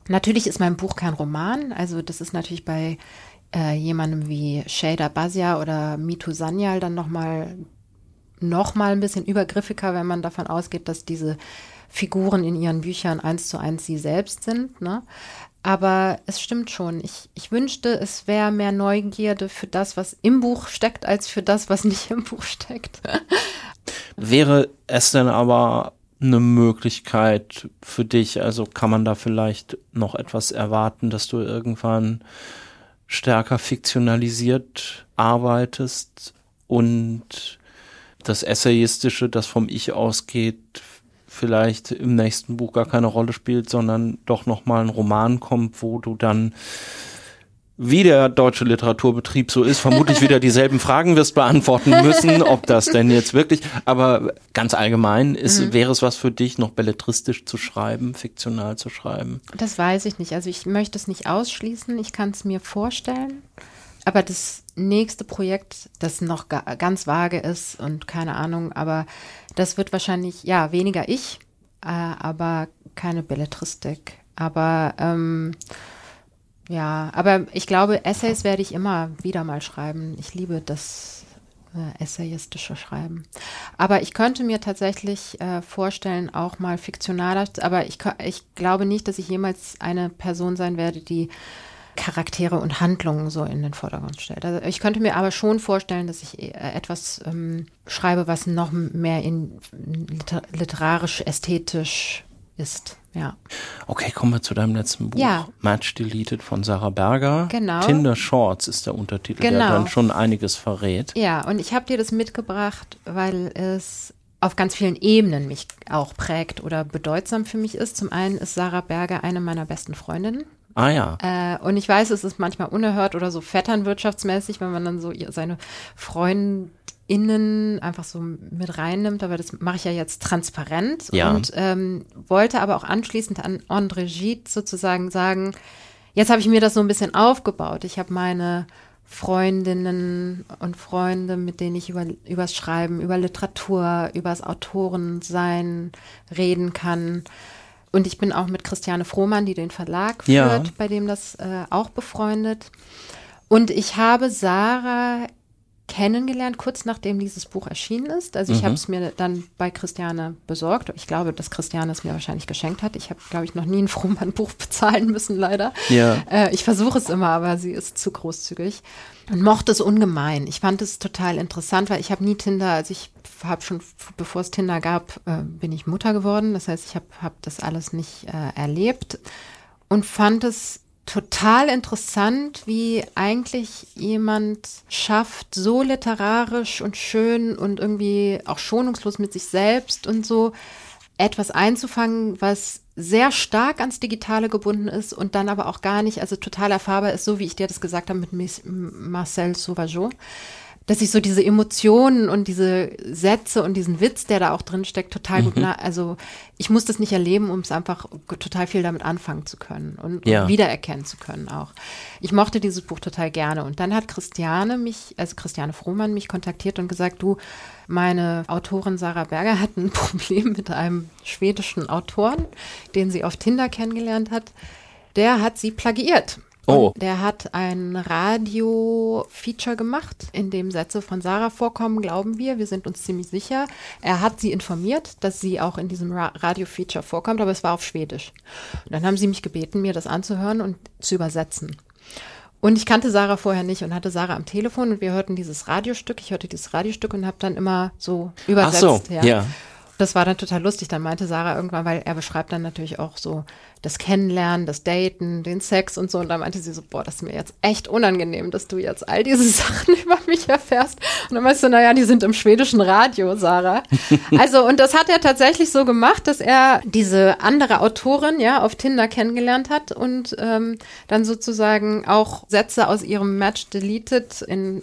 natürlich ist mein Buch kein Roman, also das ist natürlich bei äh, jemandem wie Shader Bazia oder Mitu Sanyal dann nochmal noch mal ein bisschen übergriffiger, wenn man davon ausgeht, dass diese Figuren in ihren Büchern eins zu eins sie selbst sind. Ne? Aber es stimmt schon. Ich, ich wünschte, es wäre mehr Neugierde für das, was im Buch steckt, als für das, was nicht im Buch steckt. wäre es denn aber eine Möglichkeit für dich? Also kann man da vielleicht noch etwas erwarten, dass du irgendwann stärker fiktionalisiert arbeitest und das Essayistische, das vom Ich ausgeht, vielleicht im nächsten Buch gar keine Rolle spielt, sondern doch nochmal ein Roman kommt, wo du dann wie der deutsche Literaturbetrieb so ist, vermutlich wieder dieselben Fragen wirst beantworten müssen, ob das denn jetzt wirklich, aber ganz allgemein ist, mhm. wäre es was für dich, noch belletristisch zu schreiben, fiktional zu schreiben? Das weiß ich nicht. Also ich möchte es nicht ausschließen. Ich kann es mir vorstellen. Aber das nächste Projekt, das noch ganz vage ist und keine Ahnung, aber das wird wahrscheinlich, ja, weniger ich, äh, aber keine Belletristik. Aber ähm, ja, aber ich glaube, Essays werde ich immer wieder mal schreiben. Ich liebe das äh, essayistische Schreiben. Aber ich könnte mir tatsächlich äh, vorstellen, auch mal fiktionaler, aber ich, ich glaube nicht, dass ich jemals eine Person sein werde, die Charaktere und Handlungen so in den Vordergrund stellt. Also ich könnte mir aber schon vorstellen, dass ich äh, etwas ähm, schreibe, was noch mehr in liter literarisch, ästhetisch ist. Ja. Okay, kommen wir zu deinem letzten Buch. Ja. Match Deleted von Sarah Berger. Genau. Tinder Shorts ist der Untertitel, genau. der dann schon einiges verrät. Ja, und ich habe dir das mitgebracht, weil es auf ganz vielen Ebenen mich auch prägt oder bedeutsam für mich ist. Zum einen ist Sarah Berger eine meiner besten Freundinnen. Ah ja. Äh, und ich weiß, es ist manchmal unerhört oder so vetternwirtschaftsmäßig, wenn man dann so seine Freundinnen einfach so mit reinnimmt, aber das mache ich ja jetzt transparent ja. und ähm, wollte aber auch anschließend an André Gide sozusagen sagen, jetzt habe ich mir das so ein bisschen aufgebaut. Ich habe meine Freundinnen und Freunde, mit denen ich über übers Schreiben, über Literatur, übers Autorensein reden kann. Und ich bin auch mit Christiane Frohmann, die den Verlag führt, Ja. bei dem das äh, auch befreundet. Und ich habe Sarah kennengelernt, kurz nachdem dieses Buch erschienen ist. Also ich habe es mir dann bei Christiane besorgt. Ich glaube, dass Christiane es mir wahrscheinlich geschenkt hat. Ich habe, glaube ich, noch nie ein Frohmann-Buch bezahlen müssen, leider. Ja. Äh, ich versuche es immer, aber sie ist zu großzügig. Und mochte es ungemein. Ich fand es total interessant, weil ich habe nie Tinder, also ich habe schon, bevor es Tinder gab, äh, bin ich Mutter geworden. Das heißt, ich habe hab das alles nicht äh, erlebt und fand es total interessant, wie eigentlich jemand schafft, so literarisch und schön und irgendwie auch schonungslos mit sich selbst und so etwas einzufangen, was sehr stark ans Digitale gebunden ist und dann aber auch gar nicht, also total erfahrbar ist, so wie ich dir das gesagt habe mit Marcel Sauvageau, dass ich so diese Emotionen und diese Sätze und diesen Witz, der da auch drin steckt, total gut, na, also ich muss das nicht erleben, um es einfach total viel damit anfangen zu können und, Ja. und wiedererkennen zu können auch. Ich mochte dieses Buch total gerne und dann hat Christiane mich, also Christiane Frohmann mich kontaktiert und gesagt, du, meine Autorin Sarah Berger hat ein Problem mit einem schwedischen Autoren, den sie auf Tinder kennengelernt hat. Der hat sie plagiiert. Oh. Und der hat ein Radio-Feature gemacht, in dem Sätze von Sarah vorkommen, glauben wir. Wir sind uns ziemlich sicher. Er hat sie informiert, dass sie auch in diesem Ra Radio-Feature vorkommt, aber es war auf Schwedisch. Und dann haben sie mich gebeten, mir das anzuhören und zu übersetzen. Und ich kannte Sarah vorher nicht und hatte Sarah am Telefon und wir hörten dieses Radiostück. Ich hörte dieses Radiostück und habe dann immer so Ach übersetzt. so, ja. Das war dann total lustig. Dann meinte Sarah irgendwann, weil er beschreibt dann natürlich auch so das Kennenlernen, das Daten, den Sex und so. Und da meinte sie so, boah, das ist mir jetzt echt unangenehm, dass du jetzt all diese Sachen über mich erfährst. Und dann meinst du, naja, die sind im schwedischen Radio, Sarah. Also, und das hat er tatsächlich so gemacht, dass er diese andere Autorin, ja, auf Tinder kennengelernt hat und ähm, dann sozusagen auch Sätze aus ihrem Match deleted in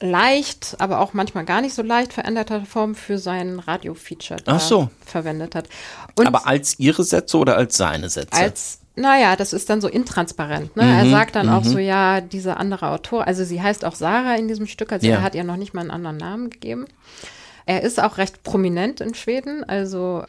leicht, aber auch manchmal gar nicht so leicht veränderter Form für sein Radio-Feature so. verwendet hat. Und Aber als ihre Sätze oder als seine Sätze? als, naja, das ist dann so intransparent. Ne? Mhm, er sagt dann auch so, ja, diese andere Autor, also sie heißt auch Sarah in diesem Stück, also Ja. er hat ihr noch nicht mal einen anderen Namen gegeben. Er ist auch recht prominent in Schweden, also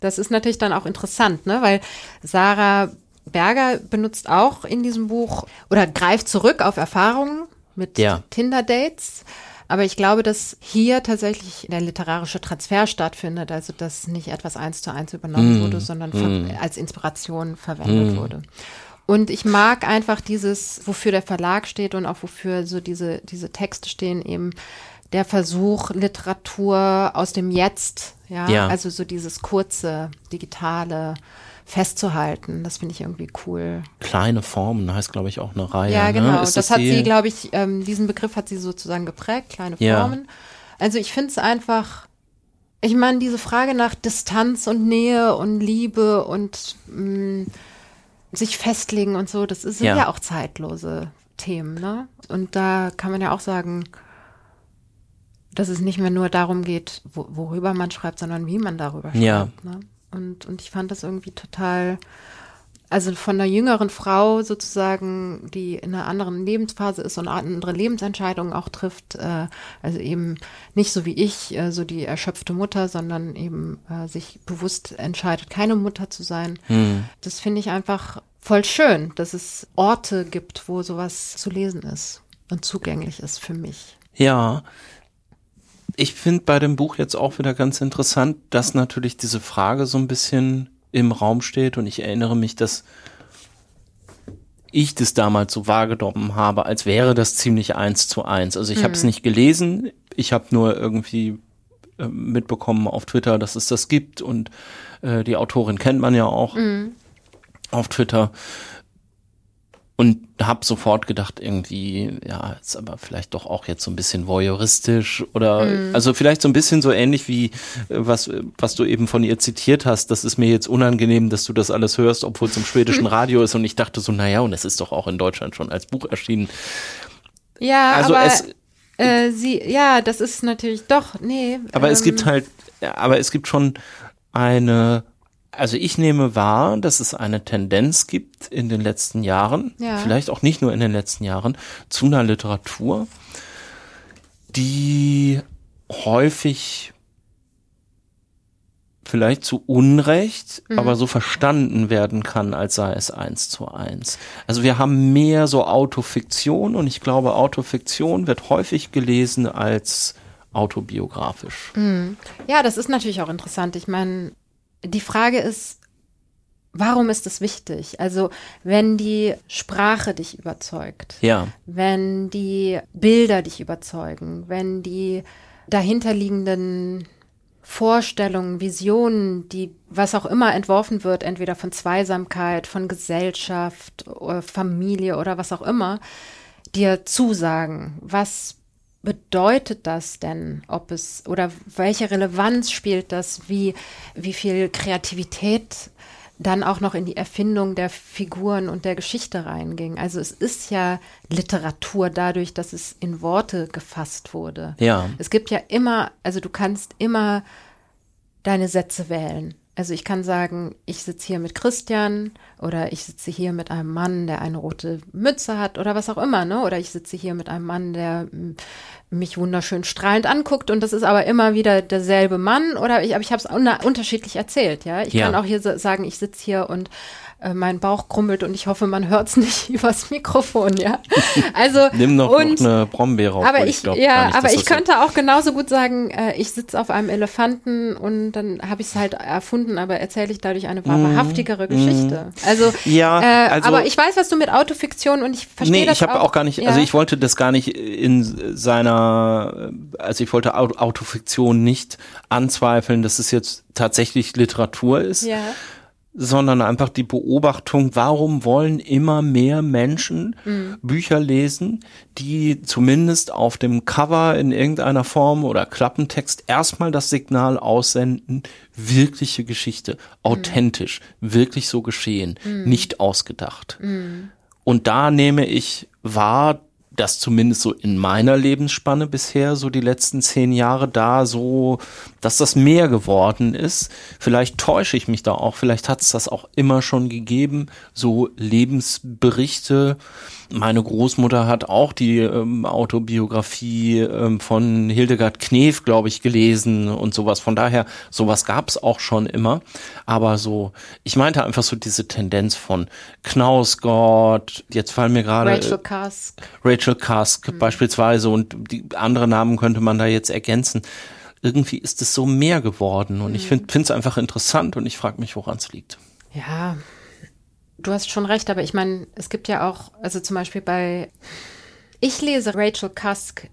das ist natürlich dann auch interessant, ne? weil Sarah Berger benutzt auch in diesem Buch oder greift zurück auf Erfahrungen mit Ja. Tinder-Dates. Aber ich glaube, dass hier tatsächlich der literarische Transfer stattfindet, also dass nicht etwas eins zu eins übernommen wurde, sondern ver- als Inspiration verwendet wurde. Und ich mag einfach dieses, wofür der Verlag steht und auch wofür so diese, diese Texte stehen, eben der Versuch, Literatur aus dem Jetzt, ja, Ja. also so dieses kurze, digitale festzuhalten. Das finde ich irgendwie cool. Kleine Formen heißt, glaube ich, auch eine Reihe. Ja, ne? genau. Ist Das, das hat sie, glaube ich, ähm, diesen Begriff hat sie sozusagen geprägt, kleine Ja. Formen. Also ich finde es einfach, ich meine, diese Frage nach Distanz und Nähe und Liebe und mh, sich festlegen und so, das sind Ja. ja. auch zeitlose Themen, ne? Und da kann man ja auch sagen, dass es nicht mehr nur darum geht, wo, worüber man schreibt, sondern wie man darüber schreibt. Ja. Ne? Und, und ich fand das irgendwie total, also von einer jüngeren Frau sozusagen, die in einer anderen Lebensphase ist und andere Lebensentscheidungen auch trifft, äh, also eben nicht so wie ich, äh, so die erschöpfte Mutter, sondern eben äh, sich bewusst entscheidet, keine Mutter zu sein. Das finde ich einfach voll schön, dass es Orte gibt, wo sowas zu lesen ist und zugänglich ist für mich. Ja. Ich finde bei dem Buch jetzt auch wieder ganz interessant, dass natürlich diese Frage so ein bisschen im Raum steht und ich erinnere mich, dass ich das damals so wahrgenommen habe, als wäre das ziemlich eins zu eins. Also ich habe es nicht gelesen, ich habe nur irgendwie äh, mitbekommen auf Twitter, dass es das gibt und äh, die Autorin kennt man ja auch auf Twitter und habe sofort gedacht irgendwie ja ist aber vielleicht doch auch jetzt so ein bisschen voyeuristisch oder also vielleicht so ein bisschen so ähnlich wie äh, was was du eben von ihr zitiert hast. Das ist mir jetzt unangenehm dass du das alles hörst obwohl es im schwedischen Radio ist. Und ich dachte so naja und es ist doch auch in Deutschland schon als Buch erschienen. Ja, also aber es äh, sie, ja, das ist natürlich doch, nee. Aber es ähm, gibt halt, ja, aber es gibt schon eine Also ich nehme wahr, dass es eine Tendenz gibt in den letzten Jahren, Ja. vielleicht auch nicht nur in den letzten Jahren, zu einer Literatur, die häufig vielleicht zu Unrecht, aber so verstanden werden kann, als sei es eins zu eins. Also wir haben mehr so Autofiktion und ich glaube, Autofiktion wird häufig gelesen als autobiografisch. Ja, das ist natürlich auch interessant. Ich meine, die Frage ist, warum ist es wichtig? Also, wenn die Sprache dich überzeugt, Ja, wenn die Bilder dich überzeugen, wenn die dahinterliegenden Vorstellungen, Visionen, die was auch immer entworfen wird, entweder von Zweisamkeit, von Gesellschaft, oder Familie oder was auch immer, dir zusagen. Was bedeutet das denn? Ob es oder welche Relevanz spielt das? Wie, wie viel Kreativität dann auch noch in die Erfindung der Figuren und der Geschichte reinging. Also es ist ja Literatur dadurch, dass es in Worte gefasst wurde. Ja. Es gibt ja immer, also du kannst immer deine Sätze wählen. Also ich kann sagen, ich sitze hier mit Christian oder ich sitze hier mit einem Mann, der eine rote Mütze hat oder was auch immer, ne? Oder ich sitze hier mit einem Mann, der mm, mich wunderschön strahlend anguckt und das ist aber immer wieder derselbe Mann oder ich, aber ich habe es un unterschiedlich erzählt, ja. Ich Ja. kann auch hier sagen, ich sitze hier und äh, mein Bauch krummelt und ich hoffe, man hört es nicht übers Mikrofon, ja. Also nimm noch, und, noch eine Brombeere auf. aber ich, glaub gar ja, nicht, aber ich so- könnte auch genauso gut sagen, äh, ich sitze auf einem Elefanten und dann habe ich es halt erfunden, aber erzähle ich dadurch eine wahrhaftigere Geschichte. Also, Mhm. Ja, äh, also- aber ich weiß, was du mit Autofiktion und ich verstehe Nee, das ich habe auch, gar nicht, ja. also ich wollte das gar nicht in seiner, also ich wollte Au- Autofiktion nicht anzweifeln, dass es jetzt tatsächlich Literatur ist, ja. Sondern einfach die Beobachtung, warum wollen immer mehr Menschen Mhm. Bücher lesen, die zumindest auf dem Cover in irgendeiner Form oder Klappentext erstmal das Signal aussenden, wirkliche Geschichte, authentisch, wirklich so geschehen, nicht ausgedacht. Und da nehme ich wahr, dass zumindest so in meiner Lebensspanne bisher so die letzten zehn Jahre da so, dass das mehr geworden ist. Vielleicht täusche ich mich da auch, vielleicht hat es das auch immer schon gegeben, so Lebensberichte. Meine Großmutter hat auch die ähm, Autobiografie ähm, von Hildegard Knef, glaube ich, gelesen und sowas. Von daher, sowas gab es auch schon immer. Aber so, ich meinte einfach so diese Tendenz von Knausgott, jetzt fallen mir gerade Rachel Kask. Rachel Kask beispielsweise und die andere Namen könnte man da jetzt ergänzen. Irgendwie ist es so mehr geworden und ich finde es einfach interessant und ich frage mich, woran es liegt. Ja, du hast schon recht, aber ich meine, es gibt ja auch, also zum Beispiel bei, ich lese Rachel Kask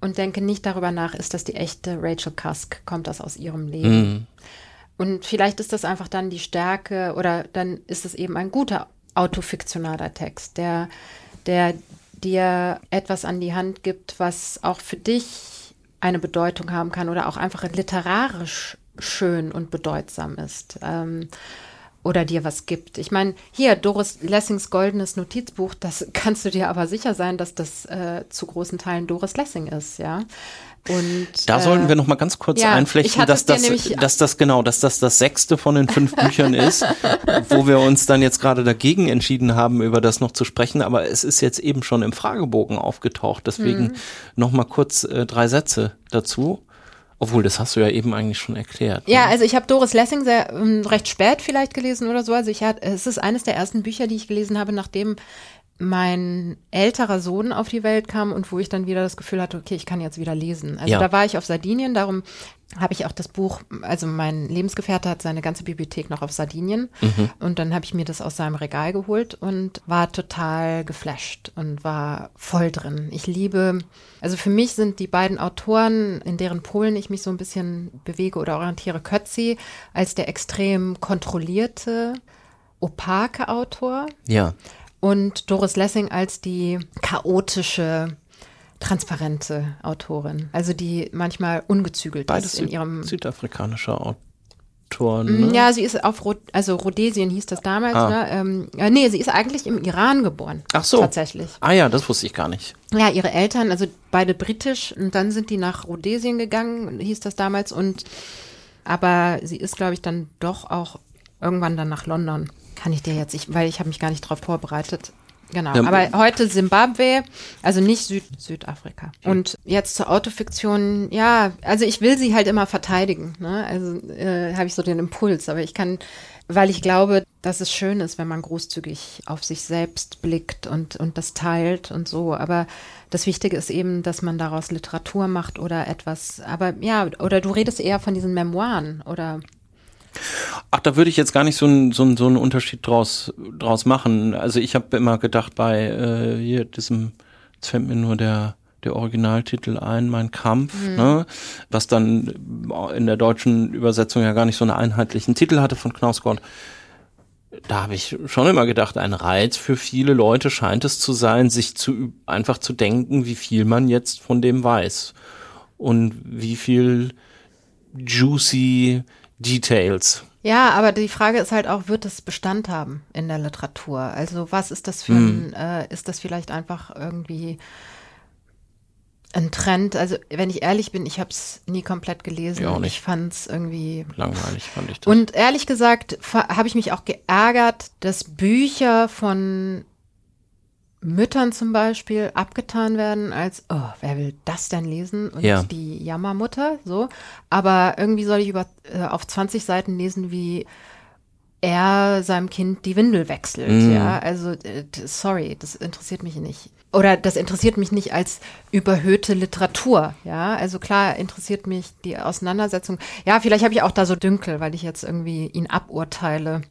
und denke nicht darüber nach, ist das die echte Rachel Kask, kommt das aus ihrem Leben? Und vielleicht ist das einfach dann die Stärke oder dann ist es eben ein guter autofiktionaler Text, der, der dir etwas an die Hand gibt, was auch für dich eine Bedeutung haben kann oder auch einfach literarisch schön und bedeutsam ist. Ähm, oder dir was gibt. Ich meine, hier Doris Lessings goldenes Notizbuch, das kannst du dir aber sicher sein, dass das äh, zu großen Teilen Doris Lessing ist, ja. Und Da äh, sollten wir noch mal ganz kurz ja, einflechten, dass das, dass das genau, dass das das sechste von den fünf Büchern ist, wo wir uns dann jetzt gerade dagegen entschieden haben, über das noch zu sprechen. Aber es ist jetzt eben schon im Fragebogen aufgetaucht. Deswegen Mhm. noch mal kurz äh, drei Sätze dazu. Obwohl, das hast du ja eben eigentlich schon erklärt. Ja, ne? also ich habe Doris Lessing sehr ähm, recht spät vielleicht gelesen oder so. Also ich hatte, es ist eines der ersten Bücher, die ich gelesen habe, nachdem mein älterer Sohn auf die Welt kam und wo ich dann wieder das Gefühl hatte, okay, ich kann jetzt wieder lesen. Also Ja. da war ich auf Sardinien, darum habe ich auch das Buch, also mein Lebensgefährte hat seine ganze Bibliothek noch auf Sardinien und dann habe ich mir das aus seinem Regal geholt und war total geflasht und war voll drin. Ich liebe, also für mich sind die beiden Autoren, in deren Polen ich mich so ein bisschen bewege oder orientiere, Kötzi als der extrem kontrollierte, opake Autor ja. und Doris Lessing als die chaotische, transparente Autorin. Also die manchmal ungezügelt Beides ist in ihrem. südafrikanische Autoren. Ne? Ja, sie ist auf Rho also Rhodesien hieß das damals, Ah. ne? Ähm, äh, nee, sie ist eigentlich im Iran geboren. Ach so. Tatsächlich. Ah ja, das wusste ich gar nicht. Ja, ihre Eltern, also beide britisch, und dann sind die nach Rhodesien gegangen, hieß das damals, und aber sie ist, glaube ich, dann doch auch irgendwann dann nach London. Kann ich dir jetzt, ich, weil ich habe mich gar nicht darauf vorbereitet. Genau, ja, aber heute Simbabwe, also nicht Süd Südafrika. Und jetzt zur Autofiktion, ja, also ich will sie halt immer verteidigen. Ne? Also äh, habe ich so den Impuls, aber ich kann, weil ich glaube, dass es schön ist, wenn man großzügig auf sich selbst blickt und, und das teilt und so. Aber das Wichtige ist eben, dass man daraus Literatur macht oder etwas. Aber ja, oder du redest eher von diesen Memoiren oder Ach, da würde ich jetzt gar nicht so einen so einen, so einen Unterschied draus, draus machen. Also ich habe immer gedacht, bei äh, hier diesem, jetzt fällt mir nur der, der Originaltitel ein, Mein Kampf, mhm. ne? was dann in der deutschen Übersetzung ja gar nicht so einen einheitlichen Titel hatte von Knausgott. Da habe ich schon immer gedacht, ein Reiz für viele Leute scheint es zu sein, sich zu einfach zu denken, wie viel man jetzt von dem weiß und wie viel juicy Details. Ja, aber die Frage ist halt auch, wird es Bestand haben in der Literatur? Also was ist das für ein, hm. äh, ist das vielleicht einfach irgendwie ein Trend? Also wenn ich ehrlich bin, ich habe es nie komplett gelesen. Ja, auch nicht. Ich fand es irgendwie langweilig, fand ich das. Und ehrlich gesagt habe ich mich auch geärgert, dass Bücher von Müttern zum Beispiel abgetan werden als, oh, wer will das denn lesen? Und ja. die Jammermutter, so. Aber irgendwie soll ich über, äh, auf 20 Seiten lesen, wie er seinem Kind die Windel wechselt, mm. ja. Also, äh, sorry, das interessiert mich nicht. Oder das interessiert mich nicht als überhöhte Literatur, ja. Also klar interessiert mich die Auseinandersetzung. Ja, vielleicht habe ich auch da so Dünkel, weil ich jetzt irgendwie ihn aburteile.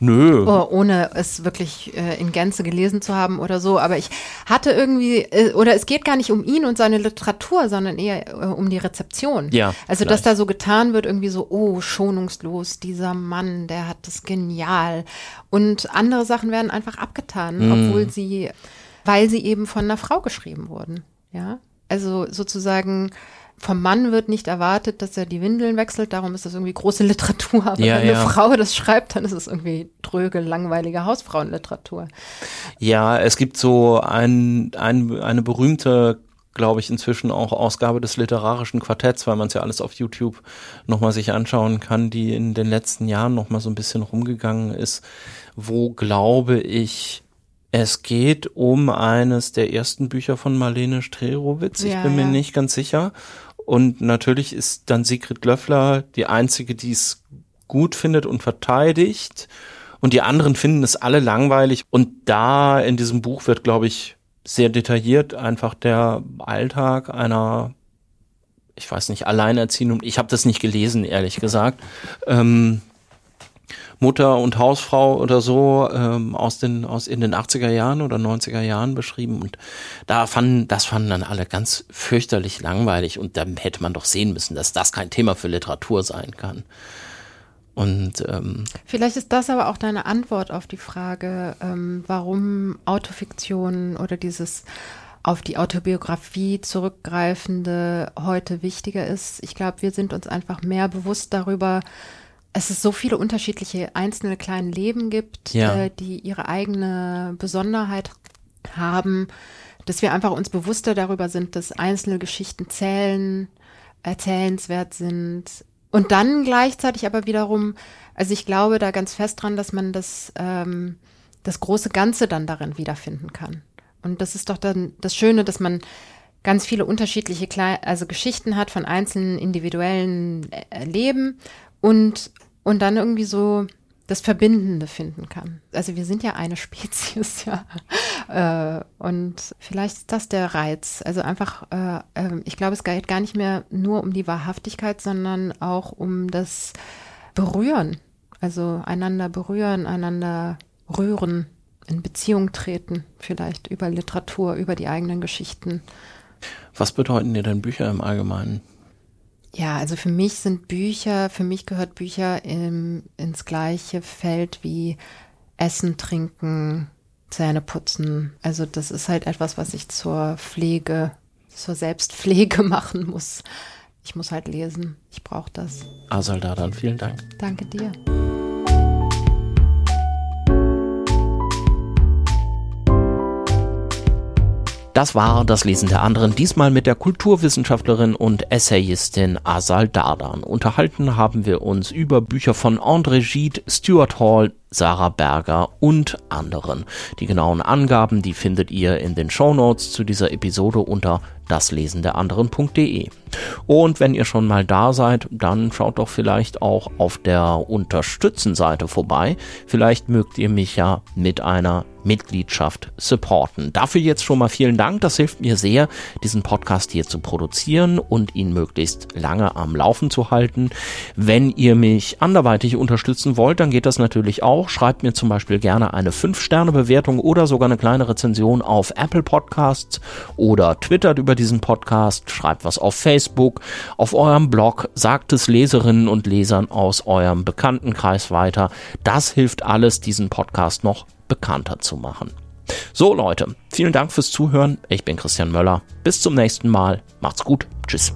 Nö. Oh, ohne es wirklich äh, in Gänze gelesen zu haben oder so. Aber ich hatte irgendwie, äh, oder es geht gar nicht um ihn und seine Literatur, sondern eher äh, um die Rezeption. Ja. Also, vielleicht. dass da so getan wird, irgendwie so, oh, schonungslos, dieser Mann, der hat das genial. Und andere Sachen werden einfach abgetan, mm. obwohl sie, weil sie eben von einer Frau geschrieben wurden. Ja. Also sozusagen, vom Mann wird nicht erwartet, dass er die Windeln wechselt, darum ist das irgendwie große Literatur. Aber ja, wenn eine ja. Frau das schreibt, dann ist es irgendwie tröge, langweilige Hausfrauenliteratur. Ja, es gibt so ein, ein, eine berühmte glaube ich, inzwischen auch Ausgabe des literarischen Quartetts, weil man es ja alles auf YouTube nochmal sich anschauen kann, die in den letzten Jahren nochmal so ein bisschen rumgegangen ist, wo, glaube ich, es geht um eines der ersten Bücher von Marlene Strerowitz, ich ja, bin mir ja. nicht ganz sicher. Und natürlich ist dann Sigrid Löffler die einzige, die es gut findet und verteidigt. Und die anderen finden es alle langweilig. Und da in diesem Buch wird, glaube ich, sehr detailliert einfach der Alltag einer, ich weiß nicht, Alleinerziehung. Ich habe das nicht gelesen, ehrlich gesagt. Ähm, Mutter und Hausfrau oder so ähm, aus den aus in den 80er Jahren oder 90er Jahren beschrieben und da fanden das fanden dann alle ganz fürchterlich langweilig und dann hätte man doch sehen müssen, dass das kein Thema für Literatur sein kann. Und ähm, vielleicht ist das aber auch deine Antwort auf die Frage, ähm, warum Autofiktion oder dieses auf die Autobiografie zurückgreifende heute wichtiger ist. Ich glaube, wir sind uns einfach mehr bewusst darüber, es es so viele unterschiedliche einzelne kleine Leben gibt, ja. äh, die ihre eigene Besonderheit haben, dass wir einfach uns bewusster darüber sind, dass einzelne Geschichten zählen, erzählenswert sind. Und dann gleichzeitig aber wiederum, also ich glaube da ganz fest dran, dass man das, ähm, das große Ganze dann darin wiederfinden kann. Und das ist doch dann das Schöne, dass man ganz viele unterschiedliche Kle also Geschichten hat von einzelnen individuellen äh, Leben und, und dann irgendwie so das Verbindende finden kann. Also wir sind ja eine Spezies, ja. Äh, und vielleicht ist das der Reiz. Also einfach, äh, äh, ich glaube, es geht gar nicht mehr nur um die Wahrhaftigkeit, sondern auch um das Berühren. Also einander berühren, einander rühren, in Beziehung treten, vielleicht über Literatur, über die eigenen Geschichten. Was bedeuten dir denn Bücher im Allgemeinen? Ja, also für mich sind Bücher, für mich gehört Bücher im, ins gleiche Feld wie Essen, Trinken, Zähne putzen. Also das ist halt etwas, was ich zur Pflege, zur Selbstpflege machen muss. Ich muss halt lesen. Ich brauche das. Asalda, dann vielen Dank. Danke dir. Das war das Lesen der anderen, diesmal mit der Kulturwissenschaftlerin und Essayistin Asal Dardan. Unterhalten haben wir uns über Bücher von André Gide, Stuart Hall, Sarah Berger und anderen. Die genauen Angaben, die findet ihr in den Show Notes zu dieser Episode unter daslesen der anderen.de. Und wenn ihr schon mal da seid, dann schaut doch vielleicht auch auf der Unterstützen-Seite vorbei. Vielleicht mögt ihr mich ja mit einer Mitgliedschaft supporten. Dafür jetzt schon mal vielen Dank. Das hilft mir sehr, diesen Podcast hier zu produzieren und ihn möglichst lange am Laufen zu halten. Wenn ihr mich anderweitig unterstützen wollt, dann geht das natürlich auch. Schreibt mir zum Beispiel gerne eine 5-Sterne-Bewertung oder sogar eine kleine Rezension auf Apple Podcasts oder twittert über diesen Podcast, schreibt was auf Facebook, auf eurem Blog, sagt es Leserinnen und Lesern aus eurem Bekanntenkreis weiter. Das hilft alles, diesen Podcast noch bekannter zu machen. So Leute, vielen Dank fürs Zuhören. Ich bin Christian Möller. Bis zum nächsten Mal. Macht's gut. Tschüss.